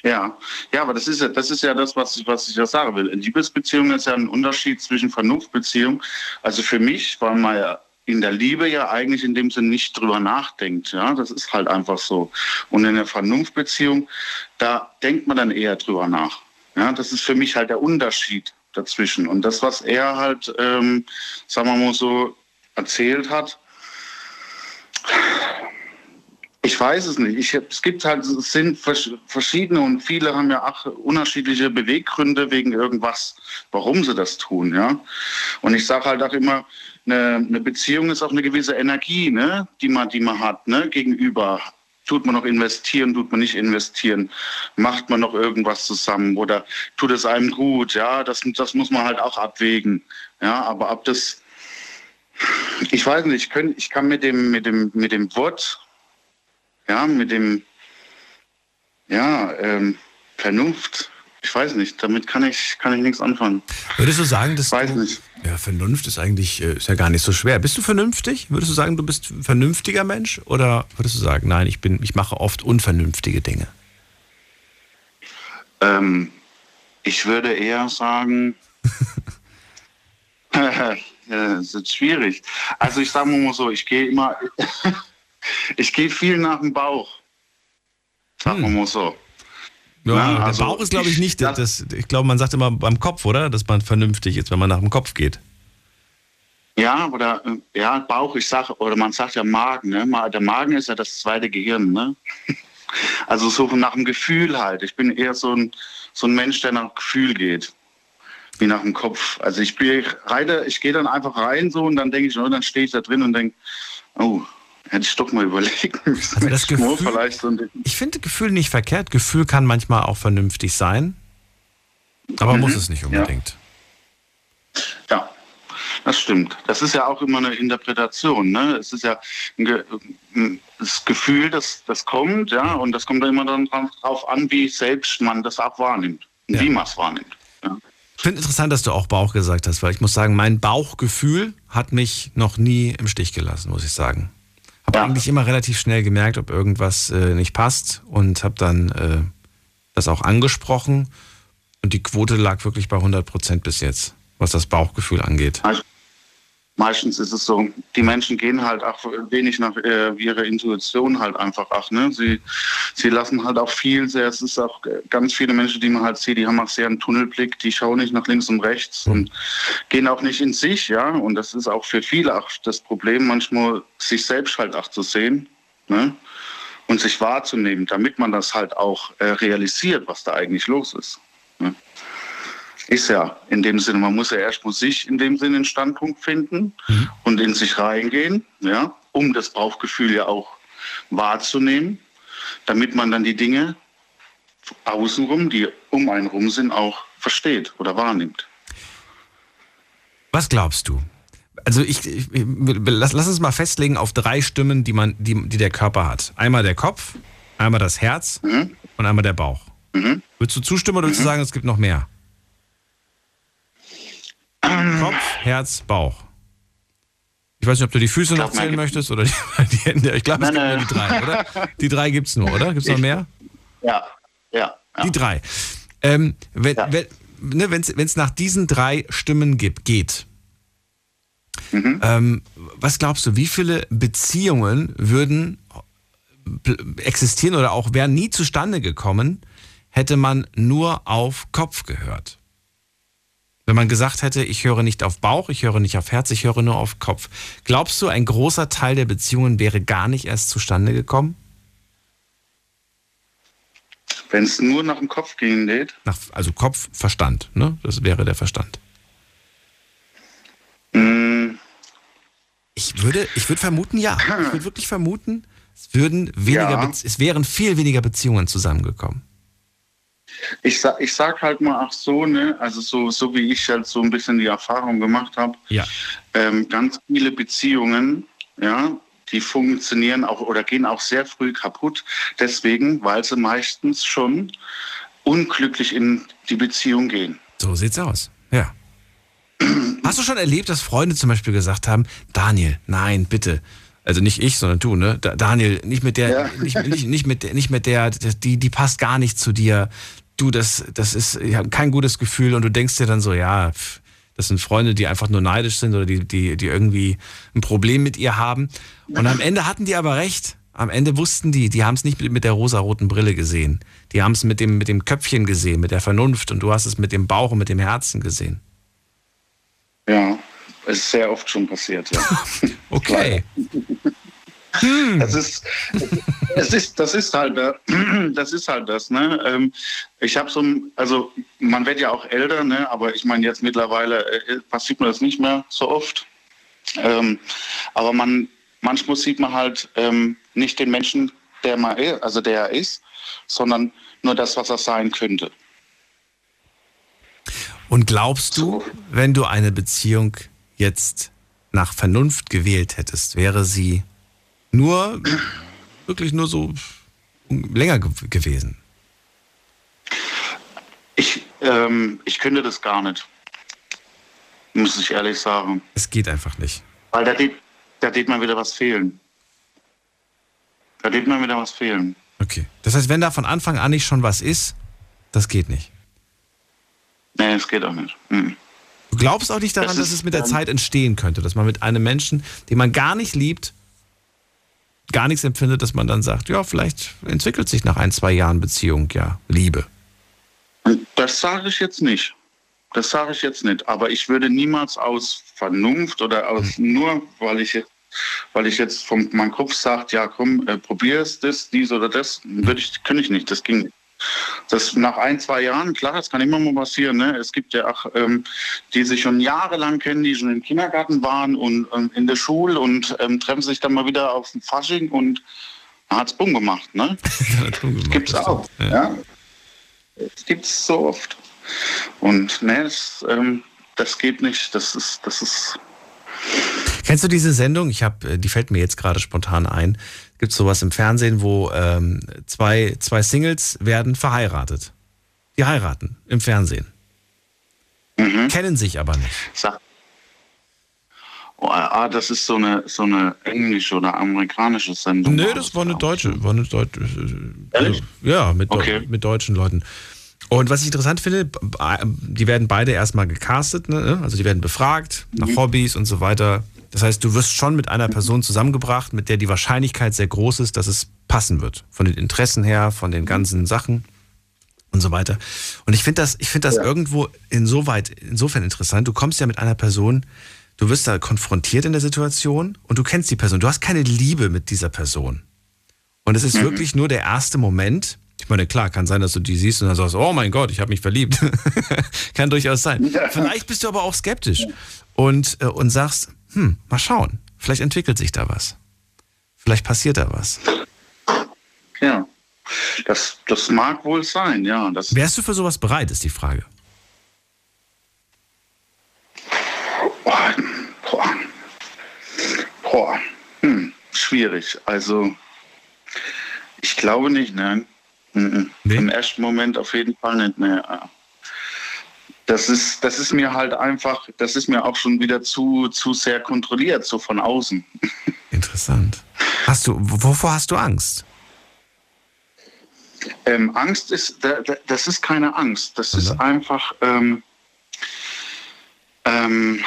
Ja, ja, aber das ist ja, das ist ja das, was ich, was ich ja sagen will. In Liebesbeziehungen ist ja ein Unterschied zwischen Vernunftbeziehung. Also für mich, weil man ja in der Liebe ja eigentlich in dem Sinne nicht drüber nachdenkt. Ja, das ist halt einfach so. Und in der Vernunftbeziehung, da denkt man dann eher drüber nach. Ja, das ist für mich halt der Unterschied dazwischen. Und das, was er halt, ähm, sagen wir mal so, erzählt hat, Ich weiß es nicht. Ich, es gibt halt, es sind verschiedene und viele haben ja auch unterschiedliche Beweggründe wegen irgendwas, warum sie das tun, ja. Und ich sage halt auch immer, eine, eine, Beziehung ist auch eine gewisse Energie, ne, die man, die man hat, ne, gegenüber. Tut man noch investieren, tut man nicht investieren? Macht man noch irgendwas zusammen oder tut es einem gut? Ja, das, das muss man halt auch abwägen. Ja, aber ob das, ich weiß nicht, ich, könnt, ich kann mit dem, mit dem, mit dem Wort ja, mit dem, ja, ähm, Vernunft. Ich weiß nicht, damit kann ich, kann ich nichts anfangen. Würdest du sagen, dass weiß du, nicht. Ja, Vernunft ist eigentlich äh, ist ja gar nicht so schwer. Bist du vernünftig? Würdest du sagen, du bist ein vernünftiger Mensch? Oder würdest du sagen, nein, ich bin, ich mache oft unvernünftige Dinge? Ähm, ich würde eher sagen, ja, das ist schwierig. Also ich sage mal so, ich gehe immer, Ich gehe viel nach dem Bauch. Sagen wir hm. mal so. Ja, ja, der also Bauch ist, glaube ich, nicht. Das, das, ich glaube, man sagt immer beim Kopf, oder? Dass man vernünftig ist, wenn man nach dem Kopf geht. Ja, oder äh, ja, Bauch, ich sage, oder man sagt ja Magen, ne? Der Magen ist ja das zweite Gehirn, ne? Also so nach dem Gefühl halt. Ich bin eher so ein, so ein Mensch, der nach Gefühl geht. Wie nach dem Kopf. Also ich, bin, reite, ich gehe dann einfach rein so und dann denke ich, oh, dann stehe ich da drin und denke, oh, Hätte ich doch mal überlegen müssen. Also das Gefühl, vielleicht so ich finde Gefühl nicht verkehrt. Gefühl kann manchmal auch vernünftig sein, aber mhm. muss es nicht unbedingt. Ja. ja. das stimmt. Das ist ja auch immer eine Interpretation. Ne? Es ist ja ein das Gefühl, das, das kommt, ja, und das kommt immer dann darauf an, wie selbst man das auch wahrnimmt und ja. wie man es wahrnimmt. Ja. Ich finde interessant, dass du auch Bauch gesagt hast, weil ich muss sagen, mein Bauchgefühl hat mich noch nie im Stich gelassen, muss ich sagen. Habe ja. eigentlich immer relativ schnell gemerkt, ob irgendwas äh, nicht passt und habe dann äh, das auch angesprochen. Und die Quote lag wirklich bei 100 Prozent bis jetzt, was das Bauchgefühl angeht. Meistens ist es so, die Menschen gehen halt auch wenig nach äh, ihrer Intuition halt einfach ach, ne? Sie, sie lassen halt auch viel sehr, es ist auch ganz viele Menschen, die man halt sieht, die haben auch sehr einen Tunnelblick, die schauen nicht nach links und rechts und gehen auch nicht in sich, ja. Und das ist auch für viele auch das Problem, manchmal sich selbst halt auch zu sehen, ne? Und sich wahrzunehmen, damit man das halt auch äh, realisiert, was da eigentlich los ist. Ne? Ist ja in dem Sinne, man muss ja erst mal sich in dem Sinne einen Standpunkt finden mhm. und in sich reingehen, ja, um das Bauchgefühl ja auch wahrzunehmen, damit man dann die Dinge außenrum, die um einen rum sind, auch versteht oder wahrnimmt. Was glaubst du? Also ich, ich lass, lass, uns mal festlegen auf drei Stimmen, die man, die, die der Körper hat. Einmal der Kopf, einmal das Herz mhm. und einmal der Bauch. Mhm. Würdest du zustimmen oder würdest du mhm. sagen, es gibt noch mehr? Kopf, Herz, Bauch. Ich weiß nicht, ob du die Füße noch zählen möchtest oder die, die Hände. Ich glaube, es gibt nur die drei, oder? Die drei gibt es nur, oder? Gibt es noch mehr? Ja, ja. ja. Die drei. Ähm, wenn ja. es ne, nach diesen drei Stimmen gibt, geht, mhm. ähm, was glaubst du, wie viele Beziehungen würden existieren oder auch wären nie zustande gekommen, hätte man nur auf Kopf gehört? Wenn man gesagt hätte, ich höre nicht auf Bauch, ich höre nicht auf Herz, ich höre nur auf Kopf. Glaubst du, ein großer Teil der Beziehungen wäre gar nicht erst zustande gekommen? Wenn es nur nach dem Kopf gehen geht? Nach, also Kopf, Verstand, ne? Das wäre der Verstand. Mm. Ich würde, ich würde vermuten, ja. Ich würde wirklich vermuten, es würden weniger, ja. es wären viel weniger Beziehungen zusammengekommen. Ich sag, ich sag halt mal auch so, ne, also so, so wie ich halt so ein bisschen die Erfahrung gemacht habe, ja. ähm, ganz viele Beziehungen, ja, die funktionieren auch oder gehen auch sehr früh kaputt. Deswegen, weil sie meistens schon unglücklich in die Beziehung gehen. So sieht's aus, ja. Hast du schon erlebt, dass Freunde zum Beispiel gesagt haben, Daniel, nein, bitte, also nicht ich, sondern du, ne? Daniel, nicht mit der, ja. nicht, nicht, nicht, mit, nicht mit der, die, die passt gar nicht zu dir du, das, das ist, ich habe kein gutes Gefühl und du denkst dir dann so, ja, das sind Freunde, die einfach nur neidisch sind oder die, die, die irgendwie ein Problem mit ihr haben. Und am Ende hatten die aber recht. Am Ende wussten die, die haben es nicht mit der rosaroten Brille gesehen. Die haben es mit dem, mit dem Köpfchen gesehen, mit der Vernunft und du hast es mit dem Bauch und mit dem Herzen gesehen. Ja, es ist sehr oft schon passiert, ja. okay. Hm. Das ist, es ist, das ist halt, äh, das ist halt das. Ne? Ähm, ich habe so, also man wird ja auch älter, ne? aber ich meine jetzt mittlerweile äh, passiert mir das nicht mehr so oft. Ähm, aber man, manchmal sieht man halt ähm, nicht den Menschen, der man also der er ist, sondern nur das, was er sein könnte. Und glaubst du, wenn du eine Beziehung jetzt nach Vernunft gewählt hättest, wäre sie nur, wirklich nur so länger gewesen? Ich, ähm, ich könnte das gar nicht. Muss ich ehrlich sagen. Es geht einfach nicht. Weil da geht, da geht mal wieder was fehlen. Da geht mal wieder was fehlen. Okay. Das heißt, wenn da von Anfang an nicht schon was ist, das geht nicht. Nee, es geht auch nicht. Mhm. Du glaubst auch nicht daran, das dass es mit der Zeit entstehen könnte, dass man mit einem Menschen, den man gar nicht liebt, gar nichts empfindet, dass man dann sagt, ja, vielleicht entwickelt sich nach ein, zwei Jahren Beziehung ja Liebe. Das sage ich jetzt nicht. Das sage ich jetzt nicht. Aber ich würde niemals aus Vernunft oder aus mhm. nur, weil ich jetzt weil ich jetzt von meinem Kopf sagt, ja komm, äh, probier's das, dies oder das, würde ich, könnte ich nicht. Das ging nicht. Das nach ein, zwei Jahren, klar, das kann immer mal passieren. Ne? Es gibt ja auch, ähm, die sich schon jahrelang kennen, die schon im Kindergarten waren und ähm, in der Schule und ähm, treffen sich dann mal wieder auf dem Fasching und hat es bumm gemacht. Ne? Gibt es auch. Ja. ja. Das gibt es so oft. Und ne, das, ähm, das geht nicht. Das ist, das ist. Kennst du diese Sendung? Ich habe, äh, die fällt mir jetzt gerade spontan ein gibt es sowas im Fernsehen, wo ähm, zwei, zwei Singles werden verheiratet. Die heiraten im Fernsehen. Mhm. Kennen sich aber nicht. Sag. Oh, ah, das ist so eine, so eine englische oder amerikanische Sendung. Nö, das war eine deutsche. War eine deutsche äh, also, ja, mit, okay. mit deutschen Leuten. Und was ich interessant finde, die werden beide erstmal gecastet, ne? also die werden befragt nach mhm. Hobbys und so weiter. Das heißt, du wirst schon mit einer Person zusammengebracht, mit der die Wahrscheinlichkeit sehr groß ist, dass es passen wird. Von den Interessen her, von den ganzen Sachen und so weiter. Und ich finde das, ich finde das ja. irgendwo insoweit, insofern interessant. Du kommst ja mit einer Person, du wirst da konfrontiert in der Situation und du kennst die Person. Du hast keine Liebe mit dieser Person. Und es ist mhm. wirklich nur der erste Moment. Ich meine, klar, kann sein, dass du die siehst und dann sagst, oh mein Gott, ich habe mich verliebt. kann durchaus sein. Vielleicht bist du aber auch skeptisch und, äh, und sagst, hm, mal schauen. Vielleicht entwickelt sich da was. Vielleicht passiert da was. Ja, das, das mag wohl sein, ja. Das Wärst du für sowas bereit, ist die Frage. Boah, boah, boah. Hm, schwierig. Also, ich glaube nicht, nein. Mhm. Nee. Im ersten Moment auf jeden Fall nicht mehr das ist, das ist mir halt einfach, das ist mir auch schon wieder zu, zu sehr kontrolliert, so von außen. Interessant. Hast du, wovor hast du Angst? Ähm, Angst ist, das ist keine Angst. Das ist einfach, ähm, ähm,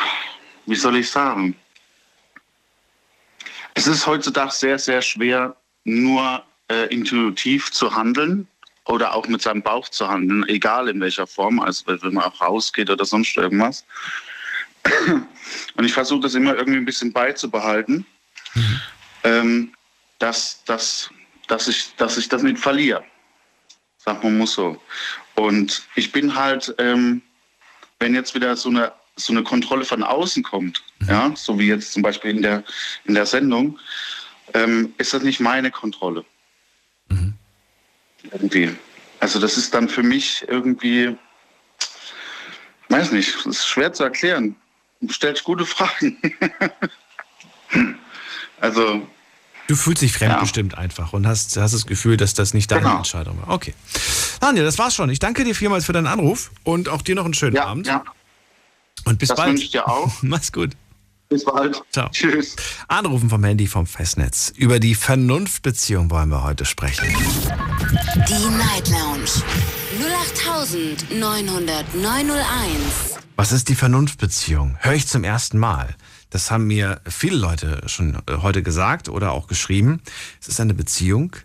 wie soll ich sagen? Es ist heutzutage sehr, sehr schwer, nur äh, intuitiv zu handeln oder auch mit seinem Bauch zu handeln, egal in welcher Form, also wenn man auch rausgeht oder sonst irgendwas. Und ich versuche das immer irgendwie ein bisschen beizubehalten, mhm. ähm, dass, dass, dass, ich, dass ich das nicht verliere. Sagt man muss so. Und ich bin halt, ähm, wenn jetzt wieder so eine, so eine Kontrolle von außen kommt, mhm. ja, so wie jetzt zum Beispiel in der, in der Sendung, ähm, ist das nicht meine Kontrolle. Mhm. Irgendwie. Also das ist dann für mich irgendwie, weiß nicht, es ist schwer zu erklären. Du stellst gute Fragen. also. Du fühlst dich fremdbestimmt ja. einfach und hast, hast das Gefühl, dass das nicht deine genau. Entscheidung war. Okay. Daniel, das war's schon. Ich danke dir vielmals für deinen Anruf und auch dir noch einen schönen ja, Abend. Ja. Und bis das bald. Das wünsche ich dir auch. Mach's gut. Bis bald. Ciao. Tschüss. Anrufen vom Handy vom Festnetz. Über die Vernunftbeziehung wollen wir heute sprechen. Die Night Lounge 0890901. Was ist die Vernunftbeziehung? Höre ich zum ersten Mal. Das haben mir viele Leute schon äh, heute gesagt oder auch geschrieben. Es ist eine Beziehung,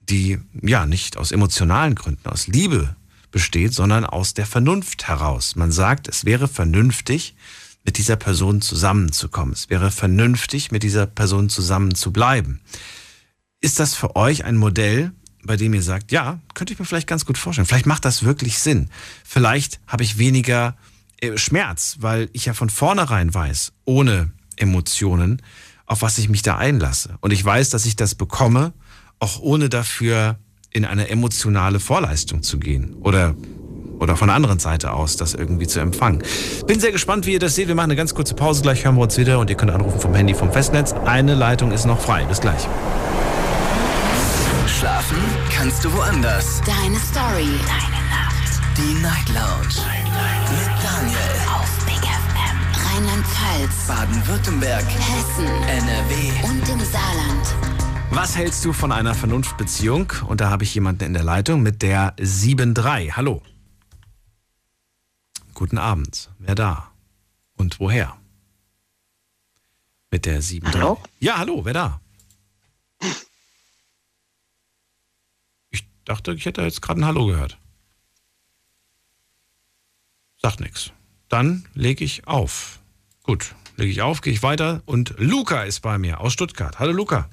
die ja nicht aus emotionalen Gründen, aus Liebe besteht, sondern aus der Vernunft heraus. Man sagt, es wäre vernünftig, mit dieser Person zusammenzukommen. Es wäre vernünftig, mit dieser Person zusammen zu bleiben. Ist das für euch ein Modell, bei dem ihr sagt, ja, könnte ich mir vielleicht ganz gut vorstellen. Vielleicht macht das wirklich Sinn. Vielleicht habe ich weniger äh, Schmerz, weil ich ja von vornherein weiß, ohne Emotionen, auf was ich mich da einlasse. Und ich weiß, dass ich das bekomme, auch ohne dafür in eine emotionale Vorleistung zu gehen. Oder oder von der anderen Seite aus das irgendwie zu empfangen. Bin sehr gespannt, wie ihr das seht. Wir machen eine ganz kurze Pause, gleich hören wir uns wieder und ihr könnt anrufen vom Handy vom Festnetz. Eine Leitung ist noch frei. Bis gleich. Schlafen kannst du woanders. Deine Story. Deine Nacht. Die Night Lounge. Night, Night. Mit Daniel. Auf Big FM. Rheinland-Pfalz. Baden-Württemberg. Hessen. NRW. Und im Saarland. Was hältst du von einer Vernunftbeziehung? Und da habe ich jemanden in der Leitung mit der 7.3. Hallo. Guten Abend. Wer da? Und woher? Mit der 7. Hallo? Ja, hallo, wer da? Ich dachte, ich hätte jetzt gerade ein Hallo gehört. Sagt nichts. Dann lege ich auf. Gut, lege ich auf, gehe ich weiter und Luca ist bei mir aus Stuttgart. Hallo Luca.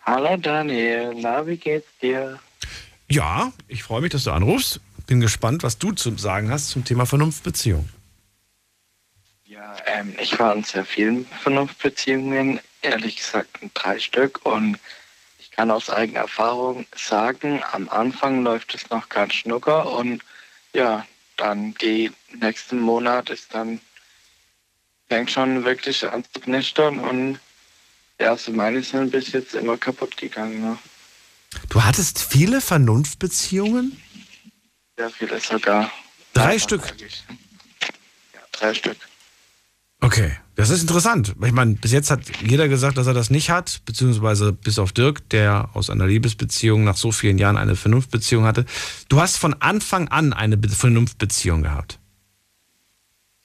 Hallo Daniel, na, wie geht's dir? Ja, ich freue mich, dass du anrufst. Bin gespannt, was du zu sagen hast zum Thema Vernunftbeziehung. Ja, ähm, ich war in sehr vielen Vernunftbeziehungen, ehrlich gesagt drei Stück und ich kann aus eigener Erfahrung sagen, am Anfang läuft es noch ganz schnucker und ja, dann die nächsten Monate ist dann fängt schon wirklich an zu knistern und ja, so meine sind bis jetzt immer kaputt gegangen. Ne? Du hattest viele Vernunftbeziehungen? Sehr viele sogar. Drei Stück? Ja, drei Stück. Okay, das ist interessant. Ich meine, bis jetzt hat jeder gesagt, dass er das nicht hat, beziehungsweise bis auf Dirk, der aus einer Liebesbeziehung nach so vielen Jahren eine Vernunftbeziehung hatte. Du hast von Anfang an eine Be- Vernunftbeziehung gehabt.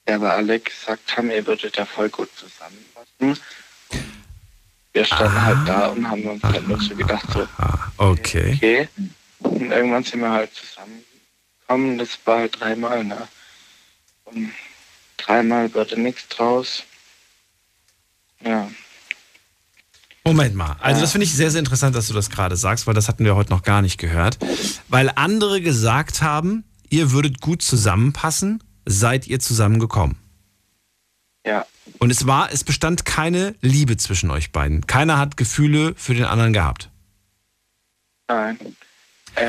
Ja, weil alle gesagt haben, ihr würdet ja voll gut zusammenpassen. Wir standen halt da und haben uns halt nur so gedacht, so, Okay. okay. Und irgendwann sind wir halt zusammengekommen. Das war halt dreimal, ne? Und dreimal wurde nichts draus. Ja. Moment mal. Also das finde ich sehr, sehr interessant, dass du das gerade sagst, weil das hatten wir heute noch gar nicht gehört. Weil andere gesagt haben, ihr würdet gut zusammenpassen, seid ihr zusammengekommen. Ja. Und es war, es bestand keine Liebe zwischen euch beiden. Keiner hat Gefühle für den anderen gehabt. Nein.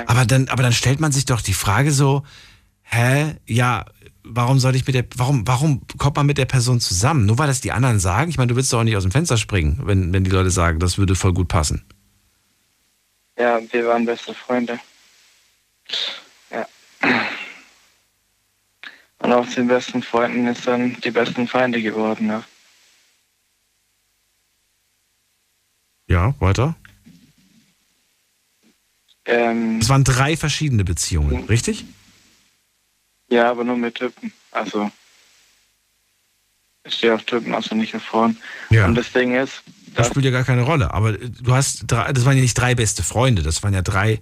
Aber dann, aber dann stellt man sich doch die Frage so, hä, ja, warum soll ich mit der, warum, warum kommt man mit der Person zusammen? Nur weil das die anderen sagen? Ich meine, du willst doch auch nicht aus dem Fenster springen, wenn, wenn die Leute sagen, das würde voll gut passen. Ja, wir waren beste Freunde. Ja. Und aus den besten Freunden ist dann die besten Feinde geworden, ne? Ja, weiter. Ähm, Es waren drei verschiedene Beziehungen, richtig? ja, aber nur mit Typen. Also, ich stehe auf Typen, also nicht auf Frauen. Ja. Und das Ding ist, Das spielt ja gar keine Rolle. Aber du hast drei, das waren ja nicht drei beste Freunde, das waren ja drei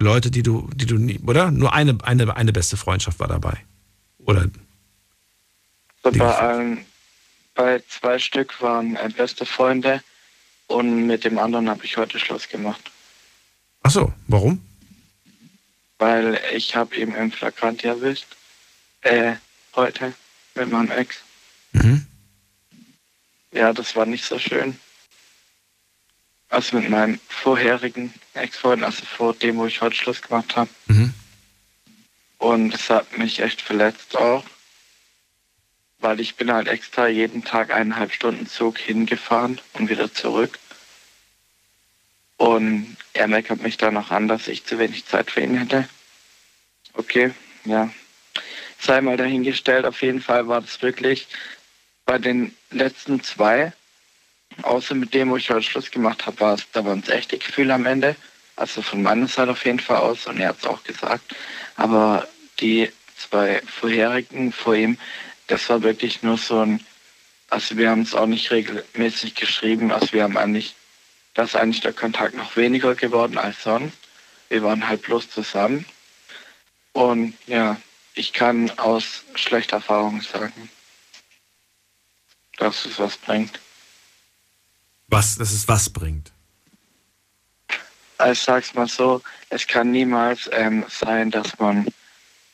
Leute, die du, die du nie, oder? Nur eine, eine, eine beste Freundschaft war dabei. Oder so bei, allen, bei zwei Stück waren äh, beste Freunde und mit dem anderen habe ich heute Schluss gemacht. Ach so, warum? Weil ich habe ihn im Flagranti erwischt. Äh, heute mit meinem Ex. Mhm. Ja, das war nicht so schön. Also mit meinem vorherigen Ex-Freund, also vor dem, wo ich heute Schluss gemacht habe. Mhm. Und es hat mich echt verletzt auch. Weil ich bin halt extra jeden Tag eineinhalb Stunden Zug hingefahren und wieder zurück. Und er meckert mich dann noch an, dass ich zu wenig Zeit für ihn hätte. Okay, ja. Sei mal dahingestellt, auf jeden Fall war das wirklich bei den letzten zwei, außer mit dem, wo ich heute Schluss gemacht habe, war es, da waren es echte Gefühle am Ende. Also von meiner Seite auf jeden Fall aus und er hat es auch gesagt. Aber die zwei vorherigen vor ihm, das war wirklich nur so ein, also wir haben es auch nicht regelmäßig geschrieben, also wir haben eigentlich, da ist eigentlich der Kontakt noch weniger geworden als sonst. Wir waren halt bloß zusammen. Und ja, ich kann aus schlechter Erfahrung sagen. dass es was bringt. Was, dass es was bringt? Also ich sag's mal so, es kann niemals ähm, sein, dass man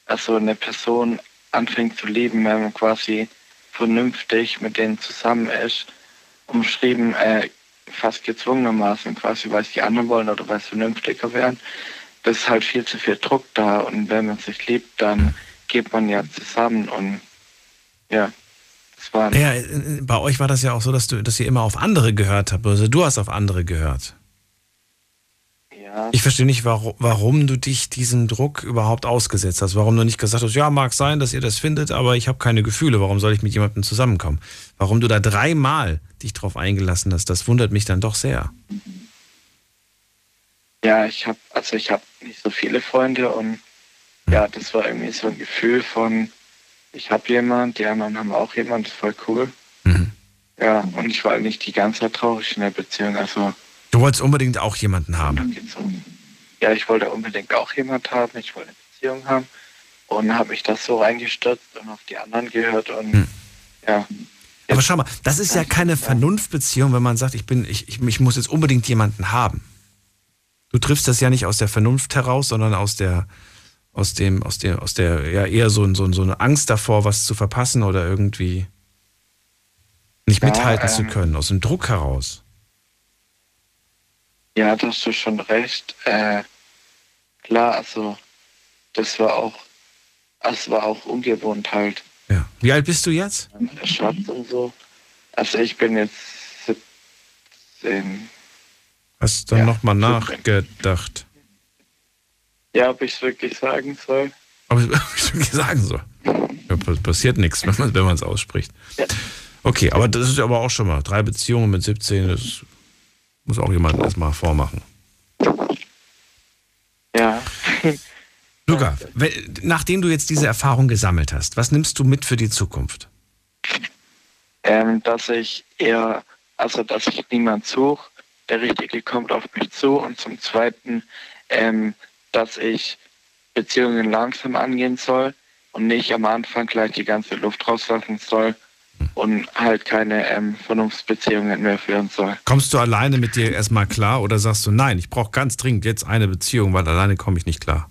also eine Person anfängt zu lieben, wenn man quasi vernünftig mit denen zusammen ist. Umschrieben, äh, fast gezwungenermaßen, quasi weil es die anderen wollen oder weil es vernünftiger wären. Das ist halt viel zu viel Druck da und wenn man sich liebt, dann geht man ja zusammen und ja. Ja, bei euch war das ja auch so, dass du, dass ihr immer auf andere gehört habt. Also du hast auf andere gehört. Ja. Ich verstehe nicht, warum, warum du dich diesem Druck überhaupt ausgesetzt hast. Warum du nicht gesagt hast, ja, mag sein, dass ihr das findet, aber ich habe keine Gefühle. Warum soll ich mit jemandem zusammenkommen? Warum du da dreimal dich drauf eingelassen hast, das wundert mich dann doch sehr. Ja, ich habe also ich habe nicht so viele Freunde und ja, das war irgendwie so ein Gefühl von, ich habe jemand, die anderen haben auch jemand, das ist voll cool. Mhm. Ja, und ich war nicht die ganze Zeit traurig in der Beziehung, also. Du wolltest unbedingt auch jemanden haben. Ja, ich wollte unbedingt auch jemanden haben, ich wollte eine Beziehung haben und habe mich das so reingestürzt und auf die anderen gehört und mhm. ja. Aber schau mal, das ist ja keine Vernunftbeziehung, wenn man sagt, ich bin, ich, ich, ich muss jetzt unbedingt jemanden haben. Du triffst das ja nicht aus der Vernunft heraus, sondern aus der, aus dem, aus der, aus der, ja, eher so, so, so eine Angst davor, was zu verpassen oder irgendwie nicht ja, mithalten ähm, zu können, aus dem Druck heraus. Ja, da hast du schon recht. Äh, klar, also das war auch, das war auch ungewohnt halt. Ja. Wie alt bist du jetzt? Schatz und so. Also ich bin jetzt 17. Hast du dann ja, nochmal nachgedacht? Ja, ob ich es wirklich sagen soll. Ob ich es wirklich sagen soll? Ja, passiert nichts, wenn man es ausspricht. Ja. Okay, aber das ist aber auch schon mal. Drei Beziehungen mit 17, das muss auch jemand erstmal vormachen. Ja. Luca, nachdem du jetzt diese Erfahrung gesammelt hast, was nimmst du mit für die Zukunft? Ähm, dass ich eher, also dass ich niemand suche, der Richtige kommt auf mich zu und zum Zweiten, ähm, dass ich Beziehungen langsam angehen soll und nicht am Anfang gleich die ganze Luft rauslassen soll und halt keine ähm, Vernunftsbeziehungen mehr führen soll. Kommst du alleine mit dir erstmal klar oder sagst du, nein, ich brauche ganz dringend jetzt eine Beziehung, weil alleine komme ich nicht klar?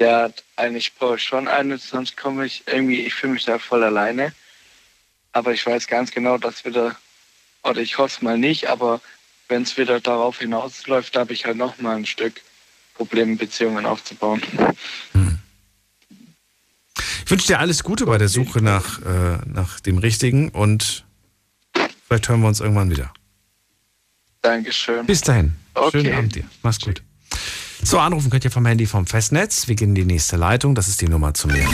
Ja, eigentlich brauche ich schon eine, sonst komme ich irgendwie, ich fühle mich da voll alleine. Aber ich weiß ganz genau, dass wir da, oder ich hoffe es mal nicht, aber wenn es wieder darauf hinausläuft, habe ich halt noch mal ein Stück Probleme, Beziehungen aufzubauen. Hm. Ich wünsche dir alles Gute bei der Suche nach, äh, nach dem Richtigen und vielleicht hören wir uns irgendwann wieder. Dankeschön. Bis dahin. Okay. Schönen Abend dir. Mach's gut. So, anrufen könnt ihr vom Handy vom Festnetz. Wir gehen in die nächste Leitung. Das ist die Nummer zu mir.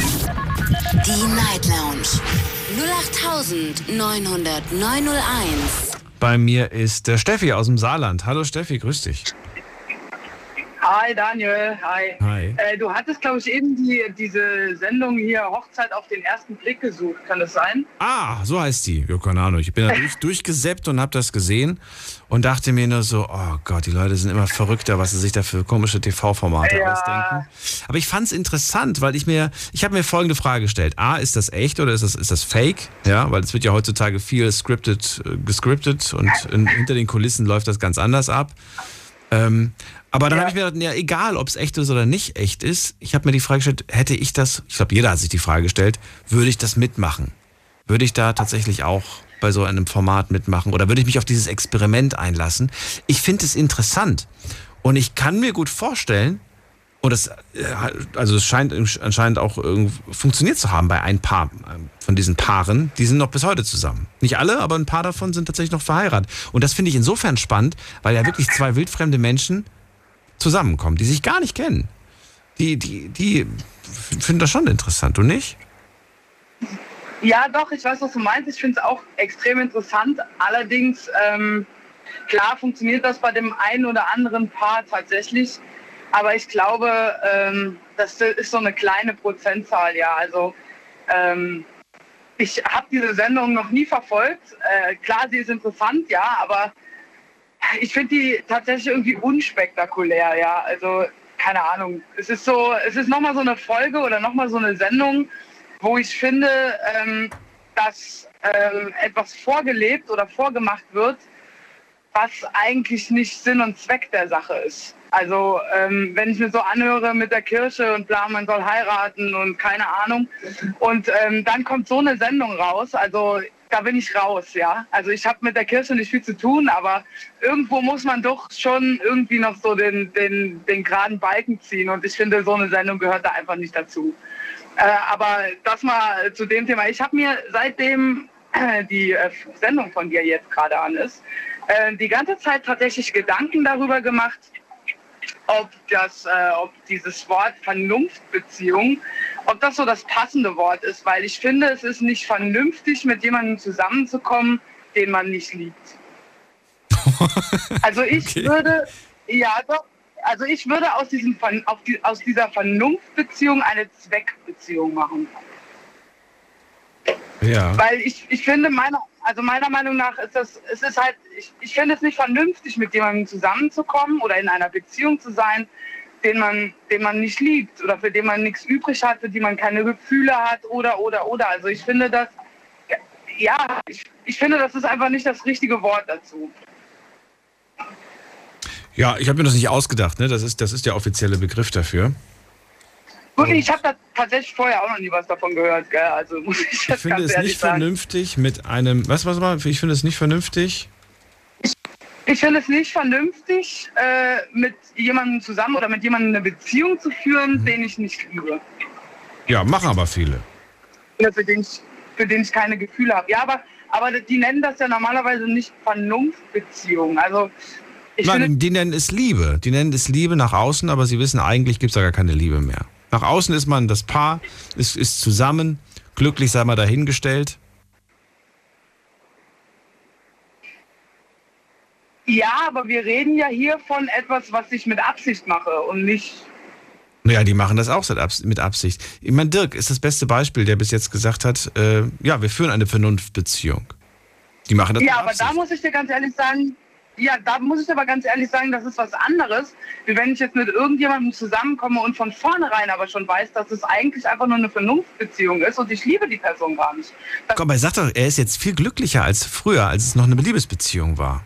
Die Night Lounge 0890901. Bei mir ist der Steffi aus dem Saarland. Hallo Steffi, grüß dich. Hi Daniel, hi. Hi. Äh, du hattest, glaube ich, eben die, diese Sendung hier Hochzeit auf den ersten Blick gesucht, kann das sein? Ah, so heißt die. Ja, keine Ahnung. Ich bin da durch, durchgesäppt und habe das gesehen und dachte mir nur so, oh Gott, die Leute sind immer verrückter, was sie sich da für komische TV-Formate ja. ausdenken. Aber ich fand es interessant, weil ich mir, ich habe mir folgende Frage gestellt. A, ist das echt oder ist das, ist das fake? Ja, weil es wird ja heutzutage viel scripted, äh, gescriptet und in, hinter den Kulissen läuft das ganz anders ab. Ähm, aber dann ja. habe ich mir gedacht, ja, egal, ob es echt ist oder nicht echt ist, ich habe mir die Frage gestellt, hätte ich das, ich glaube, jeder hat sich die Frage gestellt, würde ich das mitmachen? Würde ich da tatsächlich auch bei so einem Format mitmachen oder würde ich mich auf dieses Experiment einlassen? Ich finde es interessant und ich kann mir gut vorstellen, und das, äh, also es scheint anscheinend auch funktioniert zu haben bei ein paar ähm, von diesen Paaren. Die sind noch bis heute zusammen. Nicht alle, aber ein paar davon sind tatsächlich noch verheiratet. Und das finde ich insofern spannend, weil ja wirklich zwei wildfremde Menschen zusammenkommen, die sich gar nicht kennen. Die, die, die finden das schon interessant, du nicht? Ja, doch, ich weiß, was du meinst. Ich finde es auch extrem interessant. Allerdings, ähm, klar funktioniert das bei dem einen oder anderen Paar tatsächlich. Aber ich glaube, ähm, das ist so eine kleine Prozentzahl, ja. Also ähm, ich habe diese Sendung noch nie verfolgt. Äh, klar, sie ist interessant, ja, aber ich finde die tatsächlich irgendwie unspektakulär, ja. Also, keine Ahnung. Es ist so, es ist nochmal so eine Folge oder nochmal so eine Sendung, wo ich finde, ähm, dass ähm, etwas vorgelebt oder vorgemacht wird, was eigentlich nicht Sinn und Zweck der Sache ist. Also ähm, wenn ich mir so anhöre mit der Kirche und bla, man soll heiraten und keine Ahnung. Und ähm, dann kommt so eine Sendung raus. Also da bin ich raus, ja. Also ich habe mit der Kirche nicht viel zu tun, aber irgendwo muss man doch schon irgendwie noch so den, den, den geraden Balken ziehen. Und ich finde, so eine Sendung gehört da einfach nicht dazu. Äh, aber das mal zu dem Thema. Ich habe mir seitdem äh, die äh, Sendung von dir jetzt gerade an ist, äh, die ganze Zeit tatsächlich Gedanken darüber gemacht, ob, das, äh, ob dieses Wort Vernunftbeziehung, ob das so das passende Wort ist, weil ich finde, es ist nicht vernünftig, mit jemandem zusammenzukommen, den man nicht liebt. also ich okay. würde, ja doch, also ich würde aus, diesem, die, aus dieser Vernunftbeziehung eine Zweckbeziehung machen. Ja. Weil ich, ich finde, meiner, also meiner Meinung nach ist das, es ist halt, ich, ich finde es nicht vernünftig, mit jemandem zusammenzukommen oder in einer Beziehung zu sein, den man, den man nicht liebt oder für den man nichts übrig hat, für die man keine Gefühle hat oder, oder, oder. Also ich finde das, ja, ich, ich finde, das ist einfach nicht das richtige Wort dazu. Ja, ich habe mir das nicht ausgedacht, ne? Das ist, das ist der offizielle Begriff dafür. Gut, ich habe da tatsächlich vorher auch noch nie was davon gehört, gell? Also muss ich Ich finde es nicht sagen. vernünftig mit einem. Was, was mal? Ich finde es nicht vernünftig. Ich, finde es nicht vernünftig, äh, mit jemandem zusammen oder mit jemandem eine Beziehung zu führen, mhm. den ich nicht liebe. Ja, machen aber viele. Für den ich, für den ich keine Gefühle habe. Ja, aber, aber die nennen das ja normalerweise nicht Vernunftbeziehung. Also ich Nein, finde, die nennen es Liebe. Die nennen es Liebe nach außen, aber sie wissen, eigentlich gibt es da gar keine Liebe mehr. Nach außen ist man das Paar, ist, ist zusammen, glücklich sei mal dahingestellt. Ja, aber wir reden ja hier von etwas, was ich mit Absicht mache und nicht. Naja, die machen das auch mit Absicht. Ich meine, Dirk ist das beste Beispiel, der bis jetzt gesagt hat, äh, ja, wir führen eine Vernunftbeziehung. Die machen das Ja, aber Absicht. da muss ich dir ganz ehrlich sagen, ja, da muss ich aber ganz ehrlich sagen, das ist was anderes, wie wenn ich jetzt mit irgendjemandem zusammenkomme und von vornherein aber schon weiß, dass es eigentlich einfach nur eine Vernunftbeziehung ist und ich liebe die Person gar nicht. Das Komm, er sagt doch, er ist jetzt viel glücklicher als früher, als es noch eine Liebesbeziehung war.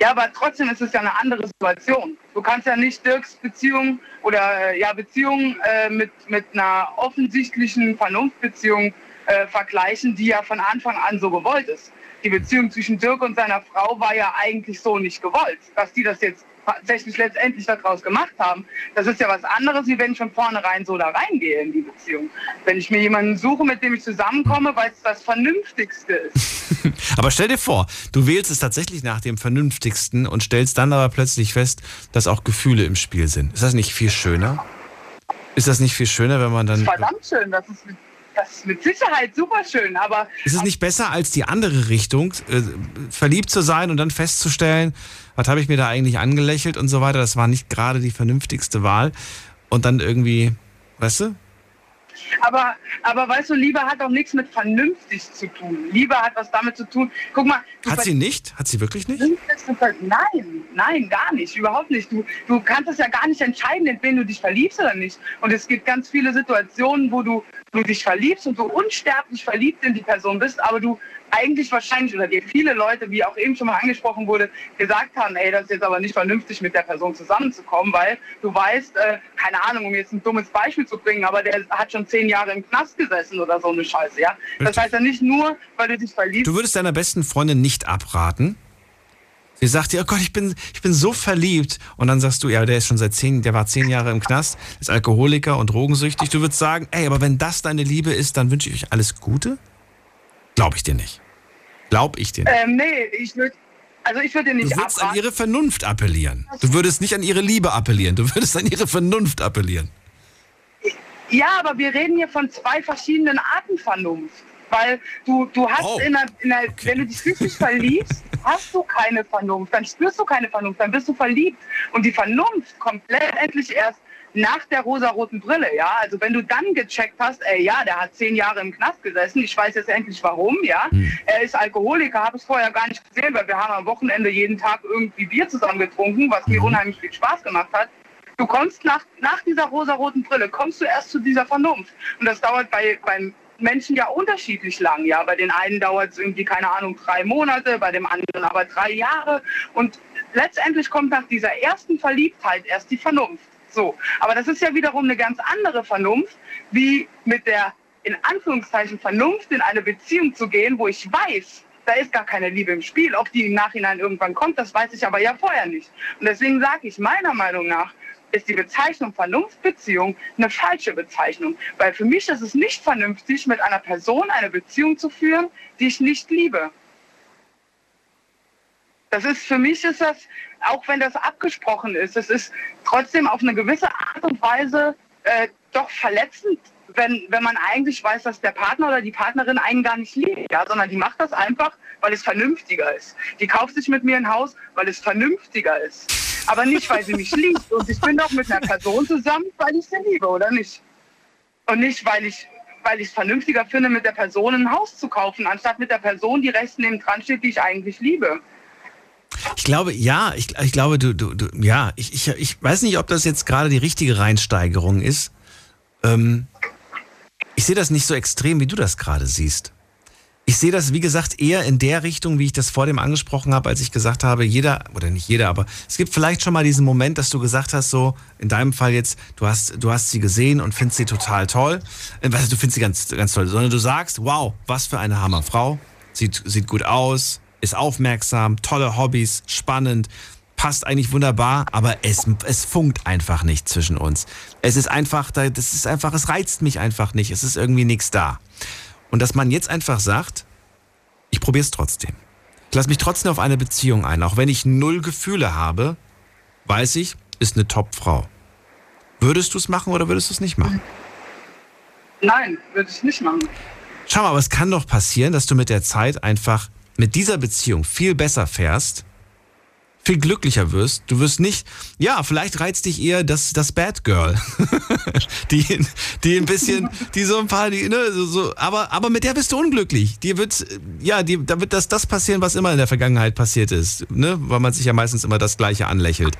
Ja, aber trotzdem ist es ja eine andere Situation. Du kannst ja nicht Dirks Beziehung oder ja Beziehung äh, mit, mit einer offensichtlichen Vernunftbeziehung äh, vergleichen, die ja von Anfang an so gewollt ist die Beziehung zwischen Dirk und seiner Frau war ja eigentlich so nicht gewollt. Dass die das jetzt tatsächlich letztendlich daraus gemacht haben, das ist ja was anderes, wie wenn ich von vornherein so da reingehe in die Beziehung. Wenn ich mir jemanden suche, mit dem ich zusammenkomme, weil es das Vernünftigste ist. aber stell dir vor, du wählst es tatsächlich nach dem Vernünftigsten und stellst dann aber plötzlich fest, dass auch Gefühle im Spiel sind. Ist das nicht viel schöner? Ist das nicht viel schöner, wenn man dann. Verdammt schön, das ist das ist mit Sicherheit super schön, aber. Ist es nicht besser als die andere Richtung, äh, verliebt zu sein und dann festzustellen, was habe ich mir da eigentlich angelächelt und so weiter? Das war nicht gerade die vernünftigste Wahl. Und dann irgendwie, weißt du? Aber, aber weißt du, Liebe hat auch nichts mit vernünftig zu tun. Liebe hat was damit zu tun. Guck mal. Hat sie nicht? Hat sie wirklich nicht? Nein, nein, gar nicht. Überhaupt nicht. Du, du kannst es ja gar nicht entscheiden, in wen du dich verliebst oder nicht. Und es gibt ganz viele Situationen, wo du, du dich verliebst und du unsterblich verliebt in die Person bist, aber du eigentlich wahrscheinlich oder dir viele Leute, wie auch eben schon mal angesprochen wurde, gesagt haben, ey, das ist jetzt aber nicht vernünftig, mit der Person zusammenzukommen, weil du weißt, äh, keine Ahnung, um jetzt ein dummes Beispiel zu bringen, aber der hat schon zehn Jahre im Knast gesessen oder so eine Scheiße, ja. Das heißt ja nicht nur, weil du dich verliebst. Du würdest deiner besten Freundin nicht abraten? Sie sagt dir, oh Gott, ich bin, ich bin so verliebt. Und dann sagst du, ja, der ist schon seit zehn, der war zehn Jahre im Knast, ist Alkoholiker und drogensüchtig. Du würdest sagen, ey, aber wenn das deine Liebe ist, dann wünsche ich euch alles Gute? Glaube ich dir nicht. Glaub ich dir nicht. Ähm, nee, ich würde. Also ich würde nicht Du würdest abraten. an ihre Vernunft appellieren. Du würdest nicht an ihre Liebe appellieren. Du würdest an ihre Vernunft appellieren. Ja, aber wir reden hier von zwei verschiedenen Arten Vernunft. Weil du, du hast oh, in, einer, in einer, okay. wenn du dich richtig verliebst, hast du keine Vernunft. Dann spürst du keine Vernunft, dann bist du verliebt. Und die Vernunft kommt letztendlich erst nach der rosaroten Brille, ja. Also wenn du dann gecheckt hast, ey, ja, der hat zehn Jahre im Knast gesessen, ich weiß jetzt endlich warum, ja. Hm. Er ist Alkoholiker, habe ich vorher gar nicht gesehen, weil wir haben am Wochenende jeden Tag irgendwie Bier zusammen getrunken, was mir hm. unheimlich viel Spaß gemacht hat. Du kommst nach, nach dieser rosaroten Brille, kommst du erst zu dieser Vernunft. Und das dauert bei, beim Menschen ja unterschiedlich lang. Ja, bei den einen dauert es irgendwie, keine Ahnung, drei Monate, bei dem anderen aber drei Jahre. Und letztendlich kommt nach dieser ersten Verliebtheit erst die Vernunft. So. Aber das ist ja wiederum eine ganz andere Vernunft, wie mit der in Anführungszeichen Vernunft in eine Beziehung zu gehen, wo ich weiß, da ist gar keine Liebe im Spiel. Ob die im Nachhinein irgendwann kommt, das weiß ich aber ja vorher nicht. Und deswegen sage ich, meiner Meinung nach ist die Bezeichnung Vernunftbeziehung eine falsche Bezeichnung. Weil für mich ist es nicht vernünftig, mit einer Person eine Beziehung zu führen, die ich nicht liebe. Das ist, für mich ist das, auch wenn das abgesprochen ist, es ist trotzdem auf eine gewisse Art und Weise äh, doch verletzend wenn, wenn man eigentlich weiß, dass der Partner oder die Partnerin einen gar nicht liebt, ja, sondern die macht das einfach, weil es vernünftiger ist. Die kauft sich mit mir ein Haus, weil es vernünftiger ist. Aber nicht, weil sie mich liebt. Und ich bin doch mit einer Person zusammen, weil ich sie liebe, oder nicht? Und nicht, weil ich weil ich es vernünftiger finde, mit der Person ein Haus zu kaufen, anstatt mit der Person, die rechts neben dran steht, die ich eigentlich liebe. Ich glaube, ja, ich, ich glaube, du, du, du ja, ich, ich, ich weiß nicht, ob das jetzt gerade die richtige Reinsteigerung ist. Ähm, ich sehe das nicht so extrem, wie du das gerade siehst. Ich sehe das, wie gesagt, eher in der Richtung, wie ich das vor dem angesprochen habe, als ich gesagt habe, jeder, oder nicht jeder, aber es gibt vielleicht schon mal diesen Moment, dass du gesagt hast, so, in deinem Fall jetzt, du hast, du hast sie gesehen und findest sie total toll. Weißt du, findest sie ganz, ganz toll, sondern du sagst, wow, was für eine Hammerfrau. Sieht, sieht gut aus, ist aufmerksam, tolle Hobbys, spannend passt eigentlich wunderbar, aber es, es funkt einfach nicht zwischen uns. Es ist einfach, das ist einfach, es reizt mich einfach nicht. Es ist irgendwie nichts da. Und dass man jetzt einfach sagt, ich probiere es trotzdem. Ich lasse mich trotzdem auf eine Beziehung ein. Auch wenn ich null Gefühle habe, weiß ich, ist eine Top-Frau. Würdest du es machen oder würdest du es nicht machen? Nein, würde ich nicht machen. Schau mal, aber es kann doch passieren, dass du mit der Zeit einfach mit dieser Beziehung viel besser fährst, viel glücklicher wirst. Du wirst nicht, ja, vielleicht reizt dich eher das, das Bad Girl. die, die ein bisschen, die so ein paar, die, ne, so, so, aber, aber mit der bist du unglücklich. Die wird, ja, die, da wird das, das passieren, was immer in der Vergangenheit passiert ist, ne, weil man sich ja meistens immer das Gleiche anlächelt.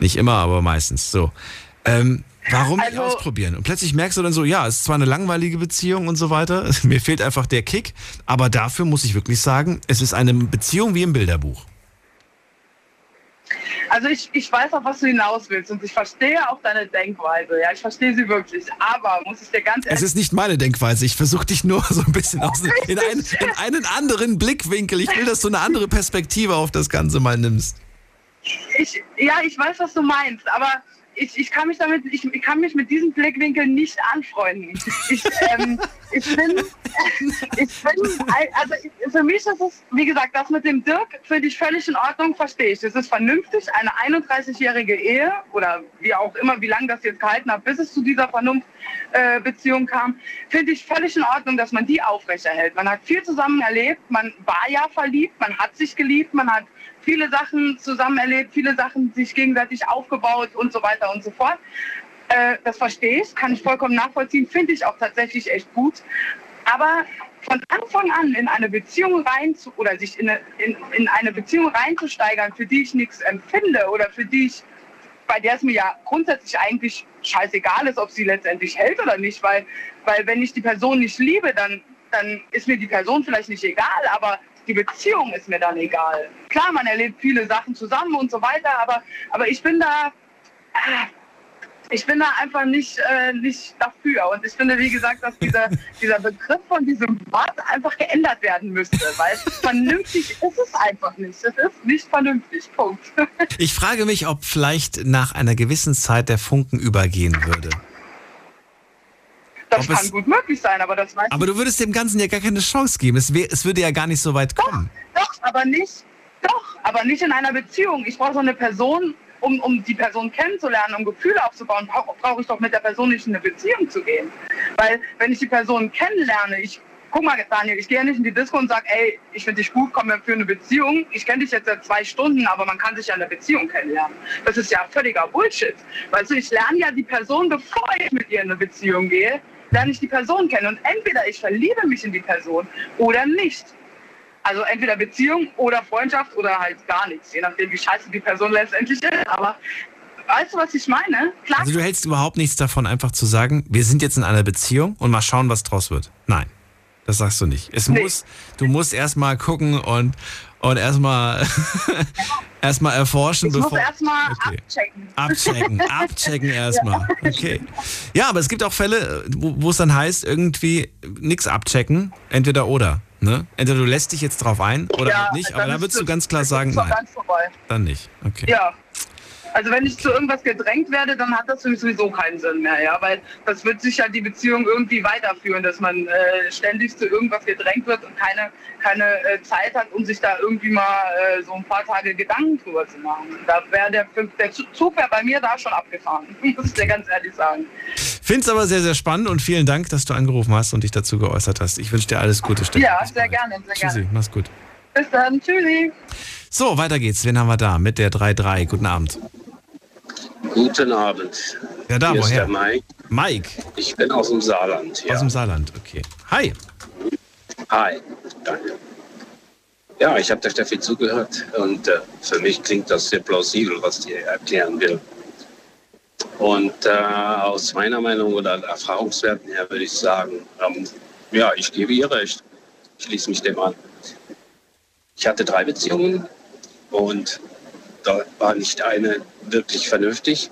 Nicht immer, aber meistens, so. Ähm, Warum nicht also, ausprobieren? Und plötzlich merkst du dann so, ja, es ist zwar eine langweilige Beziehung und so weiter, mir fehlt einfach der Kick, aber dafür muss ich wirklich sagen, es ist eine Beziehung wie im Bilderbuch. Also ich, ich weiß auch, was du hinaus willst und ich verstehe auch deine Denkweise. Ja, ich verstehe sie wirklich. Aber muss ich dir ganz ehrlich... Es ist nicht meine Denkweise. Ich versuche dich nur so ein bisschen aus, in, einen, in einen anderen Blickwinkel. Ich will, dass du eine andere Perspektive auf das Ganze mal nimmst. Ich, ja, ich weiß, was du meinst, aber ich, ich, kann mich damit, ich, ich, kann mich mit diesem Blickwinkel nicht anfreunden. Ich, ähm, ich bin, ich bin, also für mich ist es, wie gesagt, das mit dem Dirk finde ich völlig in Ordnung, verstehe ich. Es ist vernünftig, eine 31-jährige Ehe oder wie auch immer, wie lange das jetzt gehalten hat, bis es zu dieser Vernunftbeziehung äh, kam, finde ich völlig in Ordnung, dass man die aufrechterhält. Man hat viel zusammen erlebt, man war ja verliebt, man hat sich geliebt, man hat viele Sachen zusammen erlebt, viele Sachen sich gegenseitig aufgebaut und so weiter und so fort. Äh, das verstehe ich, kann ich vollkommen nachvollziehen, finde ich auch tatsächlich echt gut. Aber von Anfang an in eine Beziehung rein zu, oder sich in eine, in, in eine Beziehung reinzusteigern, für die ich nichts empfinde oder für die ich, bei der es mir ja grundsätzlich eigentlich scheißegal ist, ob sie letztendlich hält oder nicht, weil, weil wenn ich die Person nicht liebe, dann, dann ist mir die Person vielleicht nicht egal, aber die Beziehung ist mir dann egal. Klar, man erlebt viele Sachen zusammen und so weiter, aber, aber ich bin da, ich bin da einfach nicht, äh, nicht dafür. Und ich finde, wie gesagt, dass dieser, dieser Begriff von diesem Wort einfach geändert werden müsste, weil vernünftig ist es einfach nicht. Es ist nicht vernünftig. Punkt. Ich frage mich, ob vielleicht nach einer gewissen Zeit der Funken übergehen würde. Das kann gut möglich sein, aber das weiß Aber du würdest dem Ganzen ja gar keine Chance geben. Es, wär, es würde ja gar nicht so weit kommen. Doch, doch, aber nicht. Doch, aber nicht in einer Beziehung. Ich brauche so eine Person, um, um die Person kennenzulernen, um Gefühle aufzubauen, brauche brauch ich doch mit der Person nicht in eine Beziehung zu gehen. Weil wenn ich die Person kennenlerne, ich guck mal, Daniel, ich gehe ja nicht in die Disco und sage, ey, ich finde dich gut, komm mir für eine Beziehung. Ich kenne dich jetzt seit zwei Stunden, aber man kann sich ja in einer Beziehung kennenlernen. Das ist ja völliger Bullshit. Weißt du, ich lerne ja die Person, bevor ich mit ihr in eine Beziehung gehe, lerne ich die Person kennen. Und entweder ich verliebe mich in die Person oder nicht. Also entweder Beziehung oder Freundschaft oder halt gar nichts, je nachdem, wie scheiße die Person letztendlich ist. Aber weißt du, was ich meine? Klar. Also du hältst überhaupt nichts davon, einfach zu sagen, wir sind jetzt in einer Beziehung und mal schauen, was draus wird. Nein. Das sagst du nicht. Es nee. muss, du musst erstmal gucken und, und erstmal erstmal erforschen, ich bevor. erstmal okay. abchecken. Abchecken, abchecken erstmal. Okay. Ja, aber es gibt auch Fälle, wo, es dann heißt, irgendwie nichts abchecken, entweder oder. Ne? Entweder du lässt dich jetzt drauf ein oder Ja, halt nicht, aber da würdest du ganz klar sagen, nein. Dann nicht. Okay. Ja. Also wenn ich zu irgendwas gedrängt werde, dann hat das für mich sowieso keinen Sinn mehr, ja, weil das wird sich ja die Beziehung irgendwie weiterführen, dass man äh, ständig zu irgendwas gedrängt wird und keine, keine äh, Zeit hat, um sich da irgendwie mal äh, so ein paar Tage Gedanken drüber zu machen. Da wäre der, der Zug wäre bei mir da schon abgefahren, muss ich dir ganz ehrlich sagen. Find's aber sehr, sehr spannend und vielen Dank, dass du angerufen hast und dich dazu geäußert hast. Ich wünsche dir alles Gute, Steffi. Ja, sehr gerne, sehr Tschüssi, gerne. mach's gut. Bis dann, tschüssi. So, weiter geht's. Wen haben wir da? Mit der 3-3. Guten Abend. Guten Abend. Ja, da, Hier ist woher? der Mike. Mike. Ich bin aus dem Saarland. Ja. Aus dem Saarland, okay. Hi. Hi, danke. Ja, ich habe der Steffi zugehört und äh, für mich klingt das sehr plausibel, was die erklären will. Und äh, aus meiner Meinung oder Erfahrungswerten her würde ich sagen, ähm, ja, ich gebe ihr recht. Ich schließe mich dem an. Ich hatte drei Beziehungen und da war nicht eine wirklich vernünftig.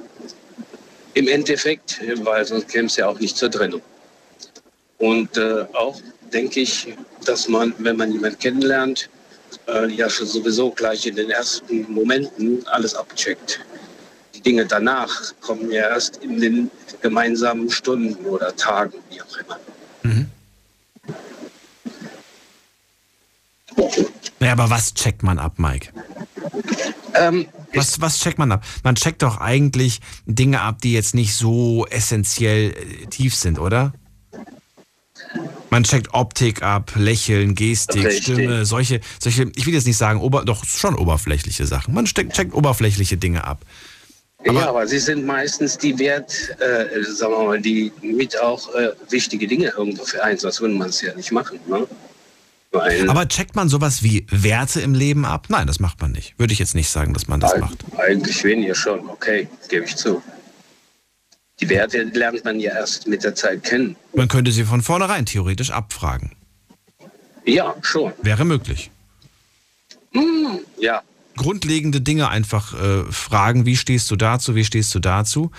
Im Endeffekt, weil sonst käme es ja auch nicht zur Trennung. Und äh, auch denke ich, dass man, wenn man jemanden kennenlernt, äh, ja schon sowieso gleich in den ersten Momenten alles abcheckt. Die Dinge danach kommen ja erst in den gemeinsamen Stunden oder Tagen, wie auch immer. Naja, aber was checkt man ab, Mike? Ähm, was, was checkt man ab? Man checkt doch eigentlich Dinge ab, die jetzt nicht so essentiell äh, tief sind, oder? Man checkt Optik ab, Lächeln, Gestik, Richtig. Stimme, solche, solche, ich will jetzt nicht sagen, ober, doch schon oberflächliche Sachen. Man steckt, checkt oberflächliche Dinge ab. ja, aber sie sind meistens die Wert, äh, sagen wir mal, die mit auch äh, wichtige Dinge irgendwo für eins, sonst würde man es ja nicht machen. Ne? Weil, Aber checkt man sowas wie Werte im Leben ab? Nein, das macht man nicht. Würde ich jetzt nicht sagen, dass man das macht. Eigentlich weniger schon, okay, gebe ich zu. Die Werte lernt man ja erst mit der Zeit kennen. Man könnte sie von vornherein theoretisch abfragen. Ja, schon. Wäre möglich. Hm, ja. Grundlegende Dinge einfach äh, fragen, wie stehst du dazu, wie stehst du dazu.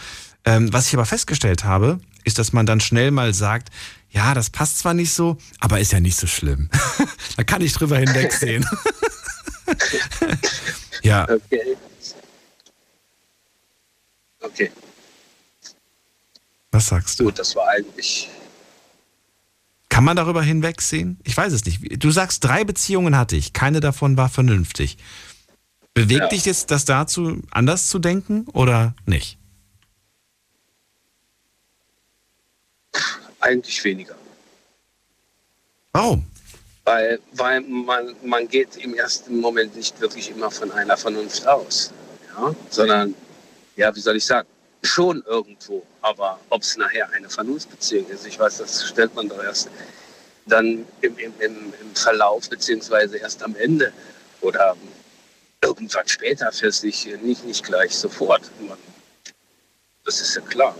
Ähm, was ich aber festgestellt habe, ist, dass man dann schnell mal sagt, ja, das passt zwar nicht so, aber ist ja nicht so schlimm. da kann ich drüber hinwegsehen. ja. Okay. Okay. Was sagst du? Gut, das war eigentlich. Kann man darüber hinwegsehen? Ich weiß es nicht. Du sagst, drei Beziehungen hatte ich, keine davon war vernünftig. Bewegt Ja. dich jetzt das dazu, anders zu denken oder nicht? Eigentlich weniger. Warum? Weil, weil man, man geht im ersten Moment nicht wirklich immer von einer Vernunft aus. Ja? Sondern, ja, wie soll ich sagen, schon irgendwo. Aber ob es nachher eine Vernunftbeziehung ist, ich weiß, das stellt man doch erst dann im, im, im, Verlauf, beziehungsweise erst am Ende oder irgendwann später für sich, nicht, nicht gleich sofort. Das ist ja klar.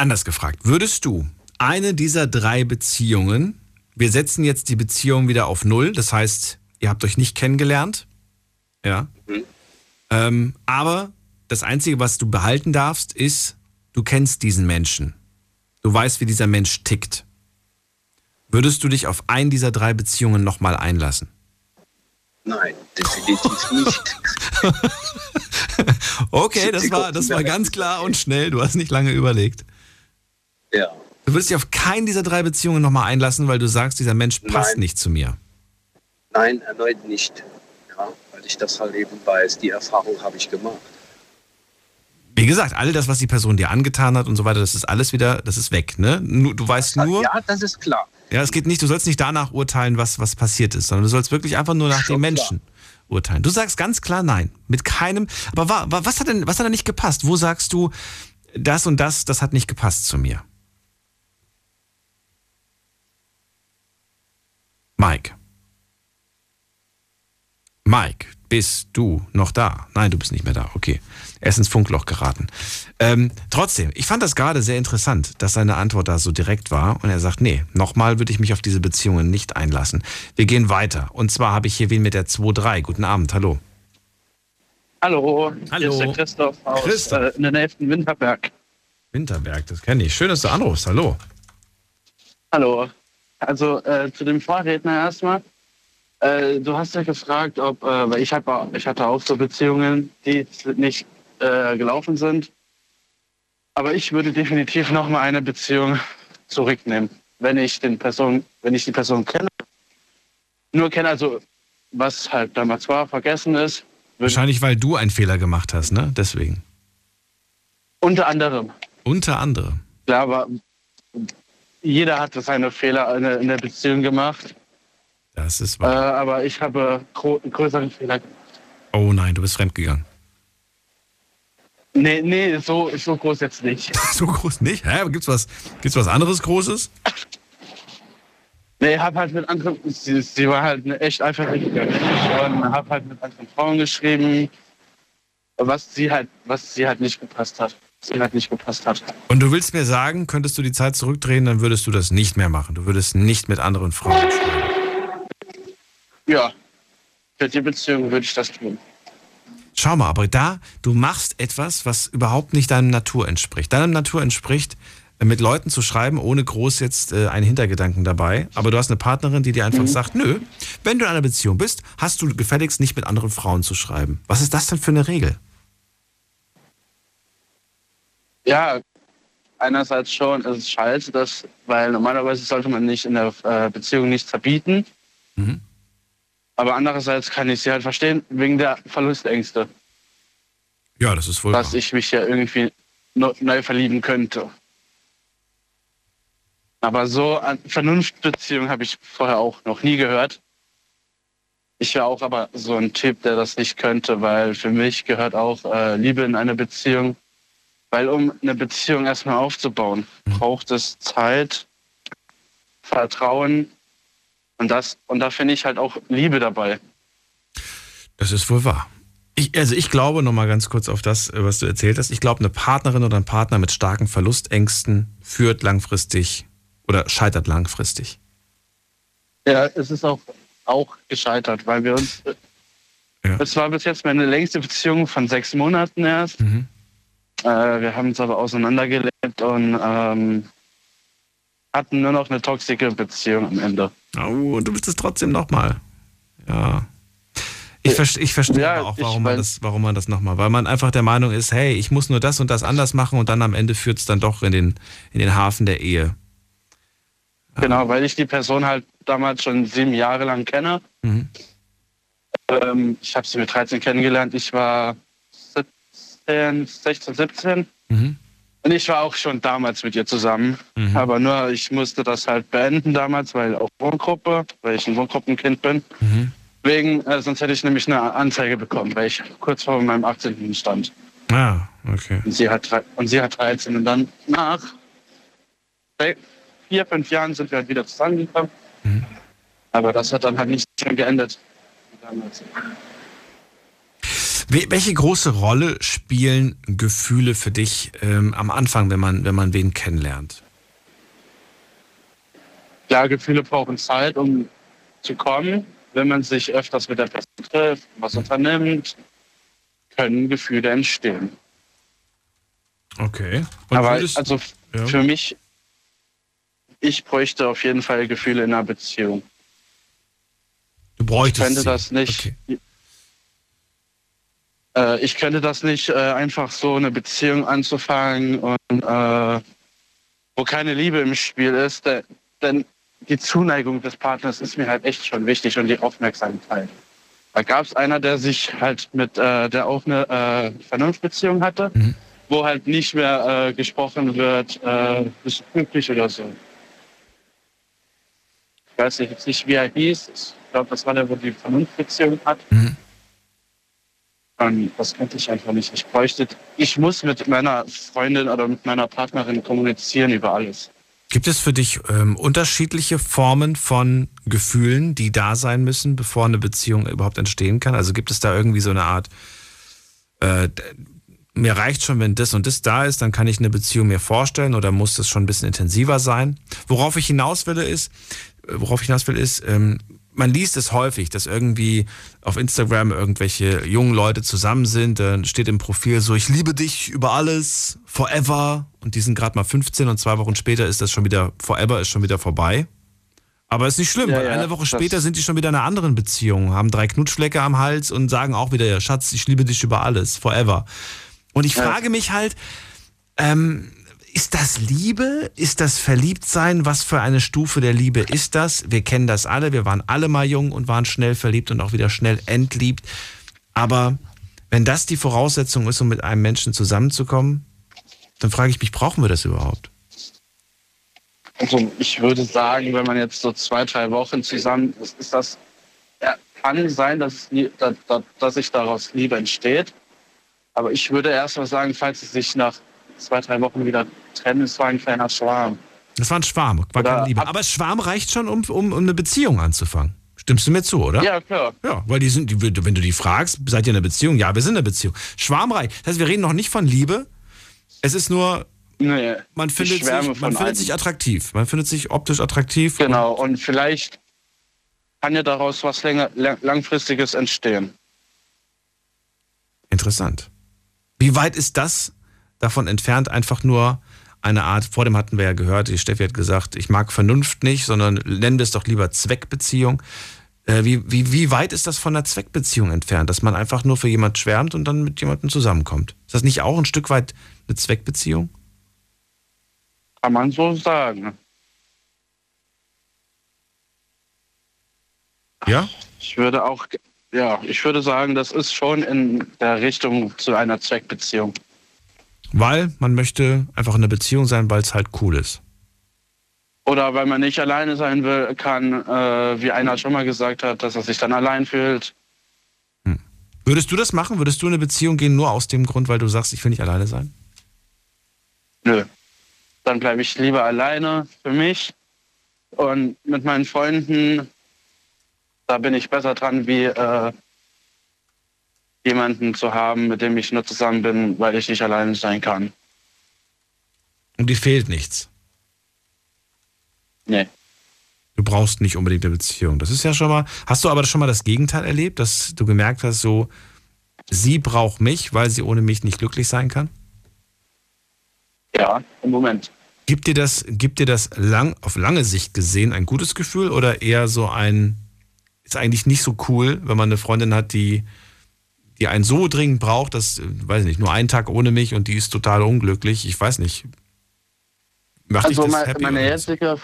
Anders gefragt, würdest du eine dieser drei Beziehungen, wir setzen jetzt die Beziehung wieder auf Null, das heißt, ihr habt euch nicht kennengelernt, ja, ähm, aber das Einzige, was du behalten darfst, ist, du kennst diesen Menschen. Du weißt, wie dieser Mensch tickt. Würdest du dich auf einen dieser drei Beziehungen nochmal einlassen? Nein, definitiv nicht. Okay, das war, das war ganz klar und schnell. Du hast nicht lange überlegt. Ja. Du würdest dich auf keinen dieser drei Beziehungen nochmal einlassen, weil du sagst, dieser Mensch passt Nein. nicht zu mir. Nein, erneut nicht. Ja, weil ich das halt eben weiß. Die Erfahrung habe ich gemacht. Wie gesagt, all das, was die Person dir angetan hat und so weiter, das ist alles wieder, das ist weg, ne? Du weißt nur, Ja, das ist klar. ja, es geht nicht, du sollst nicht danach urteilen, was, was passiert ist, sondern du sollst wirklich einfach nur nach dem Menschen urteilen. Du sagst ganz klar nein. Mit keinem, aber wa, wa, was hat denn, was hat denn nicht gepasst? Wo sagst du, das und das, das hat nicht gepasst zu mir? Mike. Mike, bist du noch da? Nein, du bist nicht mehr da. Okay. Er ist ins Funkloch geraten. Ähm, trotzdem, ich fand das gerade sehr interessant, dass seine Antwort da so direkt war. Und er sagt, nee, nochmal würde ich mich auf diese Beziehungen nicht einlassen. Wir gehen weiter. Und zwar habe ich hier wen mit der 2-3. Guten Abend, hallo. Hallo, Hallo. hier ist der Christoph aus Christoph. Äh, in der Nähe von Winterberg. Winterberg, das kenne ich. Schön, dass du anrufst. Hallo. Hallo. Also äh, zu dem Vorredner erstmal. Äh, du hast ja gefragt, ob, äh, weil ich, hab, ich hatte auch so Beziehungen, die nicht äh, gelaufen sind. Aber ich würde definitiv noch mal eine Beziehung zurücknehmen, wenn ich den Person, wenn ich die Person kenne. Nur kenne, also was halt damals war, vergessen ist. Wahrscheinlich, weil du einen Fehler gemacht hast, ne? Deswegen. Unter anderem. Unter anderem. Klar, aber jeder hat seine Fehler in der- Beziehung gemacht. Das ist Äh, aber ich habe gro größere Fehler gemacht. Oh nein, du bist fremdgegangen. Nee, nee, so, so groß jetzt nicht. so groß nicht? Hä? Gibt's was, gibt's was anderes Großes? Nee, hab halt mit anderen, sie, sie war halt eine echt eifersüchtige und hab halt mit anderen Frauen geschrieben, was sie halt, was sie halt nicht gepasst hat. Halt nicht gepasst hat. Und du willst mir sagen, könntest du die Zeit zurückdrehen, dann würdest du das nicht mehr machen. Du würdest nicht mit anderen Frauen schreiben. Ja, für die Beziehung würde ich das tun. Schau mal, aber da, du machst etwas, was überhaupt nicht deinem Natur entspricht. Deinem Natur entspricht, äh, mit Leuten zu schreiben, ohne groß jetzt äh, einen Hintergedanken dabei. Aber du hast eine Partnerin, die dir einfach sagt, nö, wenn du in einer Beziehung bist, hast du gefälligst nicht mit anderen Frauen zu schreiben. Was ist das denn für eine Regel? Ja, einerseits schon ist es scheiße, dass, weil normalerweise sollte man nicht in der äh, Beziehung nichts verbieten. Mhm. Aber andererseits kann ich sie halt verstehen, wegen der Verlustängste, Ja, das ist wohl dass wahr. ich mich ja irgendwie neu verlieben könnte. Aber so an Vernunftbeziehung habe ich vorher auch noch nie gehört. Ich wäre auch aber so ein Typ, der das nicht könnte, weil für mich gehört auch äh, Liebe in eine Beziehung. Weil um eine Beziehung erstmal aufzubauen, braucht es Zeit, Vertrauen und das und da finde ich halt auch Liebe dabei. Das ist wohl wahr. Ich, also ich glaube noch mal ganz kurz auf das, was du erzählt hast. Ich glaube, eine Partnerin oder ein Partner mit starken Verlustängsten führt langfristig oder scheitert langfristig. Ja, es ist auch, auch gescheitert, weil wir uns. Es war bis jetzt meine längste Beziehung von sechs Monaten erst. Äh, wir haben uns aber auseinandergelebt und ähm, hatten nur noch eine toxische Beziehung am Ende. Oh, und du bist es trotzdem nochmal. Ja. Ich, verste- ich verstehe Ja, auch, warum man, das, warum man das nochmal, weil man einfach der Meinung ist, hey, ich muss nur das und das anders machen und dann am Ende führt es dann doch in den, in den Hafen der Ehe. Genau, weil ich die Person halt damals schon sieben Jahre lang kenne. Mhm. Ähm, ich habe sie mit 13 kennengelernt. Ich war 17, 16, 17. Mhm. Und ich war auch schon damals mit ihr zusammen. Mhm. Aber nur, ich musste das halt beenden damals, weil auch Wohngruppe, weil ich ein Wohngruppenkind bin. Mhm. Wegen, äh, sonst hätte ich nämlich eine Anzeige bekommen, weil ich kurz vor meinem 18. stand. Ah, okay. Und sie hat, und sie hat 13. Und dann nach vier, fünf Jahren sind wir halt wieder zusammengekommen. Aber das hat dann halt nicht mehr geendet. Damals. Wel- Welche große Rolle spielen Gefühle für dich ähm, am Anfang, wenn man, wenn man wen kennenlernt? Klar, Gefühle brauchen Zeit, um zu kommen. Wenn man sich öfters mit der Person trifft, was unternimmt, können Gefühle entstehen. Okay. Und Aber würdest- also Ja. für mich, ich bräuchte auf jeden Fall Gefühle in einer Beziehung. Du bräuchtest Ich könnte sie. das nicht. Äh, ich könnte das nicht äh, einfach so eine Beziehung anzufangen und äh, wo keine Liebe im Spiel ist, de- denn die Zuneigung des Partners ist mir halt echt schon wichtig und die Aufmerksamkeit. Da gab es einer, der sich halt mit, äh, der auch eine äh, Vernunftbeziehung hatte, wo halt nicht mehr äh, gesprochen wird, bist du glücklich oder so. Ich weiß nicht, jetzt nicht, wie er hieß. Ich glaube, das war der, wo die Vernunftbeziehung hat. Und das könnte ich einfach nicht. Ich bräuchte, ich muss mit meiner Freundin oder mit meiner Partnerin kommunizieren über alles. Gibt es für dich ähm, unterschiedliche Formen von Gefühlen, die da sein müssen, bevor eine Beziehung überhaupt entstehen kann? Also gibt es da irgendwie so eine Art, äh, mir reicht schon, wenn das und das da ist, dann kann ich eine Beziehung mir vorstellen oder muss das schon ein bisschen intensiver sein? Worauf ich hinaus will, ist, worauf ich hinaus will, ist, ähm, man liest es häufig, dass irgendwie auf Instagram irgendwelche jungen Leute zusammen sind, dann steht im Profil so, ich liebe dich über alles, forever. Und die sind gerade mal 15 und zwei Wochen später ist das schon wieder, forever ist schon wieder vorbei. Aber ist nicht schlimm, Ja, weil ja, eine Woche später sind die schon wieder in einer anderen Beziehung, haben drei Knutschflecke am Hals und sagen auch wieder, ja, Schatz, ich liebe dich über alles, forever. Und ich Ja. frage mich halt, ähm, ist das Liebe? Ist das Verliebtsein? Was für eine Stufe der Liebe ist das? Wir kennen das alle. Wir waren alle mal jung und waren schnell verliebt und auch wieder schnell entliebt. Aber wenn das die Voraussetzung ist, um mit einem Menschen zusammenzukommen, dann frage ich mich, brauchen wir das überhaupt? Also ich würde sagen, wenn man jetzt so zwei, drei Wochen zusammen ist, ist das, ja, kann sein, dass, dass, dass- sich daraus Liebe entsteht. Aber ich würde erst mal sagen, falls sie sich nach zwei, drei Wochen wieder trennen, es war ein kleiner Schwarm. Das war ein Schwarm, war keine Liebe. Aber Schwarm reicht schon, um, um, um eine Beziehung anzufangen. Stimmst du mir zu, oder? Ja, klar. Ja, weil die sind, die, wenn du die fragst, seid ihr in einer Beziehung? Ja, wir sind in einer Beziehung. Schwarm reicht. Das heißt, wir reden noch nicht von Liebe. Es ist nur, Nee, man findet, sich, man findet sich attraktiv. Man findet sich optisch attraktiv. Genau, und vielleicht kann ja daraus was länger, lang- langfristiges entstehen. Interessant. Wie weit ist das davon entfernt, einfach nur eine Art, vor dem hatten wir ja gehört, die Steffi hat gesagt, ich mag Vernunft nicht, sondern nennen wir es doch lieber Zweckbeziehung. Äh, wie, wie, wie weit ist das von einer Zweckbeziehung entfernt, dass man einfach nur für jemand schwärmt und dann mit jemandem zusammenkommt? Ist das nicht auch ein Stück weit eine Zweckbeziehung? Kann man so sagen. Ja? Ich würde auch, ja, ich würde sagen, das ist schon in der Richtung zu einer Zweckbeziehung. Weil man möchte einfach in einer Beziehung sein, weil es halt cool ist. Oder weil man nicht alleine sein will, kann, äh, wie einer schon mal gesagt hat, dass er sich dann allein fühlt. Würdest du das machen? Würdest du in eine Beziehung gehen nur aus dem Grund, weil du sagst, ich will nicht alleine sein? Nö. Dann bleibe ich lieber alleine für mich. Und mit meinen Freunden, da bin ich besser dran, wie äh, jemanden zu haben, mit dem ich nur zusammen bin, weil ich nicht alleine sein kann. Und dir fehlt nichts. Nee. Du brauchst nicht unbedingt eine Beziehung. Das ist ja schon mal. Hast du aber schon mal das Gegenteil erlebt, dass du gemerkt hast, so, sie braucht mich, weil sie ohne mich nicht glücklich sein kann? Ja, im Moment. Gibt dir das, gibt dir das lang, auf lange Sicht gesehen ein gutes Gefühl oder eher so ein, ist eigentlich nicht so cool, wenn man eine Freundin hat, die, die einen so dringend braucht, dass, äh, weiß nicht, nur einen Tag ohne mich und die ist total unglücklich. Ich weiß nicht. Macht also dich das happy meine, jetzige,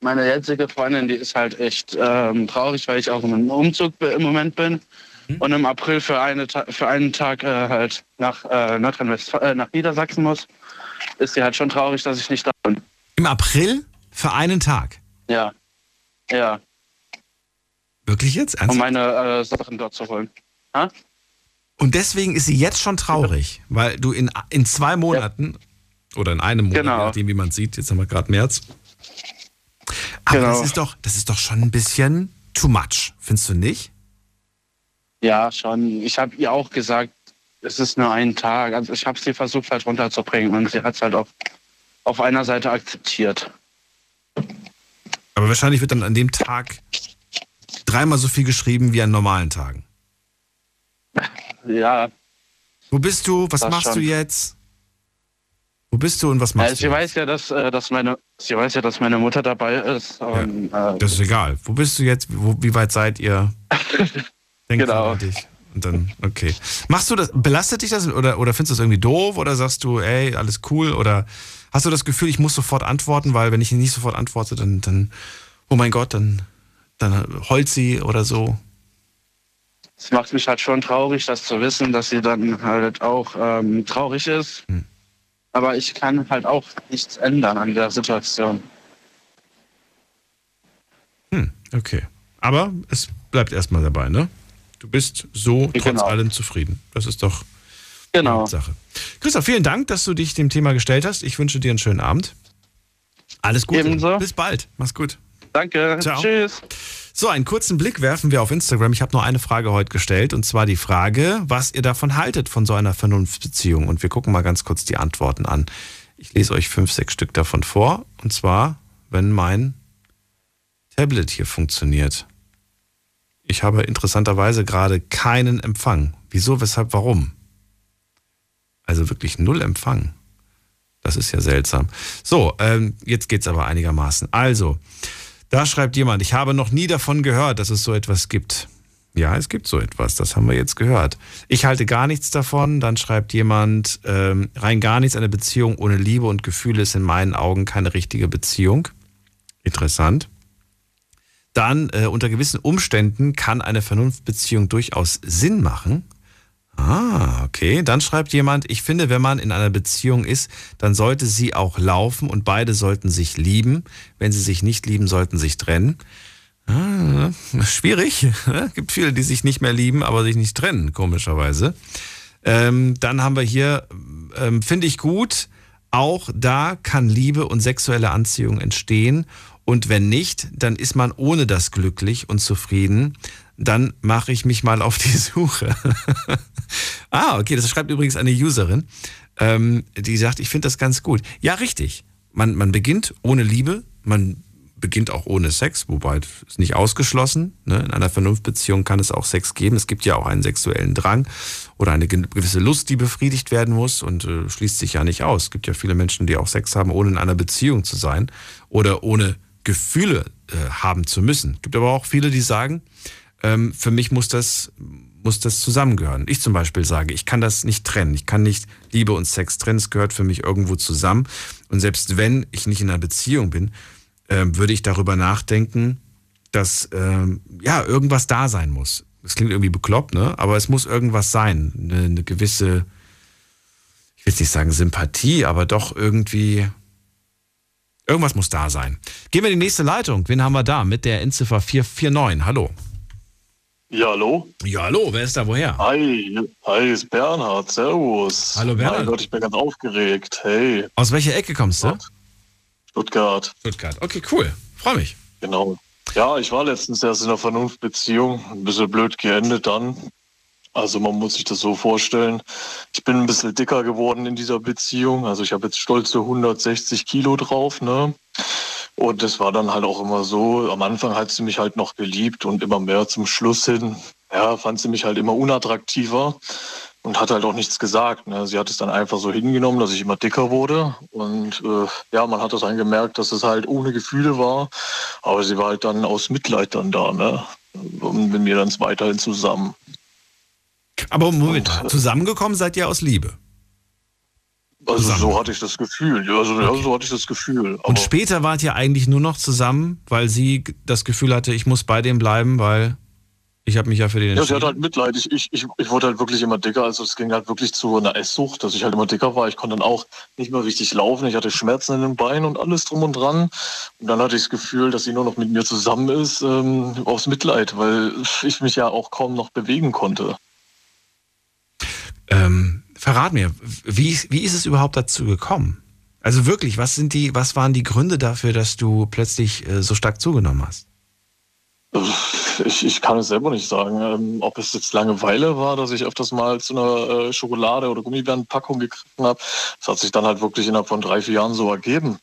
meine jetzige Freundin, die ist halt echt ähm, traurig, weil ich auch im Umzug im Moment bin. Mhm. Und im April für, eine, für einen Tag äh, halt nach äh, Nordrhein-Westfalen, äh, nach Niedersachsen muss, ist sie halt schon traurig, dass ich nicht da bin. Im April für einen Tag? Ja. Ja. Wirklich jetzt? Um Ernsthaft? meine äh, Sachen dort zu holen. Ha? Und deswegen ist sie jetzt schon traurig, weil du in, in zwei Monaten oder in einem Monat, Genau. je nachdem, wie man sieht, jetzt haben wir gerade März. Aber Genau. das, ist doch, das ist doch schon ein bisschen too much, findest du nicht? Ja, schon. Ich habe ihr auch gesagt, es ist nur ein Tag. Also ich habe sie versucht halt runterzubringen und sie hat es halt auch auf einer Seite akzeptiert. Aber wahrscheinlich wird dann an dem Tag dreimal so viel geschrieben wie an normalen Tagen. Ja. Wo bist du? Was machst schon. du jetzt? Wo bist du und was Ja, machst sie du? weiß ja, dass, äh, dass meine, sie weiß ja, dass meine Mutter dabei ist. Und, äh, Das ist egal. Wo bist du jetzt? Wo, wie weit seid ihr? Denk Genau. an dich. Und dann, okay. Machst du das, belastet dich das oder, oder findest du das irgendwie doof oder sagst du, ey, alles cool? Oder hast du das Gefühl, ich muss sofort antworten, weil wenn ich nicht sofort antworte, dann, dann oh mein Gott, dann, dann heult sie oder so. Es macht mich halt schon traurig, das zu wissen, dass sie dann halt auch ähm, traurig ist. Hm. Aber ich kann halt auch nichts ändern an der Situation. Hm, okay. Aber es bleibt erstmal dabei, ne? Du bist so trotz Genau. allem zufrieden. Das ist doch Genau. Sache. Christoph, vielen Dank, dass du dich dem Thema gestellt hast. Ich wünsche dir einen schönen Abend. Alles Gute. Ebenso. Bis bald. Mach's gut. Danke. Ciao. Tschüss. So, einen kurzen Blick werfen wir auf Instagram. Ich habe nur eine Frage heute gestellt und zwar die Frage, was ihr davon haltet von so einer Vernunftsbeziehung. Und wir gucken mal ganz kurz die Antworten an. Ich lese euch fünf, sechs Stück davon vor. Und zwar, wenn mein Tablet hier funktioniert. Ich habe interessanterweise gerade keinen Empfang. Wieso, weshalb, warum? Also wirklich null Empfang. Das ist ja seltsam. So, ähm, jetzt geht's aber einigermaßen. Also, da schreibt jemand, ich habe noch nie davon gehört, dass es so etwas gibt. Ja, es gibt so etwas, das haben wir jetzt gehört. Ich halte gar nichts davon. Dann schreibt jemand, ähm, rein gar nichts, eine Beziehung ohne Liebe und Gefühle ist in meinen Augen keine richtige Beziehung. Interessant. Dann, äh, unter gewissen Umständen kann eine Vernunftbeziehung durchaus Sinn machen. Ah, okay. Dann schreibt jemand, ich finde, wenn man in einer Beziehung ist, dann sollte sie auch laufen und beide sollten sich lieben. Wenn sie sich nicht lieben, sollten sich trennen. Ah, schwierig. Gibt viele, die sich nicht mehr lieben, aber sich nicht trennen, komischerweise. Ähm, dann haben wir hier, ähm, finde ich gut, auch da kann Liebe und sexuelle Anziehung entstehen. Und wenn nicht, dann ist man ohne das glücklich und zufrieden. Dann mache ich mich mal auf die Suche. ah, okay, das schreibt übrigens eine Userin, ähm, die sagt, ich finde das ganz gut. Ja, richtig. Man, man beginnt ohne Liebe, man beginnt auch ohne Sex, wobei es nicht ausgeschlossen. Ne? In einer Vernunftbeziehung kann es auch Sex geben. Es gibt ja auch einen sexuellen Drang oder eine gewisse Lust, die befriedigt werden muss und äh, schließt sich ja nicht aus. Es gibt ja viele Menschen, die auch Sex haben, ohne in einer Beziehung zu sein oder ohne Gefühle äh, haben zu müssen. Es gibt aber auch viele, die sagen, ähm, für mich muss das, muss das zusammengehören. Ich zum Beispiel sage, ich kann das nicht trennen. Ich kann nicht Liebe und Sex trennen. Es gehört für mich irgendwo zusammen. Und selbst wenn ich nicht in einer Beziehung bin, äh, würde ich darüber nachdenken, dass ähm, ja irgendwas da sein muss. Das klingt irgendwie bekloppt, ne? Aber es muss irgendwas sein. Eine, eine gewisse, ich will nicht sagen Sympathie, aber doch irgendwie Irgendwas muss da sein. Gehen wir in die nächste Leitung. Wen haben wir da mit der Endziffer 449? Hallo. Ja, hallo? Ja, hallo. Wer ist da woher? Hi, hi, ist Bernhard. Servus. Hallo, Bernhard. Mein Gott, ich bin ganz aufgeregt. Hey. Aus welcher Ecke kommst du? Stuttgart. Stuttgart. Okay, cool. Freue mich. Genau. Ja, ich war letztens erst in einer Vernunftbeziehung. Ein bisschen blöd geendet dann. Also man muss sich das so vorstellen. Ich bin ein bisschen dicker geworden in dieser Beziehung. Also ich habe jetzt stolze 160 Kilo drauf. Ne? Und das war dann halt auch immer so. Am Anfang hat sie mich halt noch geliebt und immer mehr zum Schluss hin. Ja, fand sie mich halt immer unattraktiver und hat halt auch nichts gesagt. Ne? Sie hat es dann einfach so hingenommen, dass ich immer dicker wurde. Und äh, ja, man hat das dann gemerkt, dass es halt ohne Gefühle war. Aber sie war halt dann aus Mitleid dann da. Ne? Und mit mir dann weiterhin zusammen. Aber Moment, zusammengekommen seid ihr aus Liebe? Also zusammen. so hatte ich das Gefühl. Also okay. ja, so hatte ich das Gefühl. Aber Und später wart ihr eigentlich nur noch zusammen, weil sie das Gefühl hatte, ich muss bei dem bleiben, weil ich habe mich ja für den Ja, sie hat halt Mitleid. Ich, ich, ich, ich wurde halt wirklich immer dicker. Also es ging halt wirklich zu einer Esssucht, dass ich halt immer dicker war. Ich konnte dann auch nicht mehr richtig laufen. Ich hatte Schmerzen in den Beinen und alles drum und dran. Und dann hatte ich das Gefühl, dass sie nur noch mit mir zusammen ist, ähm, aus Mitleid, weil ich mich ja auch kaum noch bewegen konnte. Ähm, verrat mir, wie, wie ist es überhaupt dazu gekommen? Also wirklich, was sind die, was waren die Gründe dafür, dass du plötzlich äh, so stark zugenommen hast? Ich, ich kann es selber nicht sagen. Ähm, ob es jetzt Langeweile war, dass ich öfters mal zu einer äh, Schokolade- oder Gummibärenpackung gegriffen habe. Das hat sich dann halt wirklich innerhalb von drei, vier Jahren so ergeben.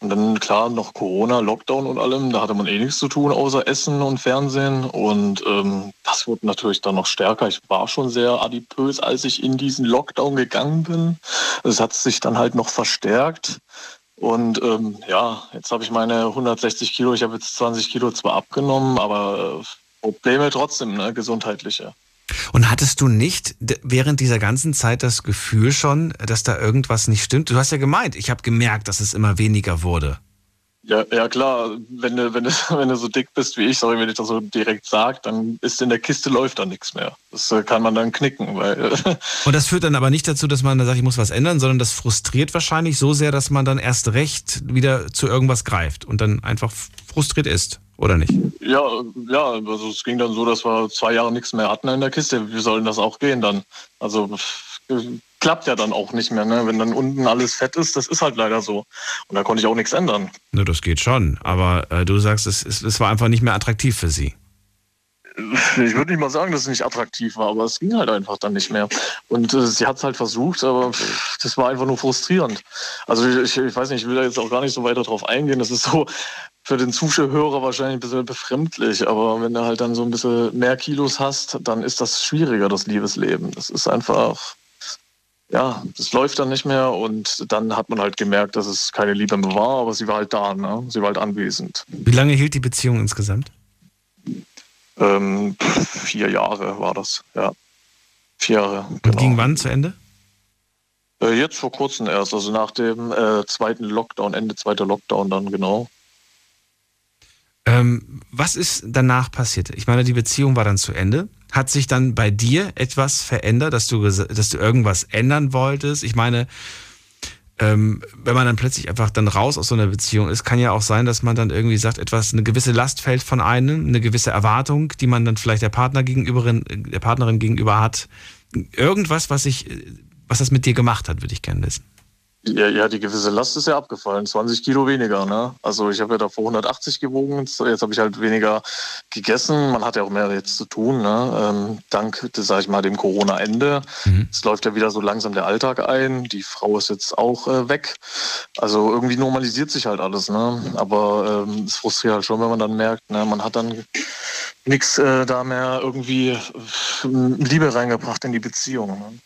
Und dann klar noch Corona, Lockdown und allem, da hatte man eh nichts zu tun, außer Essen und Fernsehen. Und ähm, das wurde natürlich dann noch stärker. Ich war schon sehr adipös, als ich in diesen Lockdown gegangen bin. Es hat sich dann halt noch verstärkt. Und ähm, ja, jetzt habe ich meine 160 Kilo, ich habe jetzt 20 Kilo zwar abgenommen, aber äh, Probleme trotzdem, ne, gesundheitliche. Und hattest du nicht während dieser ganzen Zeit das Gefühl schon, dass da irgendwas nicht stimmt? Du hast ja gemeint, ich habe gemerkt, dass es immer weniger wurde. Ja, ja klar, wenn du, wenn, du, wenn du so dick bist wie ich, sorry, wenn ich das so direkt sage, dann ist in der Kiste läuft da nichts mehr. Das äh, kann man dann knicken. Weil, Und das führt dann aber nicht dazu, dass man da sagt, ich muss was ändern, sondern das frustriert wahrscheinlich so sehr, dass man dann erst recht wieder zu irgendwas greift und dann einfach frustriert ist, oder nicht? Ja, ja, also es ging dann so, dass wir zwei Jahre nichts mehr hatten in der Kiste. Wie soll denn das auch gehen dann? Also klappt ja dann auch nicht mehr. Ne? Wenn dann unten alles fett ist, das ist halt leider so. Und da konnte ich auch nichts ändern. Ne, das geht schon. Aber äh, du sagst, es, es, es war einfach nicht mehr attraktiv für sie. Ich würde nicht mal sagen, dass es nicht attraktiv war, aber es ging halt einfach dann nicht mehr. Und äh, sie hat es halt versucht, aber pff, das war einfach nur frustrierend. Also ich, ich, weiß nicht, ich will da jetzt auch gar nicht so weiter drauf eingehen. Das ist so für den Zuschauer wahrscheinlich ein bisschen befremdlich, aber wenn du halt dann so ein bisschen mehr Kilos hast, dann ist das schwieriger, das Liebesleben. Das ist einfach, ja, das läuft dann nicht mehr und dann hat man halt gemerkt, dass es keine Liebe mehr war, aber sie war halt da, ne? sie war halt anwesend. Wie lange hielt die Beziehung insgesamt? Ähm, vier Jahre war das, ja. Vier Jahre. Und genau. ging wann zu Ende? Äh, jetzt vor kurzem erst, also nach dem äh, zweiten Lockdown, Ende zweiter Lockdown dann genau. Ähm, was ist danach passiert? Ich meine, die Beziehung war dann zu Ende. Hat sich dann bei dir etwas verändert, dass du, dass du irgendwas ändern wolltest? Ich meine, ähm, wenn man dann plötzlich einfach dann raus aus so einer Beziehung ist, kann ja auch sein, dass man dann irgendwie sagt, etwas, eine gewisse Last fällt von einem, eine gewisse Erwartung, die man dann vielleicht der Partner gegenüber, der Partnerin gegenüber hat. Irgendwas, was ich, was das mit dir gemacht hat, würde ich gerne wissen. Ja, ja, die gewisse Last ist ja abgefallen. 20 Kilo weniger. Ne? Also ich habe ja davor 180 gewogen. Jetzt habe ich halt weniger gegessen. Man hat ja auch mehr jetzt zu tun. Ne? Ähm, dank, sage ich mal, dem Corona-Ende. Mhm. Es läuft ja wieder so langsam der Alltag ein. Die Frau ist jetzt auch äh, weg. Also irgendwie normalisiert sich halt alles. Ne? Aber ähm, es frustriert halt schon, wenn man dann merkt, ne? man hat dann nichts äh, da mehr irgendwie äh, Liebe reingebracht in die Beziehung. Ne?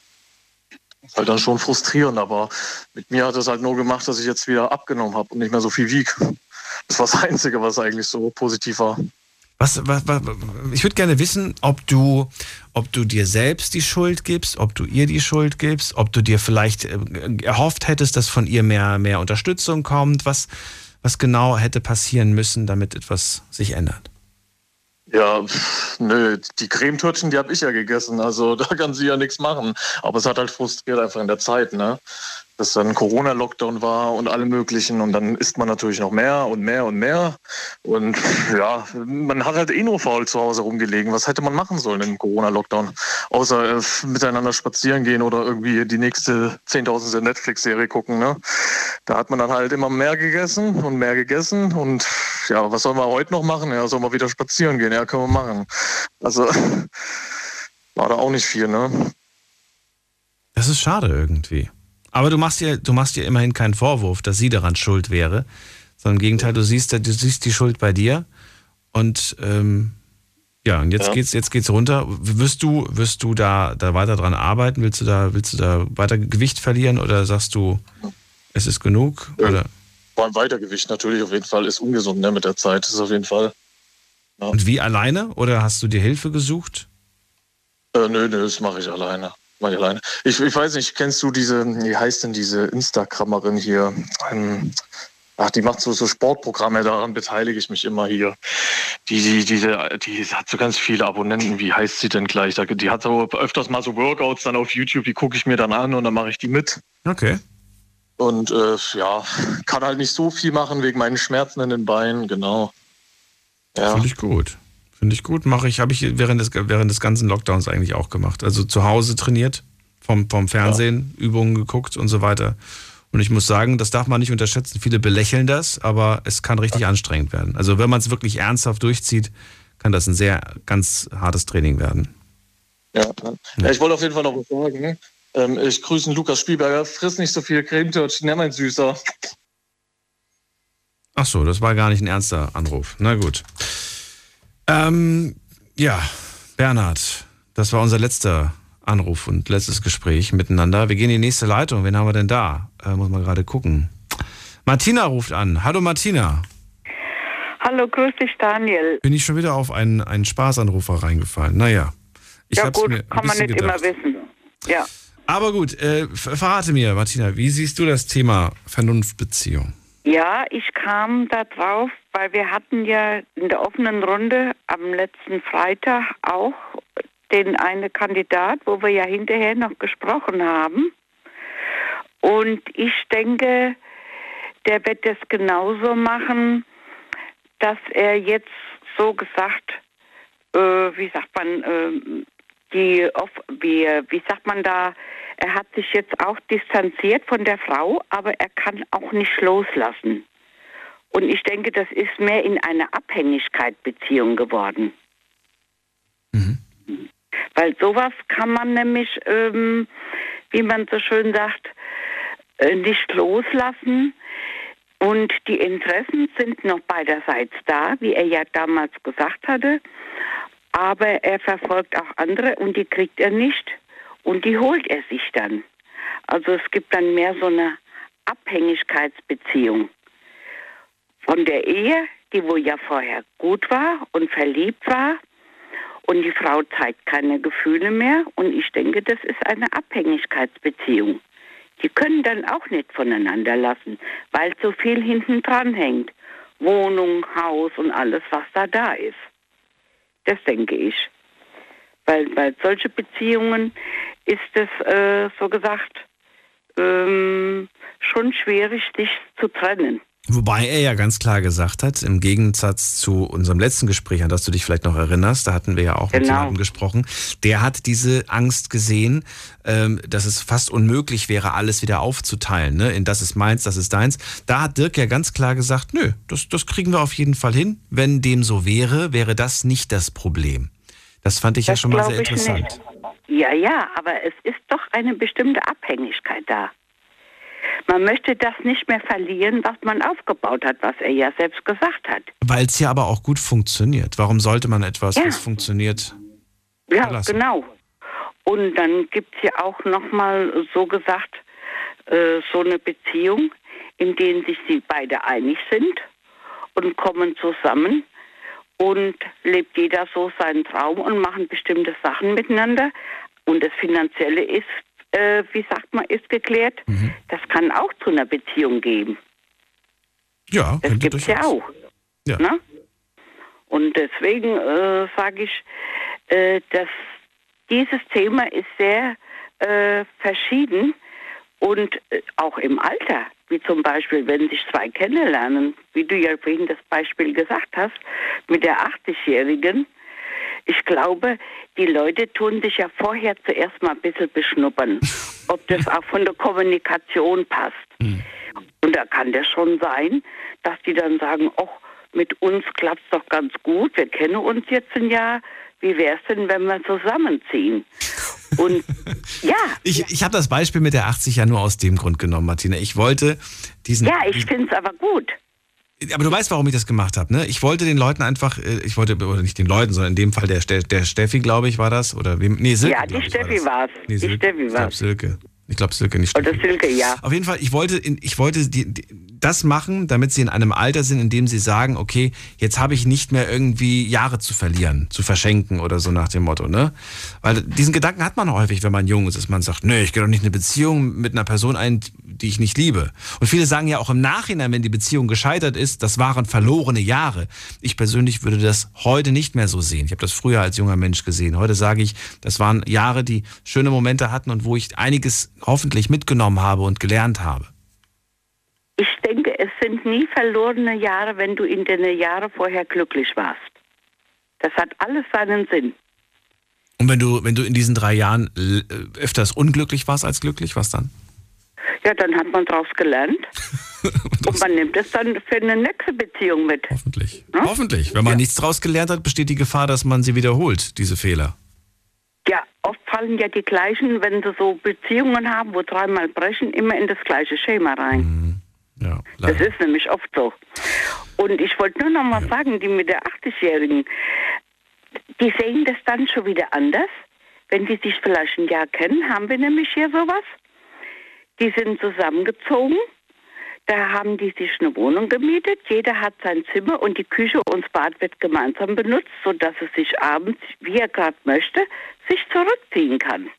Ist halt dann schon frustrierend, aber mit mir hat es halt nur gemacht, dass ich jetzt wieder abgenommen habe und nicht mehr so viel wieg. Das war das Einzige, was eigentlich so positiv war. Was, was, was, ich würde gerne wissen, ob du, ob du dir selbst die Schuld gibst, ob du ihr die Schuld gibst, ob du dir vielleicht äh, erhofft hättest, dass von ihr mehr, mehr Unterstützung kommt. Was, was genau hätte passieren müssen, damit etwas sich ändert? Ja, nö, die Cremetörtchen, die habe ich ja gegessen, also da kann sie ja nichts machen. Aber es hat halt frustriert einfach in der Zeit, ne? Dass dann Corona-Lockdown war und alle möglichen und dann isst man natürlich noch mehr und mehr und mehr. Und ja, man hat halt eh nur faul zu Hause rumgelegen. Was hätte man machen sollen im Corona-Lockdown? Außer äh, miteinander spazieren gehen oder irgendwie die nächste zehntausendste Netflix-Serie gucken, ne? Da hat man dann halt immer mehr gegessen und mehr gegessen und ja, was sollen wir heute noch machen? Ja, sollen wir wieder spazieren gehen? Ja, können wir machen. Also war da auch nicht viel, ne? Das ist schade irgendwie. Aber du machst ihr, du machst ihr immerhin keinen Vorwurf, dass sie daran schuld wäre, sondern im Gegenteil, du siehst, du siehst die Schuld bei dir. Und ähm, ja, und jetzt ja. geht's, jetzt geht's runter. Wirst du, wirst du da, da weiter dran arbeiten? Willst du da, willst du da weiter Gewicht verlieren oder sagst du, es ist genug? Ja. Oder? Beim Weitergewicht natürlich auf jeden Fall ist ungesund ne, mit der Zeit. Ist auf jeden Fall. Ja. Und wie alleine? Oder hast du dir Hilfe gesucht? Äh, nö, nö, das mache ich alleine. Mach ich alleine. Ich, ich weiß nicht, kennst du diese, wie heißt denn diese Instagrammerin hier? Ähm, ach, die macht so, so Sportprogramme, daran beteilige ich mich immer hier. Die, die, diese, die hat so ganz viele Abonnenten, wie heißt sie denn gleich? Die hat so öfters mal so Workouts dann auf YouTube, die gucke ich mir dann an und dann mache ich die mit. Okay. Und äh, ja, kann halt nicht so viel machen wegen meinen Schmerzen in den Beinen, genau. Ja. Finde ich gut. Finde ich gut. Mache ich, habe ich während des, während des ganzen Lockdowns eigentlich auch gemacht. Also zu Hause trainiert, vom, vom Fernsehen, ja. Übungen geguckt und so weiter. Und ich muss sagen, das darf man nicht unterschätzen. Viele belächeln das, aber es kann richtig ja. anstrengend werden. Also wenn man es wirklich ernsthaft durchzieht, kann das ein sehr ganz hartes Training werden. Ja, ja. ich wollte auf jeden Fall noch was sagen. Ähm, ich grüße Lukas Spielberger. Friss nicht so viel Cremetörtchen, ne, mein Süßer. Ach so, das war gar nicht ein ernster Anruf. Na gut. Ähm, ja, Bernhard, das war unser letzter Anruf und letztes Gespräch miteinander. Wir gehen in die nächste Leitung. Wen haben wir denn da? Äh, muss man gerade gucken. Martina ruft an. Hallo Martina. Hallo, grüß dich Daniel. Bin ich schon wieder auf einen, einen Spaßanrufer reingefallen? Naja. Ich ja gut, kann man nicht gedacht. immer wissen. Ja. Aber gut, äh, verrate mir, Martina, wie siehst du das Thema Vernunftbeziehung? Ja, ich kam da drauf, weil wir hatten ja in der offenen Runde am letzten Freitag auch den einen Kandidat, wo wir ja hinterher noch gesprochen haben. Und ich denke, der wird das genauso machen, dass er jetzt so gesagt, äh, wie sagt man, äh, die, wie, wie sagt man da, er hat sich jetzt auch distanziert von der Frau, aber er kann auch nicht loslassen. Und ich denke, das ist mehr in eine Abhängigkeitsbeziehung geworden. Weil sowas kann man nämlich, ähm, wie man so schön sagt, äh, nicht loslassen. Und die Interessen sind noch beiderseits da, wie er ja damals gesagt hatte. Aber er verfolgt auch andere und die kriegt er nicht. Und die holt er sich dann. Also es gibt dann mehr so eine Abhängigkeitsbeziehung. Von der Ehe, die wo ja vorher gut war und verliebt war, und die Frau zeigt keine Gefühle mehr. Und ich denke, das ist eine Abhängigkeitsbeziehung. Die können dann auch nicht voneinander lassen, weil so viel hinten dran hängt. Wohnung, Haus und alles, was da da ist. Das denke ich. Weil bei solchen Beziehungen ist es, äh, so gesagt, ähm, schon schwierig, sich zu trennen. Wobei er ja ganz klar gesagt hat, im Gegensatz zu unserem letzten Gespräch, an das du dich vielleicht noch erinnerst, da hatten wir ja auch mit Genau. jemandem gesprochen, der hat diese Angst gesehen, ähm, dass es fast unmöglich wäre, alles wieder aufzuteilen, ne? in das ist meins, das ist deins. Da hat Dirk ja ganz klar gesagt, nö, das, das kriegen wir auf jeden Fall hin. Wenn dem so wäre, wäre das nicht das Problem. Das fand ich ja schon mal sehr interessant. Nicht. Ja, ja, aber es ist doch eine bestimmte Abhängigkeit da. Man möchte das nicht mehr verlieren, was man aufgebaut hat, was er ja selbst gesagt hat. Weil es ja aber auch gut funktioniert. Warum sollte man etwas, Ja. was funktioniert, Ja, verlassen? genau. Und dann gibt es ja auch nochmal so gesagt, äh, so eine Beziehung, in denen sich sie beide einig sind und kommen zusammen und lebt jeder so seinen Traum und machen bestimmte Sachen miteinander. Und das Finanzielle ist, äh, wie sagt man, ist geklärt. Das kann auch zu einer Beziehung geben. Ja, Das gibt es ja auch. Ja. Ne? Und deswegen äh, sage ich, äh, dass dieses Thema ist sehr äh, verschieden und äh, auch im Alter, wie zum Beispiel, wenn sich zwei kennenlernen, wie du ja vorhin das Beispiel gesagt hast, mit der 80-Jährigen. Ich glaube, die Leute tun sich ja vorher zuerst mal ein bisschen beschnuppern, ob das auch von der Kommunikation passt. Und da kann das schon sein, dass die dann sagen, ach, mit uns klappt es doch ganz gut, wir kennen uns jetzt ein Jahr, wie wäre es denn, wenn wir zusammenziehen? Und ja, Ich, ich habe das Beispiel mit der 80 ja nur aus dem Grund genommen, Martina. Ich wollte diesen. ja, ich finde es aber gut. Aber du weißt, warum ich das gemacht habe, ne? Ich wollte den Leuten einfach, äh, ich wollte, oder nicht den Leuten, sondern in dem Fall der, Ste- der Steffi, glaube ich, war das. Oder wem? Nee, Silke. ja, glaub die ich, Steffi war es. Nee, die Silke. Steffi Ich war glaube Silke. Ich glaube Silke, nicht Steffi. Oder Silke, ja. Auf jeden Fall, ich wollte, ich wollte die, die, das machen, damit sie in einem Alter sind, in dem sie sagen, okay, jetzt habe ich nicht mehr irgendwie Jahre zu verlieren, zu verschenken oder so nach dem Motto, ne? Weil diesen Gedanken hat man häufig, wenn man jung ist, dass man sagt, nee, ich gehe doch nicht eine Beziehung mit einer Person ein, die ich nicht liebe. Und viele sagen ja auch im Nachhinein, wenn die Beziehung gescheitert ist, das waren verlorene Jahre. Ich persönlich würde das heute nicht mehr so sehen. Ich habe das früher als junger Mensch gesehen. Heute sage ich, das waren Jahre, die schöne Momente hatten und wo ich einiges hoffentlich mitgenommen habe und gelernt habe. Ich denke, es sind nie verlorene Jahre, wenn du in den Jahren vorher glücklich warst. Das hat alles seinen Sinn. Und wenn du, wenn du in diesen drei Jahren äh, öfters unglücklich warst als glücklich, was dann? Ja, dann hat man daraus gelernt. und man nimmt es dann für eine nächste Beziehung mit. Hoffentlich. Hoffentlich. Wenn man nichts draus gelernt hat, besteht die Gefahr, dass man sie wiederholt, diese Fehler. Ja, oft fallen ja die gleichen, wenn sie so Beziehungen haben, wo dreimal brechen, immer in das gleiche Schema rein. Ja, das ist nämlich oft so. Und ich wollte nur noch mal sagen, die mit der 80-Jährigen, die sehen das dann schon wieder anders. Wenn die sich vielleicht ein Jahr kennen, haben wir nämlich hier sowas. Die sind zusammengezogen. Da haben die sich eine Wohnung gemietet. Jeder hat sein Zimmer und die Küche und das Bad wird gemeinsam benutzt, sodass es sich abends, wie er gerade möchte, sich zurückziehen kann.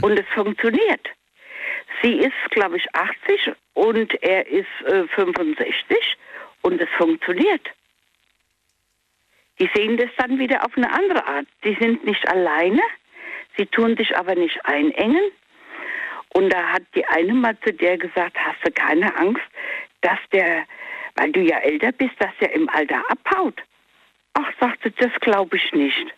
Und es funktioniert. Sie ist, glaube ich, 80 und er ist äh, 65 und es funktioniert. Die sehen das dann wieder auf eine andere Art. Die sind nicht alleine, sie tun sich aber nicht einengen. Und da hat die eine mal zu der gesagt, hast du keine Angst, dass der, weil du ja älter bist, dass der im Alter abhaut. Ach, sagte, das glaube ich nicht.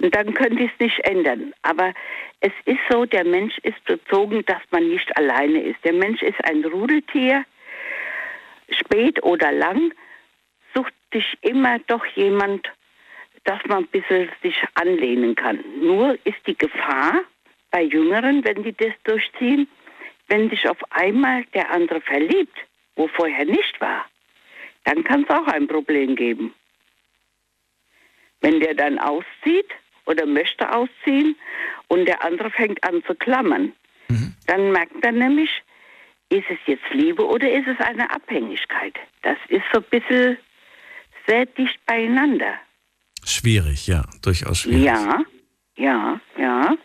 Und dann könnte ich es nicht ändern. Aber es ist so, der Mensch ist bezogen, dass man nicht alleine ist. Der Mensch ist ein Rudeltier. Spät oder lang sucht sich immer doch jemand, dass man ein bisschen sich anlehnen kann. Nur ist die Gefahr bei Jüngeren, wenn die das durchziehen, wenn sich auf einmal der andere verliebt, wo vorher nicht war, dann kann es auch ein Problem geben. Wenn der dann auszieht oder möchte ausziehen und der andere fängt an zu klammern, mhm. dann merkt er nämlich, ist es jetzt Liebe oder ist es eine Abhängigkeit? Das ist so ein bisschen sehr dicht beieinander. Schwierig, ja, durchaus schwierig. Ja, ja, ja.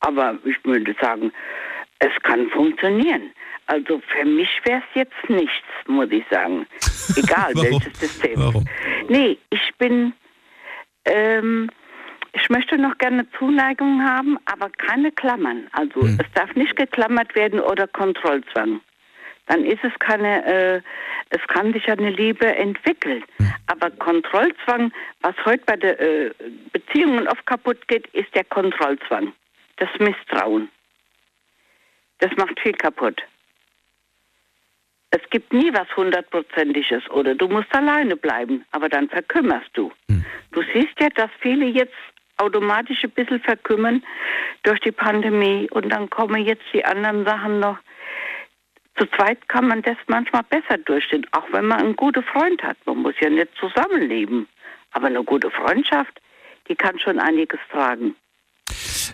Aber ich würde sagen, es kann funktionieren. Also für mich wäre es jetzt nichts, muss ich sagen. Egal welches System. Warum? Nee, ich bin, ähm, ich möchte noch gerne Zuneigung haben, aber keine Klammern. Also hm. es darf nicht geklammert werden oder Kontrollzwang. Dann ist es keine, äh, es kann sich eine Liebe entwickeln. Hm. Aber Kontrollzwang, was heute bei den äh, Beziehungen oft kaputt geht, ist der Kontrollzwang. Das Misstrauen. Das macht viel kaputt. Es gibt nie was hundertprozentiges oder du musst alleine bleiben, aber dann verkümmerst du. Hm. Du siehst ja, dass viele jetzt automatisch ein bisschen verkümmern durch die Pandemie und dann kommen jetzt die anderen Sachen noch. Zu zweit kann man das manchmal besser durchstehen, auch wenn man einen guten Freund hat. Man muss ja nicht zusammenleben. Aber eine gute Freundschaft, die kann schon einiges tragen.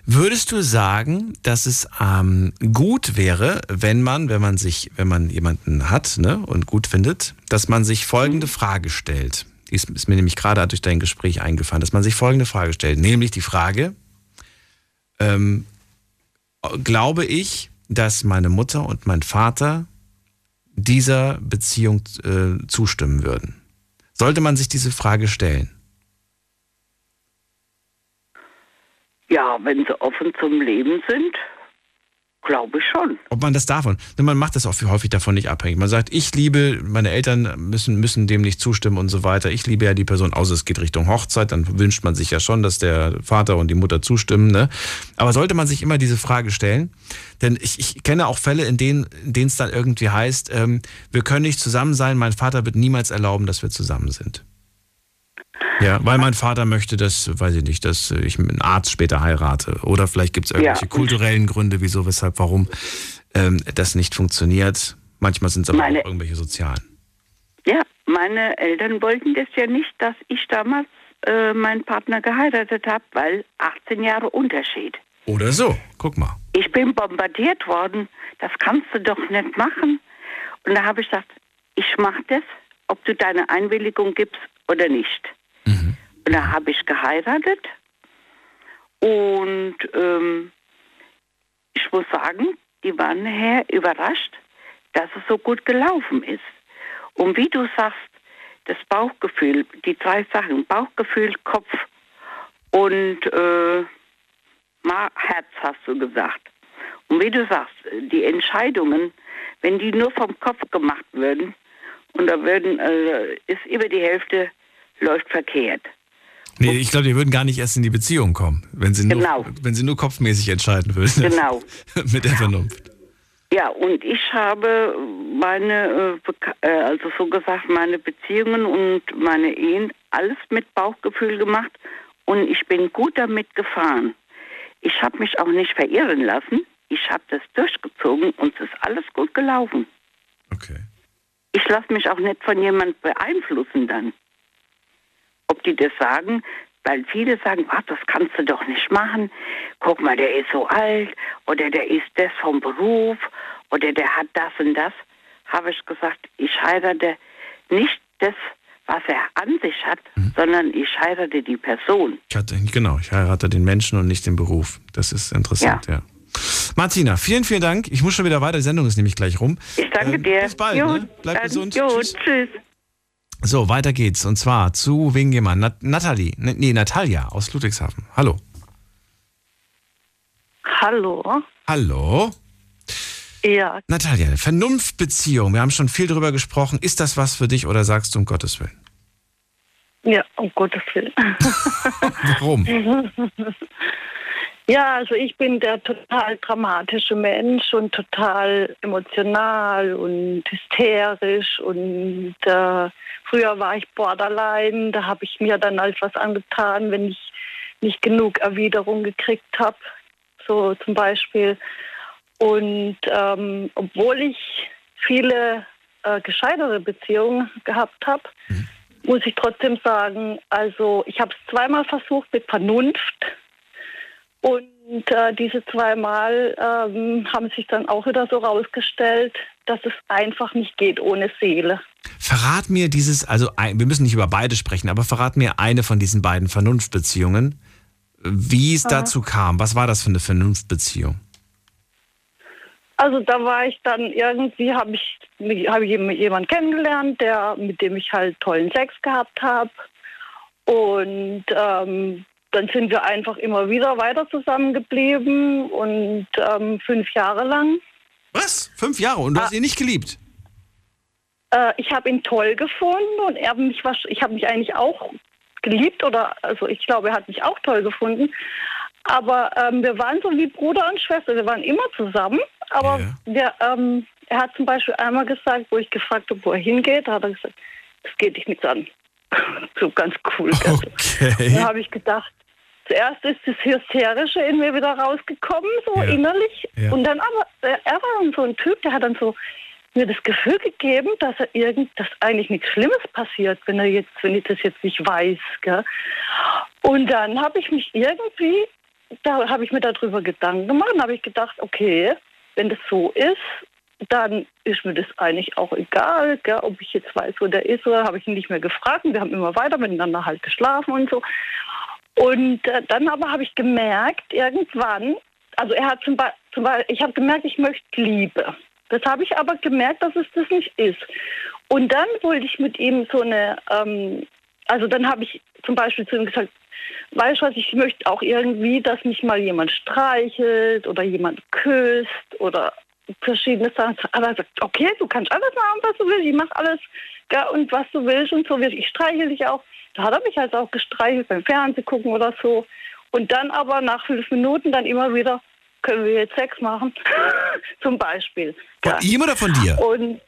Würdest du sagen, dass es ähm, gut wäre, wenn man, wenn man sich, wenn man jemanden hat ne, und gut findet, dass man sich folgende mhm. Frage stellt? Die ist, ist mir nämlich gerade durch dein Gespräch eingefallen, dass man sich folgende Frage stellt, nämlich die Frage, ähm, glaube ich, dass meine Mutter und mein Vater dieser Beziehung äh, zustimmen würden? Sollte man sich diese Frage stellen? Ja, wenn sie offen zum Leben sind, glaube ich schon. Ob man das davon, man macht das auch häufig davon nicht abhängig. Man sagt, ich liebe, meine Eltern müssen, müssen dem nicht zustimmen und so weiter. Ich liebe ja die Person, außer es geht Richtung Hochzeit, dann wünscht man sich ja schon, dass der Vater und die Mutter zustimmen. Ne? Aber sollte man sich immer diese Frage stellen? Denn ich, ich kenne auch Fälle, in denen in denen es dann irgendwie heißt, ähm, wir können nicht zusammen sein, mein Vater wird niemals erlauben, dass wir zusammen sind. Ja, weil mein Vater möchte, dass, weiß ich nicht, dass ich einen Arzt später heirate. Oder vielleicht gibt es irgendwelche ja. kulturellen Gründe, wieso, weshalb, warum ähm, das nicht funktioniert. Manchmal sind es aber meine, auch irgendwelche sozialen. Ja, meine Eltern wollten das ja nicht, dass ich damals äh, meinen Partner geheiratet habe, weil 18 Jahre Unterschied. Oder so, guck mal. Ich bin bombardiert worden, das kannst du doch nicht machen. Und da habe ich gesagt, ich mache das, ob du deine Einwilligung gibst oder nicht. Und da habe ich geheiratet und ähm, ich muss sagen, die waren nachher überrascht, dass es so gut gelaufen ist. Und wie du sagst, das Bauchgefühl, die drei Sachen, Bauchgefühl, Kopf und äh, Herz hast du gesagt. Und wie du sagst, die Entscheidungen, wenn die nur vom Kopf gemacht würden, und da würden, äh, ist über die Hälfte läuft verkehrt. Nee, ich glaube, die würden gar nicht erst in die Beziehung kommen, wenn sie nur, genau. wenn sie nur kopfmäßig entscheiden würden. Genau. Mit der Vernunft. Ja, und ich habe meine, äh, äh, also so gesagt, meine Beziehungen und meine Ehen alles mit Bauchgefühl gemacht und ich bin gut damit gefahren. Ich habe mich auch nicht verirren lassen. Ich habe das durchgezogen und es ist alles gut gelaufen. Okay. Ich lasse mich auch nicht von jemandem beeinflussen dann ob die das sagen, weil viele sagen, ach, das kannst du doch nicht machen. Guck mal, der ist so alt oder der ist das vom Beruf oder der hat das und das. Habe ich gesagt, ich heirate nicht das, was er an sich hat, mhm. sondern ich heirate die Person. Ich hatte, genau, ich heirate den Menschen und nicht den Beruf. Das ist interessant, ja. ja. Martina, vielen, vielen Dank. Ich muss schon wieder weiter. Die Sendung ist nämlich gleich rum. Ich danke ähm, dir. Bis bald. Gut, ne? Bleib gesund. Gut, tschüss. tschüss. So, weiter geht's. Und zwar zu gehen wir? Nat Nathalie, nee, Natalia aus Ludwigshafen. Hallo. Hallo. Hallo. Ja. Natalia, Vernunftbeziehung. Wir haben schon viel darüber gesprochen. Ist das was für dich oder sagst du um Gottes Willen? Ja, um Gottes Willen. Warum? Ja, also ich bin der total dramatische Mensch und total emotional und hysterisch und äh, früher war ich borderline, da habe ich mir dann als was angetan, wenn ich nicht genug Erwiderung gekriegt habe, so zum Beispiel. Und ähm, obwohl ich viele äh, gescheitere Beziehungen gehabt habe, muss ich trotzdem sagen, also ich habe es zweimal versucht mit Vernunft und äh, diese zweimal ähm, haben sich dann auch wieder so rausgestellt, dass es einfach nicht geht ohne Seele. Verrat mir dieses, also wir müssen nicht über beide sprechen, aber verrat mir eine von diesen beiden Vernunftbeziehungen, wie es Ah. dazu kam. Was war das für eine Vernunftbeziehung? Also da war ich dann irgendwie, habe ich, hab ich jemanden kennengelernt, der, mit dem ich halt tollen Sex gehabt habe. Und ähm, dann sind wir einfach immer wieder weiter zusammengeblieben und ähm, fünf Jahre lang. Was? Fünf Jahre und du Ah. hast ihn nicht geliebt? Äh, ich habe ihn toll gefunden und er mich, wahrsch- ich habe mich eigentlich auch geliebt oder also ich glaube, er hat mich auch toll gefunden. Aber ähm, wir waren so wie Bruder und Schwester. Wir waren immer zusammen. Aber wir, ähm, er hat zum Beispiel einmal gesagt, wo ich gefragt habe, wo er hingeht, da hat er gesagt, das geht dich nichts an. so ganz cool. gell? Okay. Dann habe ich gedacht, zuerst ist das Hysterische in mir wieder rausgekommen, so Ja. innerlich. Ja. Und dann aber, äh, er war dann so ein Typ, der hat dann so mir das Gefühl gegeben, dass er irgend, dass eigentlich nichts Schlimmes passiert, wenn er jetzt, wenn ich das jetzt nicht weiß. Gell? Und dann habe ich mich irgendwie, da habe ich mir darüber Gedanken gemacht und habe ich gedacht, okay, wenn das so ist, dann ist mir das eigentlich auch egal, gell, ob ich jetzt weiß, wo der ist oder habe ich ihn nicht mehr gefragt. Und wir haben immer weiter miteinander halt geschlafen und so. Und äh, dann aber habe ich gemerkt, irgendwann, also er hat zum Beispiel, ich habe gemerkt, ich möchte Liebe. Das habe ich aber gemerkt, dass es das nicht ist. Und dann wollte ich mit ihm so eine, ähm, also dann habe ich zum Beispiel zu ihm gesagt, weißt du was, ich möchte auch irgendwie, dass mich mal jemand streichelt oder jemand küsst oder verschiedene Sachen. Aber er sagt, okay, du kannst alles machen, was du willst, ich mache alles gell, und was du willst und so. Ich streichel dich auch. Da hat er mich halt auch gestreichelt beim Fernsehen gucken oder so. Und dann aber nach fünf Minuten dann immer wieder, können wir jetzt Sex machen? Zum Beispiel. Von ihm oder von dir? Und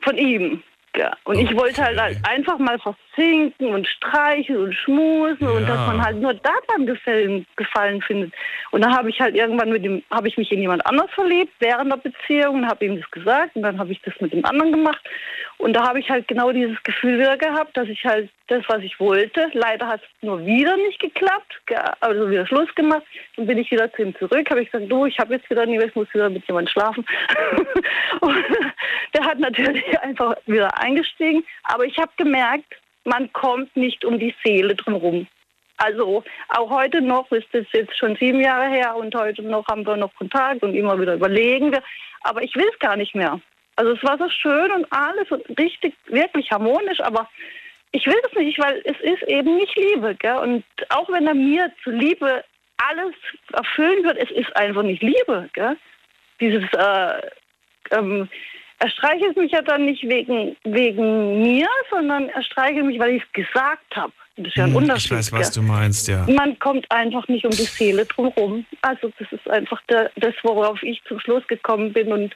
von ihm. Ja. Und ich wollte halt, halt einfach mal versinken und streicheln und schmusen und dass man halt nur daran gefallen, gefallen findet. Und dann habe ich halt irgendwann mit dem, habe ich mich in jemand anders verliebt während der Beziehung und habe ihm das gesagt und dann habe ich das mit dem anderen gemacht. Und da habe ich halt genau dieses Gefühl wieder gehabt, dass ich halt das, was ich wollte, leider hat es nur wieder nicht geklappt, ge- also wieder Schluss gemacht. Dann bin ich wieder zu ihm zurück, habe ich gesagt, du, ich habe jetzt wieder nie, ich muss wieder mit jemandem schlafen. und der hat natürlich einfach wieder eingestiegen, aber ich habe gemerkt, man kommt nicht um die Seele drumherum. Also auch heute noch ist es jetzt schon sieben Jahre her und heute noch haben wir noch Kontakt und immer wieder überlegen wir. Aber ich will es gar nicht mehr. Also es war so schön und alles und richtig, wirklich harmonisch, aber ich will es nicht, weil es ist eben nicht Liebe. Gell? Und auch wenn er mir zu Liebe alles erfüllen wird, es ist einfach nicht Liebe. Gell? Dieses, äh, ähm, er streichelt mich ja dann nicht wegen, wegen mir, sondern er streichelt mich, weil ich es gesagt habe. Das ist ja ein Hm, Unterschied. Ich weiß, was du meinst, ja. Man kommt einfach nicht um die Seele drumherum. Also das ist einfach der, das, worauf ich zum Schluss gekommen bin. Und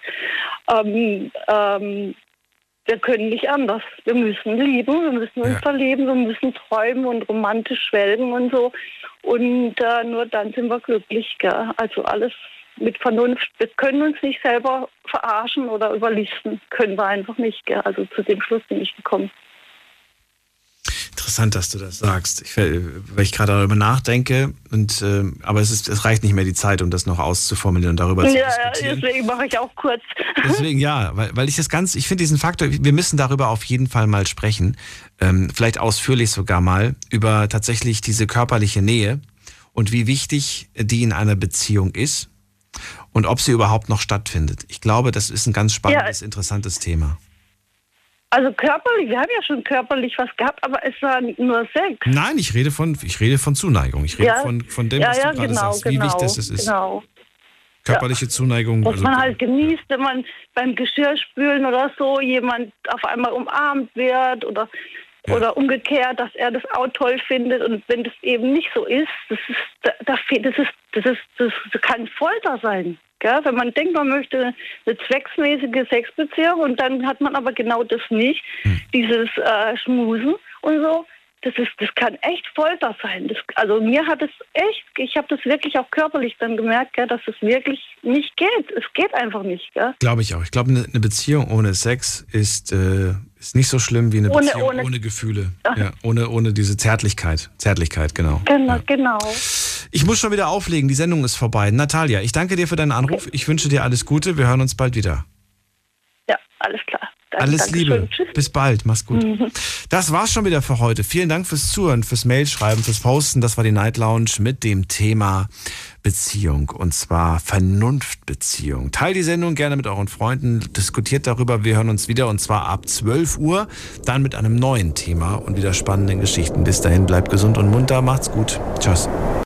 ähm, ähm, wir können nicht anders. Wir müssen lieben, wir müssen uns verlieben, wir müssen träumen und romantisch schwelgen und so. Und äh, nur dann sind wir glücklich. Gell? Also alles mit Vernunft. Wir können uns nicht selber verarschen oder überlisten. Können wir einfach nicht. Gell? Also zu dem Schluss bin ich gekommen. Interessant, dass du das sagst. Ich, weil ich gerade darüber nachdenke, und, äh, aber es, ist, es reicht nicht mehr die Zeit, um das noch auszuformulieren und darüber zu Ja, ja, diskutieren. deswegen mache ich auch kurz. Deswegen ja, weil, weil ich das ganz, ich finde diesen Faktor, wir müssen darüber auf jeden Fall mal sprechen, ähm, vielleicht ausführlich sogar mal, über tatsächlich diese körperliche Nähe und wie wichtig die in einer Beziehung ist und ob sie überhaupt noch stattfindet. Ich glaube, das ist ein ganz spannendes, interessantes Thema. Also körperlich, wir haben ja schon körperlich was gehabt, aber es war nur Sex. Nein, ich rede von, ich rede von Zuneigung. Ich rede Ja. von, von dem, ja, was ja, du gerade genau, sagst, wie genau, wichtig das ist. Genau. Körperliche Zuneigung. Was Also, man halt genießt, wenn man beim Geschirrspülen oder so jemand auf einmal umarmt wird oder Oder umgekehrt, dass er das auch toll findet und wenn das eben nicht so ist, das ist, da, da, das ist, das ist, das kann Folter sein. Gell? Wenn man denkt, man möchte eine zwecksmäßige Sexbeziehung und dann hat man aber genau das nicht, hm. dieses äh, Schmusen und so, das, ist, das kann echt Folter sein. Das, also mir hat es echt, ich habe das wirklich auch körperlich dann gemerkt, gell, dass es wirklich nicht geht. Es geht einfach nicht. Glaube ich auch. Ich glaube, eine, eine Beziehung ohne Sex ist, äh, ist nicht so schlimm wie eine ohne, Beziehung ohne, ohne Gefühle. Ja, ohne, ohne diese Zärtlichkeit. Zärtlichkeit, genau. Genau, ja. genau. Ich muss schon wieder auflegen. Die Sendung ist vorbei. Natalia, ich danke dir für deinen Anruf. Okay. Ich wünsche dir alles Gute. Wir hören uns bald wieder. Ja, alles klar. Alles Dankeschön. Liebe. Bis bald. Mach's gut. Mhm. Das war's schon wieder für heute. Vielen Dank fürs Zuhören, fürs Mailschreiben, fürs Posten. Das war die Night Lounge mit dem Thema Beziehung und zwar Vernunftbeziehung. Teilt die Sendung gerne mit euren Freunden, diskutiert darüber. Wir hören uns wieder und zwar ab 12 Uhr, dann mit einem neuen Thema und wieder spannenden Geschichten. Bis dahin bleibt gesund und munter. Macht's gut. Tschüss.